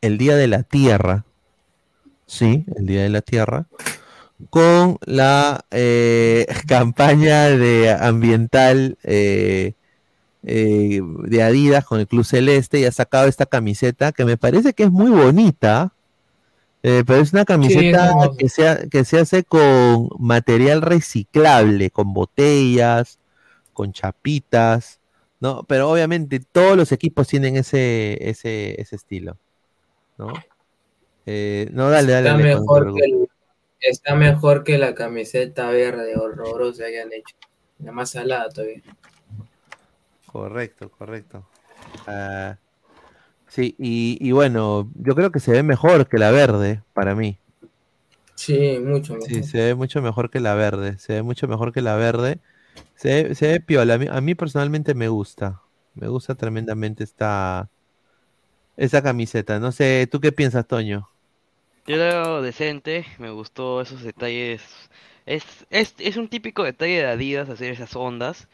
el Día de la Tierra, sí, el Día de la Tierra, con la eh, campaña de ambiental eh, eh, de Adidas con el Club Celeste y ha sacado esta camiseta que me parece que es muy bonita. Eh, pero es una camiseta no. que, se, ha- que se hace con material reciclable, con botellas, con chapitas, ¿no? Pero obviamente todos los equipos tienen ese, ese, ese estilo, ¿no? Eh, no, dale, dale. Está dale, mejor, que el- está mejor que la camiseta verde horrorosa que han hecho. La más salada todavía. Correcto, correcto. Ah, sí, y, y bueno, yo creo que se ve mejor que la verde, para mí. Sí, mucho mejor. Sí, se ve mucho mejor que la verde. Se ve mucho mejor que la verde. Se ve, se ve piola. A mí, a mí personalmente me gusta. Me gusta tremendamente esta, esta camiseta. No sé, ¿tú qué piensas, Toño? Yo lo veo decente, me gustó esos detalles. Es, es, es un típico detalle de Adidas hacer esas ondas.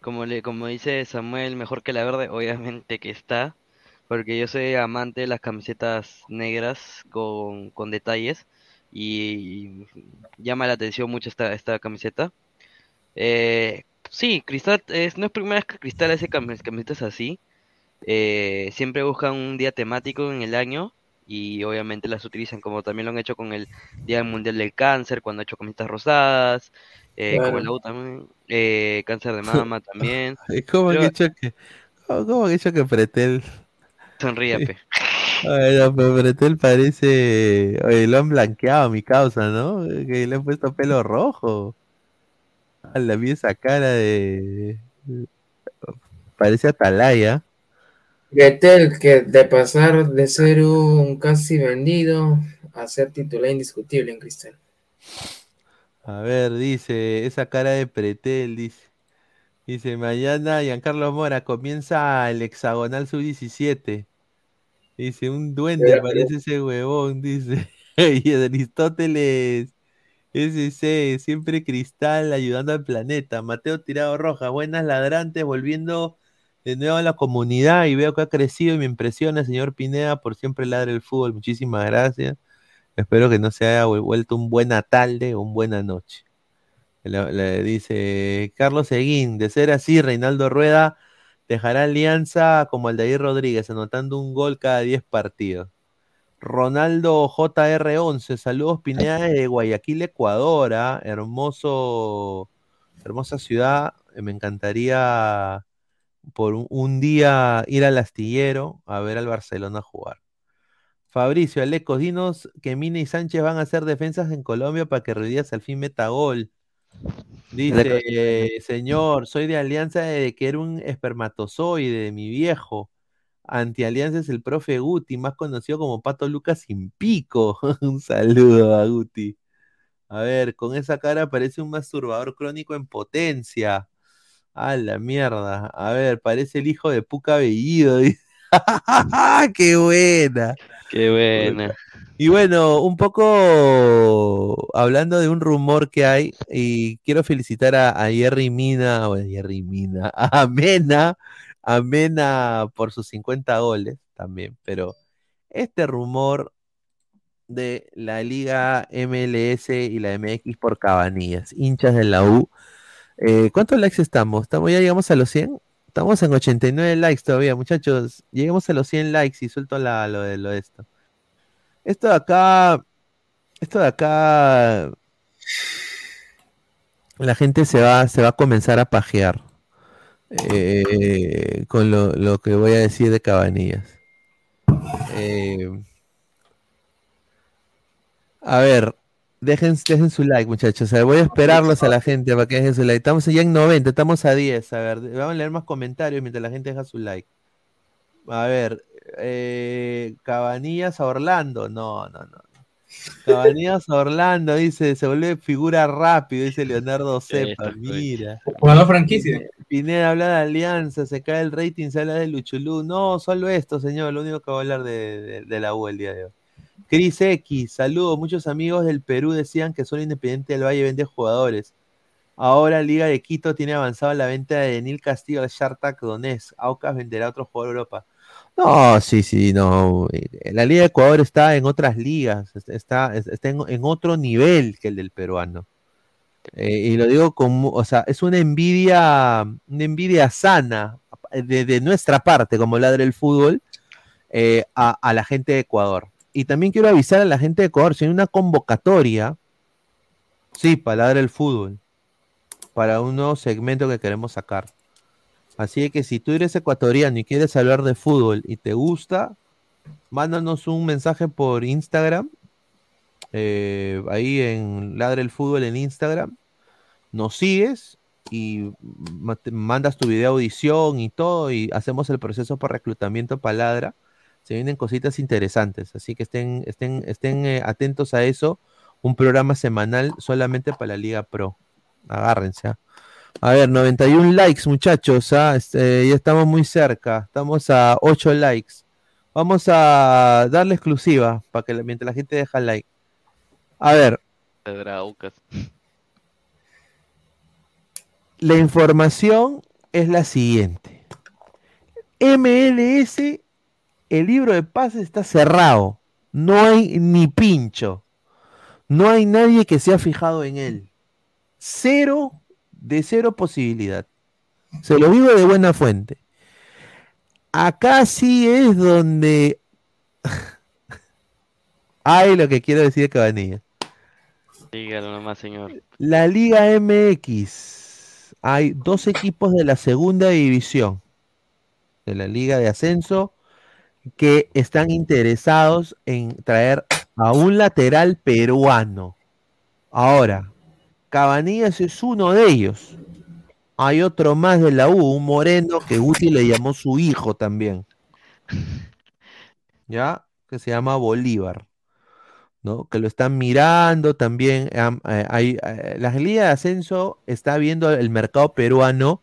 Como le, como dice Samuel, mejor que la verde, obviamente que está. Porque yo soy amante de las camisetas negras con, con detalles. Y llama la atención mucho esta, esta camiseta. Eh, sí, Cristal es, no es primera vez que Cristal hace camis- camisetas así. Eh, siempre buscan un día temático en el año y obviamente las utilizan como también lo han hecho con el Día Mundial del Cáncer, cuando han hecho camisetas rosadas, eh, como el AU también, eh, cáncer de mama también. Es como Pero- que hecho que, como como que hecho que Pretel. Sonríe, pe. Ay, no, pero Pretel parece. Oye, lo han blanqueado a mi causa, ¿no? Que le han puesto pelo rojo. A la vi esa cara de. Parece Atalaya. Betel, que de pasar de ser un casi vendido a ser titular indiscutible en Cristal. A ver, dice, esa cara de pretel, dice. Dice, mañana Giancarlo Mora comienza el hexagonal sub-17. Dice, un duende parece ese huevón, dice. Y Aristóteles, SC, siempre cristal ayudando al planeta. Mateo Tirado Roja, buenas ladrantes, volviendo de nuevo a la comunidad y veo que ha crecido y me impresiona, señor Pineda, por siempre ladra el fútbol. Muchísimas gracias. Espero que no se haya vuel- vuelto un buena tarde o un buena noche. Le, le dice Carlos Seguín, de ser así, Reinaldo Rueda dejará alianza como Aldair Rodríguez, anotando un gol cada 10 partidos. Ronaldo JR11, saludos Pineda de Guayaquil, Ecuador, ¿ah? hermoso, hermosa ciudad, eh, me encantaría por un, un día ir al astillero a ver al Barcelona jugar. Fabricio, Alecos, dinos que Mina y Sánchez van a hacer defensas en Colombia para que Ruidías al fin meta gol. Dice, señor, soy de Alianza de que era un espermatozoide de mi viejo. Antialianza es el profe Guti, más conocido como Pato Lucas sin pico. un saludo a Guti. A ver, con esa cara parece un masturbador crónico en potencia. A la mierda. A ver, parece el hijo de Puca Bellido. ¡Qué buena! Qué buena. Y bueno, un poco hablando de un rumor que hay, y quiero felicitar a, a Jerry Mina, o a Jerry Mina, a Mena, a Mena por sus 50 goles también, pero este rumor de la Liga MLS y la MX por Cabanillas, hinchas de la U, eh, ¿cuántos likes estamos? ¿Estamos? ¿Ya llegamos a los 100? Estamos en 89 likes todavía, muchachos. Lleguemos a los 100 likes y suelto la, lo de lo de esto. Esto de acá, esto de acá, la gente se va, se va a comenzar a pajear eh, con lo, lo que voy a decir de Cabanillas. Eh, a ver, dejen, dejen su like, muchachos. Voy a esperarlos a la gente para que dejen su like. Estamos ya en 90, estamos a 10. A ver, vamos a leer más comentarios mientras la gente deja su like. A ver, eh, Cabanillas a Orlando. No, no, no. Cabanillas a Orlando, dice, se vuelve figura rápido, dice Leonardo Cepa. Mira. Jugador franquicia. Pineda habla de alianza, se cae el rating, se habla de Luchulú. No, solo esto, señor, lo único que voy a hablar de, de- de la U el día de hoy. Cris X, saludos. Muchos amigos del Perú decían que solo Independiente del Valle vende jugadores. Ahora Liga de Quito tiene avanzado la venta de Denil Castillo al Shartak Donetsk. Aucas venderá otro jugador a Europa. No, sí, sí, no. eh, La Liga de Ecuador está en otras ligas, es- está, es- está en, otro nivel que el del peruano. Eh, y lo digo como, o sea, es una envidia, una envidia sana de, de nuestra parte, como ladra el fútbol, eh, a, la gente de Ecuador. Y también quiero avisar a la gente de Ecuador, si hay una convocatoria, sí, para ladra el fútbol, para un nuevo segmento que queremos sacar. Así que si tú eres ecuatoriano y quieres hablar de fútbol y te gusta, mándanos un mensaje por Instagram, eh, ahí en Ladra el Fútbol en Instagram, nos sigues y mandas tu video audición y todo y hacemos el proceso para reclutamiento para Ladra. Se vienen cositas interesantes, así que estén, estén, estén eh, atentos a eso. Un programa semanal solamente para la Liga Pro. Agárrense. ¿ah? A ver, 91 likes, muchachos. ¿ah? Este, ya estamos muy cerca. Estamos a 8 likes. Vamos a darle exclusiva para que mientras la gente deja like. A ver, la información es la siguiente. MLS, el libro de pases está cerrado. No hay ni pincho. No hay nadie que se ha fijado en él. Cero de cero posibilidad. Se lo digo de buena fuente. Acá sí es donde hay lo que quiero decir de Cabanilla. Dígalo nomás, señor. La Liga MX. Hay dos equipos de la segunda división de la Liga de Ascenso que están interesados en traer a un lateral peruano. Ahora, Cabanillas es uno de ellos. Hay otro más de la U, un moreno que Guti le llamó su hijo también. ¿ya? Que se llama Bolívar, ¿no? Que lo están mirando también. am- eh, hay, eh, la Liga de Ascenso está viendo el mercado peruano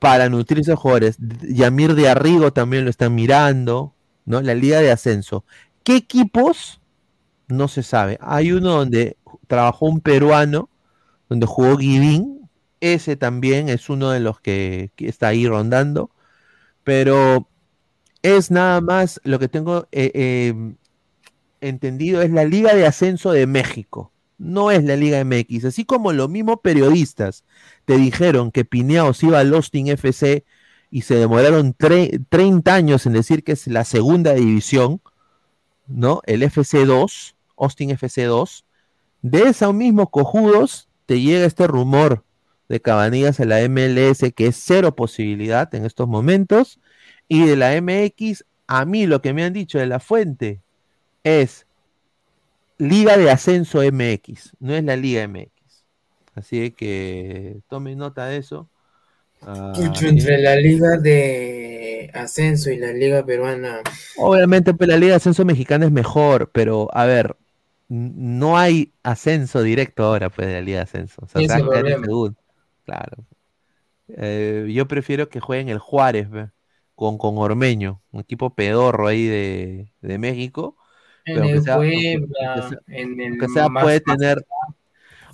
para nutrirse de jugadores. Yamir de Arrigo también lo están mirando, ¿no? La Liga de Ascenso. ¿Qué equipos? No se sabe. Hay uno donde trabajó un peruano, donde jugó Guivín. Ese también es uno de los que, está ahí rondando. Pero es nada más lo que tengo eh, eh, entendido, es la Liga de Ascenso de México. No es la Liga MX. Así como los mismos periodistas te dijeron que Pineaos iba al Austin FC y se demoraron tre- 30 años en decir que es la segunda división, ¿no? El FC2, Austin FC2. De esos mismos cojudos te llega este rumor de Cabanillas a la MLS, que es cero posibilidad en estos momentos. Y de la MX, a mí lo que me han dicho de la fuente es Liga de Ascenso MX, no es la Liga MX. Así que tomen nota de eso. Ah, Pucho, entre la liga de ascenso y la liga peruana. Obviamente, pues la Liga de Ascenso Mexicana es mejor, pero a ver, no hay ascenso directo ahora, pues, de la Liga de Ascenso. O sea. Claro. Eh, yo prefiero que jueguen el Juárez, ve, con, con Ormeño, un equipo pedorro ahí de, de México. En pero el sea- aunque- Puebla, aunque sea- en el aunque sea, más- puede tener.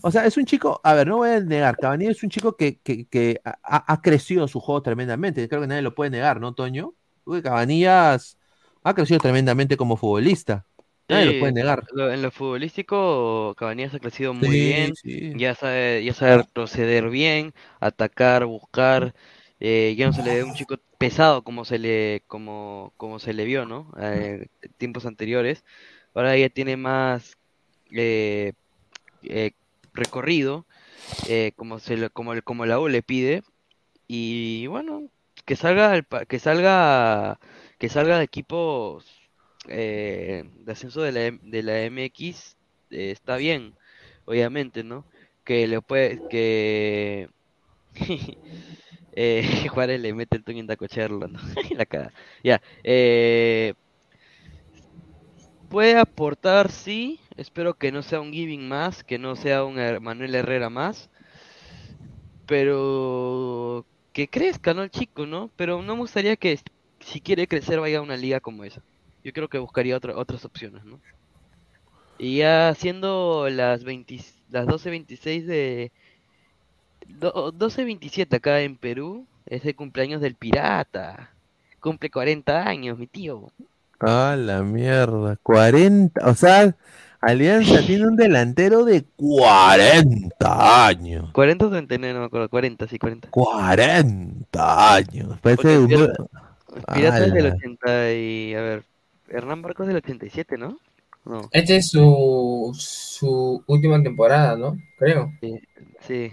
O sea, es un chico, a ver, no voy a negar, Cabanillas es un chico que, que- que ha, ha crecido su juego tremendamente. Creo que nadie lo puede negar, ¿no, Toño? Que Cabanillas ha crecido tremendamente como futbolista. Nadie lo Sí, puede negar. lo- en lo futbolístico, Cabanillas ha crecido muy Sí, bien, sí. ya sabe, ya sabe retroceder bien, atacar, buscar, eh, ya no se le ve un chico pesado como se le, como, como se le vio, ¿no? Eh, tiempos anteriores. Ahora ya tiene más eh, eh, recorrido, como se como, el- como la U le pide, y bueno, que salga que salga que salga de equipos eh, de ascenso de la, de la MX eh, está bien, obviamente, ¿no? Que le puede que eh, Juárez le mete el Toño en ¿no? La caga. Ya, eh, puede aportar, sí. Espero que no sea un Giving más, que no sea un Manuel Herrera más. Pero que crezca, ¿no? El chico, ¿no? Pero no me gustaría que si quiere crecer vaya a una liga como esa. Yo creo que buscaría otra- otras opciones, ¿no? Y ya siendo las 20, las 12.26 de... do- 12.27 acá en Perú, es el cumpleaños del pirata. Cumple 40 años, mi tío. Ah, la mierda. 40. O sea, Alianza tiene un delantero de 40 años. 40 o 39, no me acuerdo. 40, sí, 40. 40 años. Parece un- Pirata, es del Ala. 80 y... A ver, Hernán Barcos es del 87, ¿no? No. Esta es su, su última temporada, ¿no? Creo. Sí, sí.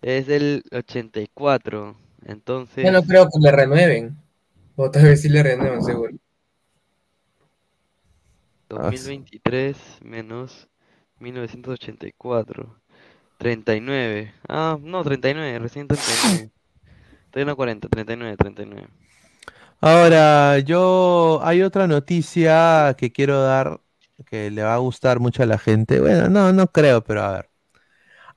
Es del 84. Entonces... Ya no creo que le renueven. O tal vez sí le renuevan, seguro. 2023 menos 1984. 39. Ah, no, 39, recién 39. 31, 40, 39, 39. Ahora, yo hay otra noticia que quiero dar que le va a gustar mucho a la gente. Bueno, no, no creo, pero a ver.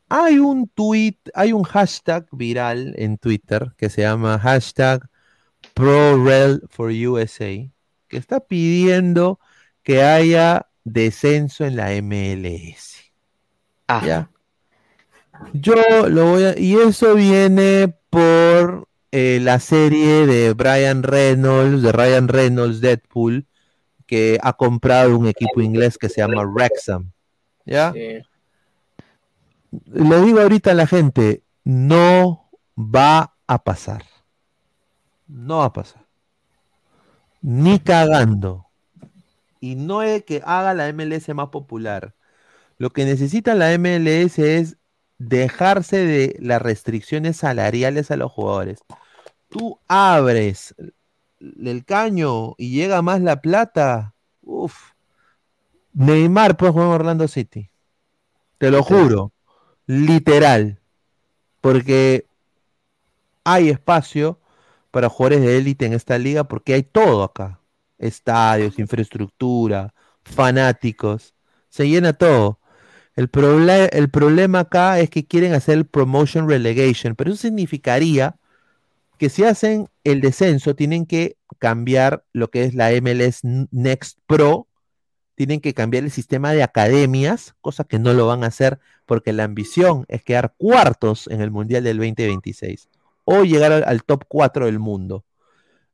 Hay un tweet, hay un hashtag viral en Twitter que se llama hashtag ProRel for USA, que está pidiendo que haya descenso en la MLS. ¿Ya? Yo lo voy a. Y eso viene por eh, la serie de Brian Reynolds, de Ryan Reynolds, Deadpool, que ha comprado un equipo inglés que se llama Wrexham. ¿Ya? Le digo ahorita a la gente, no va a pasar. No va a pasar. Ni cagando. Y no es que haga la MLS más popular. Lo que necesita la MLS es dejarse de las restricciones salariales a los jugadores. Tú abres el caño y llega más la plata. Uf. Neymar puede jugar en Orlando City. Te lo juro. Literal. Porque hay espacio para jugadores de élite en esta liga porque hay todo acá. Estadios, infraestructura, fanáticos, se llena todo. El, proble- el problema acá es que quieren hacer el promotion relegation, pero eso significaría que si hacen el descenso tienen que cambiar lo que es la MLS Next Pro, tienen que cambiar el sistema de academias, cosa que no lo van a hacer porque la ambición es quedar cuartos en el Mundial del 2026 o llegar al, top 4 del mundo.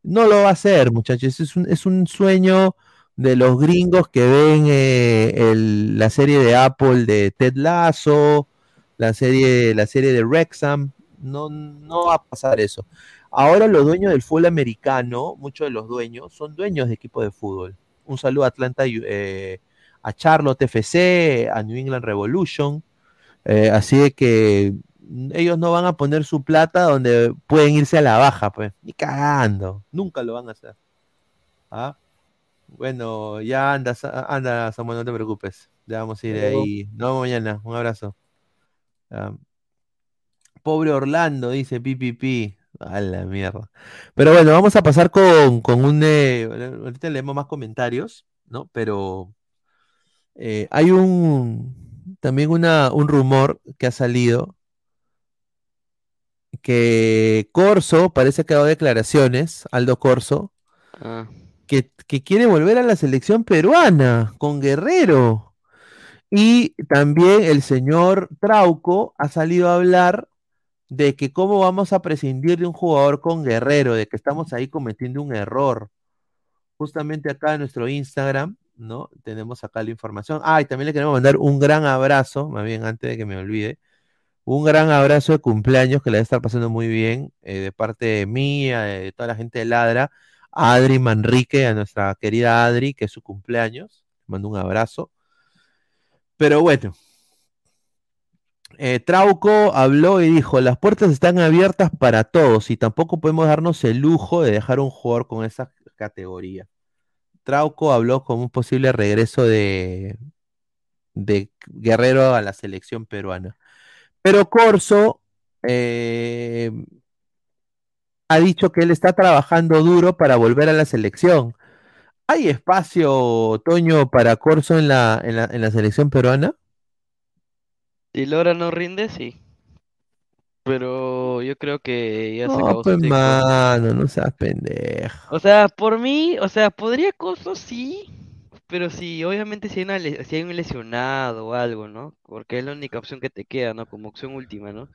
No lo va a hacer, muchachos. Es un, es un sueño de los gringos que ven eh, la serie de Apple de Ted Lasso, la serie, la serie de Wrexham. No, no va a pasar eso. Ahora los dueños del fútbol americano, muchos de los dueños, son dueños de equipos de fútbol. Un saludo a Atlanta, eh, a Charlotte FC, a New England Revolution. Eh, así de que ellos no van a poner su plata donde pueden irse a la baja, pues. Ni cagando. Nunca lo van a hacer. ¿Ah? Bueno, ya anda, anda, Samuel, no te preocupes. Ya vamos a ir ahí. Nos vemos mañana. Un abrazo. Pobre Orlando, dice PPP. A la mierda. Pero bueno, vamos a pasar con, con un. eh, ahorita leemos más comentarios, ¿no? Pero eh, hay un. También una, un rumor que ha salido que Corso parece que ha dado declaraciones, Aldo Corso, Ah. que, que quiere volver a la selección peruana con Guerrero. Y también el señor Trauco ha salido a hablar de que cómo vamos a prescindir de un jugador con Guerrero, de que estamos ahí cometiendo un error. Justamente acá en nuestro Instagram, ¿no? Tenemos acá la información. Ah, y también le queremos mandar un gran abrazo, más bien antes de que me olvide, un gran abrazo de cumpleaños que le debe estar pasando muy bien, eh, de parte mía, de toda la gente de Ladra, a Adri Manrique, a nuestra querida Adri, que es su cumpleaños. Le mando un abrazo. Pero bueno, eh, Trauco habló y dijo, las puertas están abiertas para todos y tampoco podemos darnos el lujo de dejar un jugador con esa categoría. Trauco habló como un posible regreso de, de Guerrero a la selección peruana. Pero Corso eh, ha dicho que él está trabajando duro para volver a la selección. ¿Hay espacio, Toño, para Corso en la, en la, en la selección peruana? Si Lora no rinde, sí. Pero yo creo que ya se No, acabó su pues ciclo. mano, no seas pendejo. O sea, por mí, o sea, podría Coso sí, pero sí, obviamente si hay, una le- si hay un lesionado o algo, ¿no? Porque es la única opción que te queda, ¿no? Como opción última, ¿no?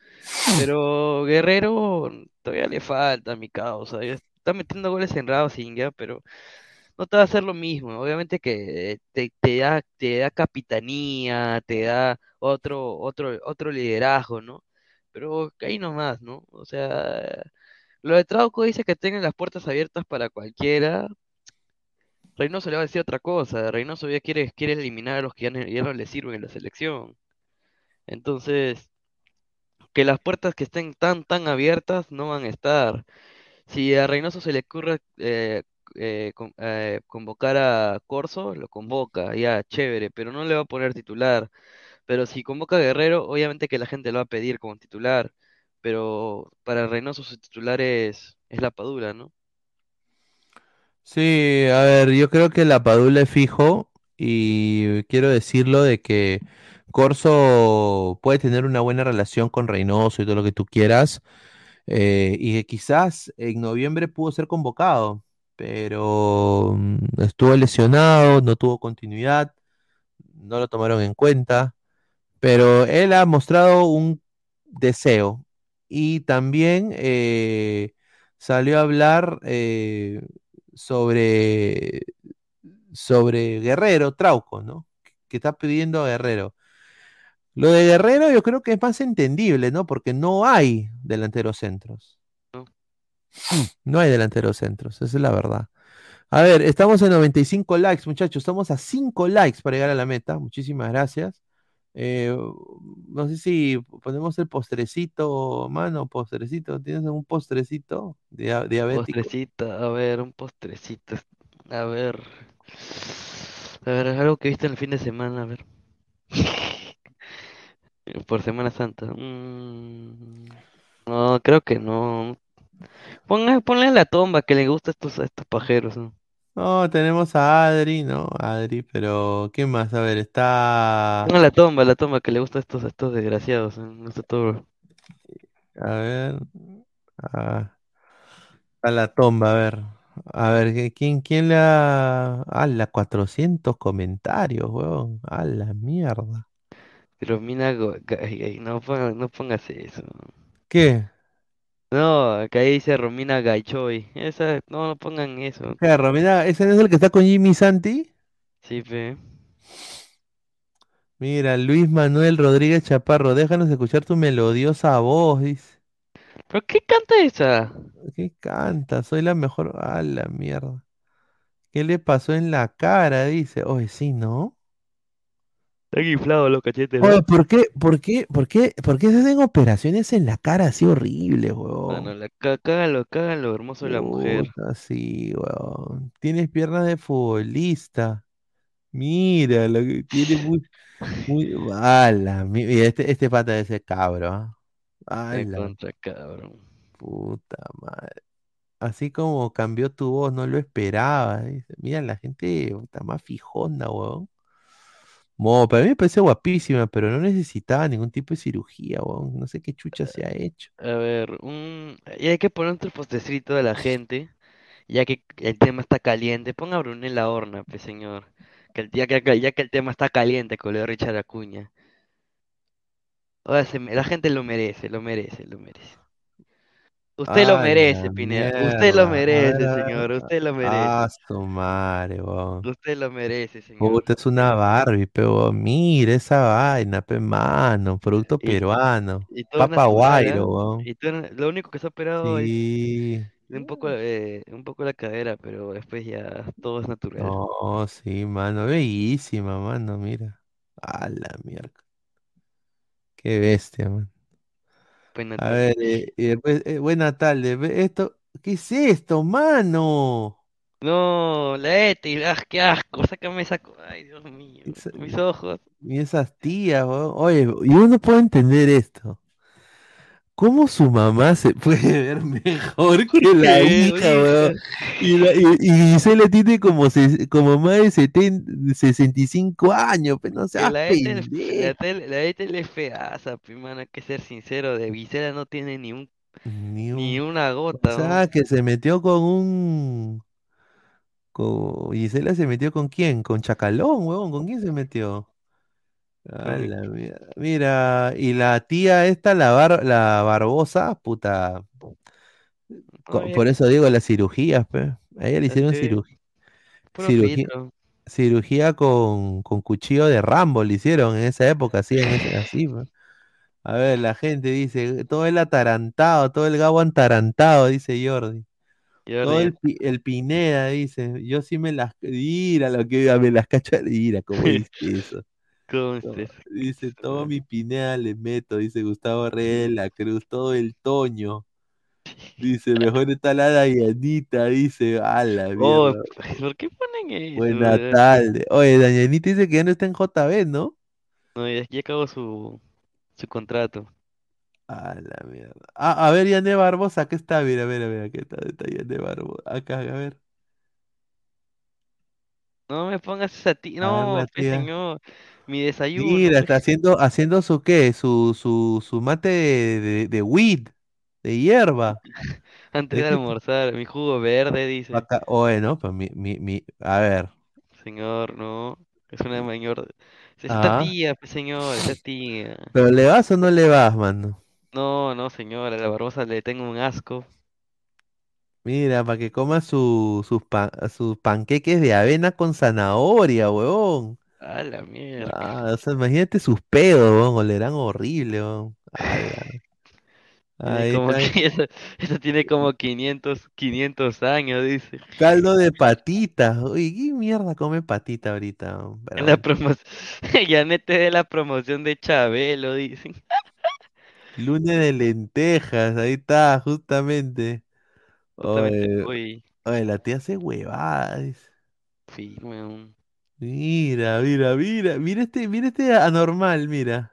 Pero Guerrero todavía le falta, mi causa. Está metiendo goles en Racing ya, pero no te va a hacer lo mismo. Obviamente que te, te da, te da capitanía, te da otro, otro, otro liderazgo, ¿no? Pero ahí nomás, ¿no? O sea, lo de Trauco dice que tengan las puertas abiertas para cualquiera. Reynoso le va a decir otra cosa. Reynoso ya quiere, quiere eliminar a los que ya no le sirven en la selección. Entonces, que las puertas que estén tan, tan abiertas no van a estar. Si a Reynoso se le ocurre eh, eh, eh, convocar a Corso, lo convoca, ya, chévere, pero no le va a poner titular. Pero si convoca a Guerrero, obviamente que la gente lo va a pedir como titular. Pero para Reynoso su titular es, es la Padula, ¿no? Sí, a ver, yo creo que la Padula es fijo y quiero decirlo de que Corso puede tener una buena relación con Reynoso y todo lo que tú quieras eh, y que quizás en noviembre pudo ser convocado, pero mm, estuvo lesionado, no tuvo continuidad, no lo tomaron en cuenta, pero él ha mostrado un deseo y también eh, salió a hablar eh, sobre, sobre Guerrero, Trauco, ¿no? Que está pidiendo a Guerrero. Lo de Guerrero yo creo que es más entendible, ¿no? Porque no hay delanteros centros. No hay delanteros centros, esa es la verdad. A ver, estamos en 95 likes, muchachos. Estamos a 5 likes para llegar a la meta. Muchísimas gracias. Eh, no sé si ponemos el postrecito, mano, postrecito. ¿Tienes algún postrecito dia- diabético? Postrecito, a ver, un postrecito. A ver. A ver, algo que viste el fin de semana, a ver. Por Semana Santa. Mm, no, creo que no. Ponle, ponle la tomba que le gusta a estos, a estos pajeros, ¿no? No, tenemos a Adri, ¿no? Adri, pero ¿qué más? A ver, está. Ponle la tomba, la tomba que le gusta a estos, a estos desgraciados, ¿no? No está todo. A ver. A, a la tomba, a ver. A ver, ¿qué- ¿quién, quién le ha. A la 400 comentarios, weón. A la mierda. Romina, Go- Ga- ay, ay, no pongas, no pongas eso. ¿Qué? No, acá dice Romina Gaichoy. Esa, no, no pongan eso. Claro, mira, ¿ese no es el que está con Jimmy Santi? Sí, fe. Mira, Luis Manuel Rodríguez Chaparro, déjanos escuchar tu melodiosa voz, dice. ¿Pero qué canta esa? ¿Qué canta? Soy la mejor. A la mierda. ¿Qué le pasó en la cara? Dice. Oye, sí, ¿no? Están inflados los cachetes, Oye. ¿por qué, por qué, por qué, por qué se hacen operaciones en la cara así horribles, Mano, weón? la, cá- cágalo, cágalo, hermoso de la mujer. Sí, weón. Tienes piernas de futbolista. Mira, lo que tiene muy, muy. ¡Hala! mi- Mira, este, este pata de ese cabro, ¿ah? De contra, cabrón. Puta madre. Así como cambió tu voz, no lo esperaba. dice. Mira, la gente está más fijona, weón. Mo, para mí me parece guapísima, pero no necesitaba ningún tipo de cirugía, weón. No sé qué chucha se ha hecho. A ver, un... y hay que poner otro postecito de la gente, ya que el tema está caliente. Ponga a Brunella Horna, pues señor. Que el, ya, que, ya que el tema está caliente con lo de Richard Acuña. Ahora se la gente lo merece, lo merece, lo merece. Usted lo merece, Pineda. Usted lo merece, señor. Usted lo merece. Ah, su madre, weón. Usted lo merece, señor. Puta, es una Barbie, pero mira esa vaina, pe mano, producto Y, peruano. y es Papa. Y todo, lo único que se ha operado es Sí. un poco, eh, un poco la cadera, pero después ya todo es natural. No, sí, mano, bellísima, mano, mira. A la mierda. Qué bestia, man. Buena A ver, eh, y después, eh, buena tarde. ve Esto, ¿qué es esto, mano? No, la Eti, ah, qué asco, sácame esa. co- Ay, Dios mío, Esa- mis ojos. Y esas tías, weón. Oye, yo no puedo entender esto. ¿Cómo su mamá se puede ver mejor que la hija, weón? Y, la, y, y Gisela tiene como, se- como más de 70, de 65 años, pero no Que seas la la Ethel es feaza, hay que ser sincero, de Gisela no tiene ni un, Ni ni un- una O gota, ¿no? sea, que se metió con un... Con... Gisela se metió con quién? Con Chacalón, huevón. ¿Con quién se metió? La. Mira, y la tía esta, la, bar- la Barbosa, puta. Por eso digo las cirugías, pe. A ella le hicieron sí, cirugía. Cirugía, con, con cuchillo de Rambo, le hicieron en esa época, así, en ese- así, pe. A ver, la gente dice, todo el atarantado, todo el gabo atarantado, dice Jordi. Todo el, el Pineda dice, yo sí me las, mira lo que me las cacho, mira cómo dice eso. Dice, todo mi Pineda le meto, dice Gustavo Reyes la Cruz, todo el Toño. Dice, mejor está la Dayanita, dice, a la Oh, mierda. ¿por qué ponen eso? Buena tarde. Oye, Dayanita dice que ya no está en JB, ¿no? No, ya, ya acabó su, su contrato. A la mierda. Ah, a ver, Yané Barbosa, acá está, mira, mira, mira, aquí está, está Yané Barbosa. Acá, a ver. No me pongas. A ver No, tía. señor. Mi desayuno. Mira, está haciendo, haciendo su qué, su, su, su mate de, de, de weed, de hierba. Antes de almorzar, mi jugo verde, dice. Acá, oye, no, pues mi, mi, mi, a ver. Señor, no. Es una mayor. Es esta Ah, tía, pe señor, esta tía. pero ¿le vas o no le vas, mano? No, no, señor, a la Barbosa le tengo un asco. Mira, para que coma su, sus, pa- sus panqueques de avena con zanahoria, huevón. A la mierda. Ah, o sea, imagínate sus pedos, huevón, olerán horrible, como está. que eso, eso tiene como 500, 500 años, dice. Caldo de patitas. Uy, ¿qué mierda come patita ahorita? huevón? Pero En la promoción, de la promoción de Chabelo, dicen. Lunes de lentejas, ahí está, justamente. Justamente Oye, oye, la tía hace huevadas. firme, un- Mira, mira, mira, mira este, mira este anormal, mira.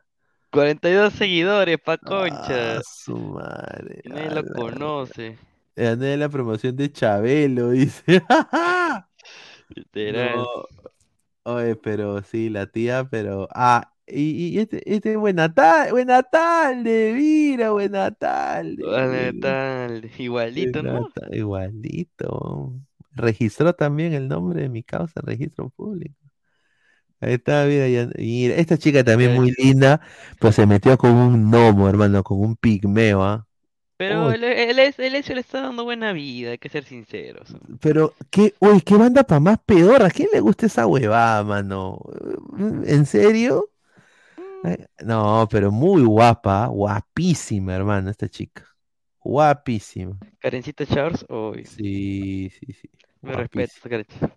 42 seguidores, pa' Ah, concha. su madre. Nadie lo conoce. Gané la promoción de Chabelo, dice. Literal. No, oye, pero sí, la tía, pero. Ah, y, y este, este, buena tarde, buena tarde, mira, buena tarde. Hola, tal, igualito, Buena ¿no? Igualito. Registró también el nombre de mi causa, registro público. Ahí está, mira, ya- mira, esta chica también muy linda, pues se metió con un gnomo, hermano, con un pigmeo, ¿ah? Pero él, él, es- él es- le está dando buena vida, hay que ser sinceros. Pero, ¿qué, uy, qué banda para más peor? ¿A quién le gusta esa huevada, mano? ¿En serio? Ay, No, pero muy guapa, guapísima, hermano, esta chica. Guapísima. Karencita Charles, hoy. Sí, sí, sí. Me respeto, Guapísima.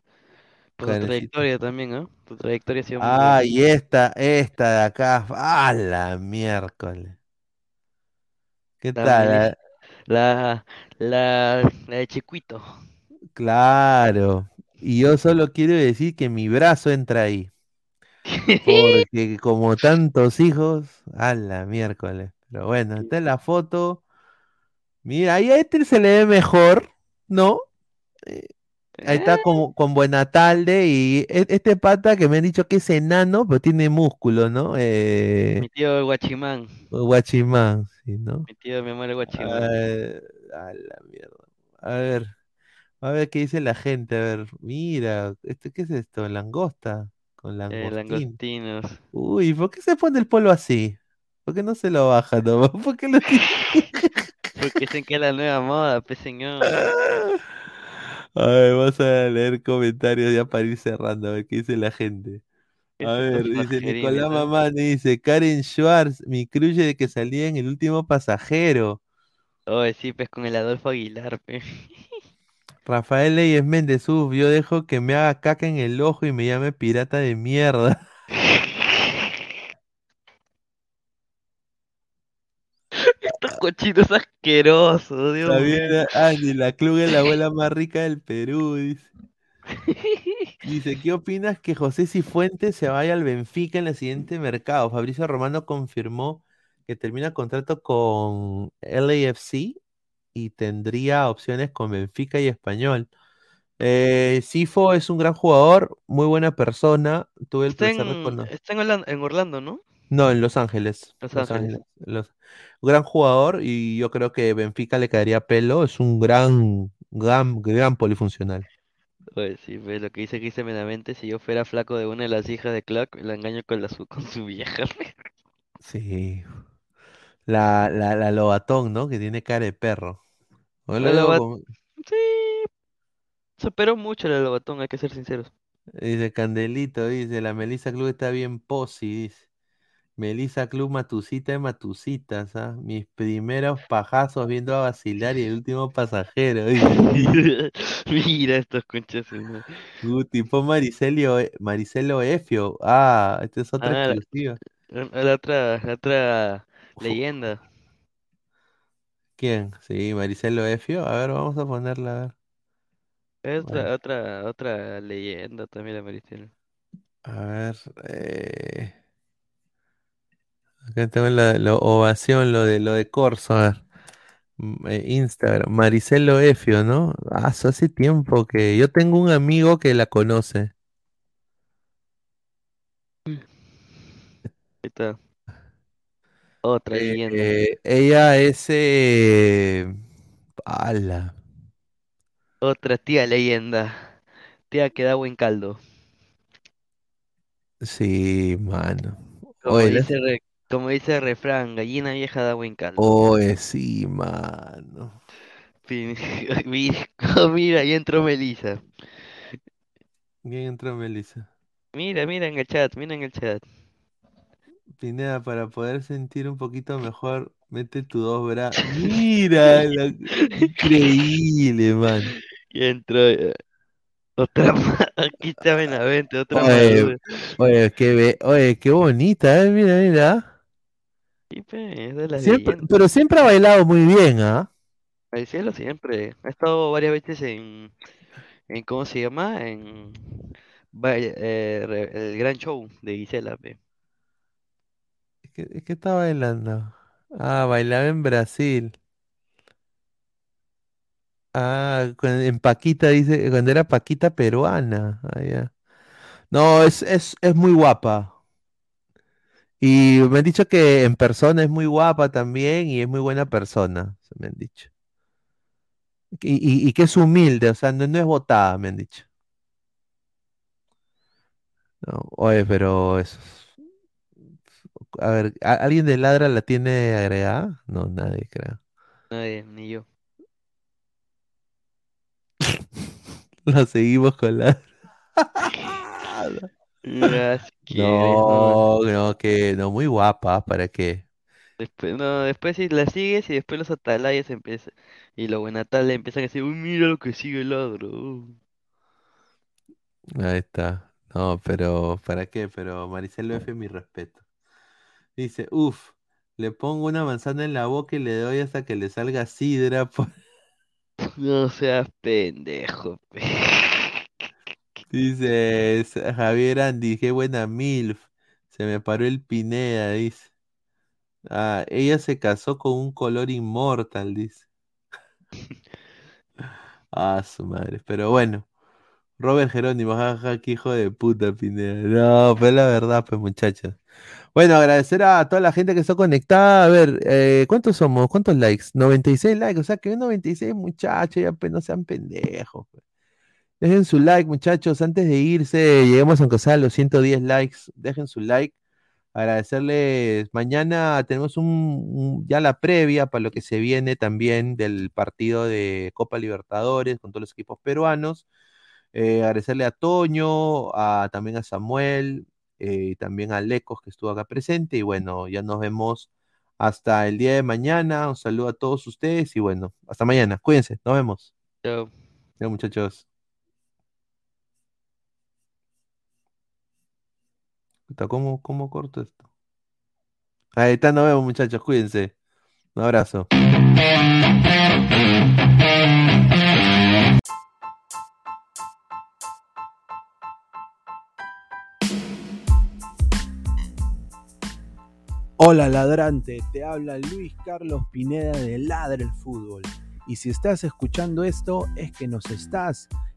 Por tu Karencita. trayectoria también, ¿no? Tu trayectoria ha sido muy Ah, buena. y esta, esta de acá. ¡Ah, la miércoles! ¿Qué La, tal? Ah? la, la, la de Chiquito. Claro. Y yo solo quiero decir que mi brazo entra ahí. Porque como tantos hijos, a la miércoles. Pero bueno, esta es la foto. Mira, ahí a este se le ve mejor, ¿no? Eh, Ahí está con, con Buenatalde y e- este pata que me han dicho que es enano, pero tiene músculo, ¿no? Eh, Mi tío Guachimán. Guachimán, sí, ¿no? Mi tío, mi amor el Guachimán. Eh, a la mierda. A ver, a ver qué dice la gente. A ver, mira, este, ¿qué es esto? Langosta, con Eh, langostín. langostinos. Uy, ¿por qué se pone el polo así? ¿Por qué no se lo baja nomás? ¿Por qué lo? Porque dicen que es la nueva moda, pues señor. A ver, vamos a leer comentarios ya para ir cerrando, a ver qué dice la gente. A ver, dice Nicolás. Mamán, dice Karen Schwartz, mi cruce de que salía en el último pasajero. Oye, sí, pues con el Adolfo Aguilar. Rafael Leyes Méndez, uf, yo dejo que me haga caca en el ojo y me llame pirata de mierda. Estos cochinos asquerosos, Dios. Andy, la club es la abuela más rica del Perú, dice. Dice, ¿qué opinas que José Cifuentes se vaya al Benfica en el siguiente mercado? Fabricio Romano confirmó que termina contrato con LAFC y tendría opciones con Benfica y Español. Eh, Sifo es un gran jugador, muy buena persona. Tuve el Está placer de en, conocer. está en Orlando, en Orlando, ¿no? No, en Los Ángeles. Los Los Ángeles. Ángeles. Los- Gran jugador y yo creo que Benfica le caería pelo. Es un gran, gran, gran polifuncional. Oye, sí, pues lo que dice Cristian Benavente, si yo fuera flaco de una de las hijas de Clark, la engaño con, la, su, con su vieja. Sí. La, la, la Lobatón, ¿no? Que tiene cara de perro. La Lobat- como- Sí, superó mucho el Lobatón, hay que ser sinceros. Dice Candelito, dice, la Melissa Club está bien posi, dice. Melissa Club Matucita de Matucitas, ¿ah? Mis primeros pajazos viendo a vacilar y el último pasajero. Mira estos conchas. pon Maricelio, E- Maricelo Efio. Ah, esta es otra Ah, exclusiva. la- la otra, la otra leyenda. ¿Quién? Sí, Maricelo Efio. A ver, vamos a ponerla, a ver. Es otra, Bueno, otra, otra leyenda también la Maricela. a ver. Eh... Acá tengo la, la ovación, lo de lo de Corso, a ver. Mm, eh, Instagram, Maricelo Efio, ¿no? Ah, hace tiempo que yo tengo un amigo que la conoce. Ahí está. Otra leyenda. Eh, ella es eh... ala. Otra tía leyenda. Tía que da buen caldo. Sí, mano. Como Oye, dice, como dice el refrán, gallina vieja da buen caldo. Oye, sí, mano. Mira, oh, mira, ahí entró Melissa. ¿Quién entró, Melissa? Mira, mira en el chat, mira en el chat. Pineda, para poder sentir un poquito mejor, mete tus dos brazos. Mira, la- increíble, man. Y entró eh, otra. Aquí está Benavente, otra Oye, oye, qué be- oye, qué bonita, eh, mira, mira. Sí, pe, es de las Siempre, leyendas. pero siempre ha bailado muy bien, ¿ah? Al cielo siempre. Ha estado varias veces en, en ¿cómo se llama? En eh, el gran show de Gisela, pe. Es que está bailando. Ah, bailaba en Brasil. Ah, cu- en Paquita dice, cuando era Paquita peruana. Ah, ya. No, es, es, es muy guapa. Y me han dicho que en persona es muy guapa también y es muy buena persona, se me han dicho. Y, y- y que es humilde, o sea, no, no es botada, me han dicho. No, oye, pero es... A ver, ¿a- ¿alguien de Ladra la tiene agregada? No, nadie, creo. Nadie, ni yo. Lo seguimos con la... Ya, si quieres, No, no, que no, muy guapa, ¿para qué? Después, no, después si la sigues y después los atalayas empiezan. Y los buenatales empiezan a decir, uy, mira lo que sigue el ladro. uh". Ahí está. No, pero ¿para qué? Pero Maricelo F, mi respeto. Dice, uff, le pongo una manzana en la boca y le doy hasta que le salga sidra. por-". No seas pendejo. pe. Dice Javier Andy, qué buena MILF. Se me paró el Pineda, dice. Ah, ella se casó con un color inmortal, dice. Ah, su madre. Pero bueno, Robert Jerónimo, jaja, qué hijo de puta, Pineda. No, pues la verdad, pues muchachos. Bueno, agradecer a toda la gente que está conectada. A ver, eh, ¿cuántos somos? ¿Cuántos likes? 96 likes, o sea que 96 muchachos, ya pues no sean pendejos. pues. Dejen su like, muchachos, antes de irse, lleguemos aunque sea a los 110 likes, dejen su like. Agradecerles, mañana tenemos un, un- ya la previa para lo que se viene también del partido de Copa Libertadores con todos los equipos peruanos. Eh, agradecerle a Toño, a, también a Samuel, eh, y también a Lecos que estuvo acá presente. Y bueno, ya nos vemos hasta el día de mañana. Un saludo a todos ustedes y bueno, hasta mañana. Cuídense, nos vemos. Chao. Chao, muchachos. ¿Cómo, cómo corto esto? Ahí está, nos vemos, muchachos. Cuídense. Un abrazo. Hola ladrante, te habla Luis Carlos Pineda de Ladra el Fútbol. Y si estás escuchando esto es que nos estás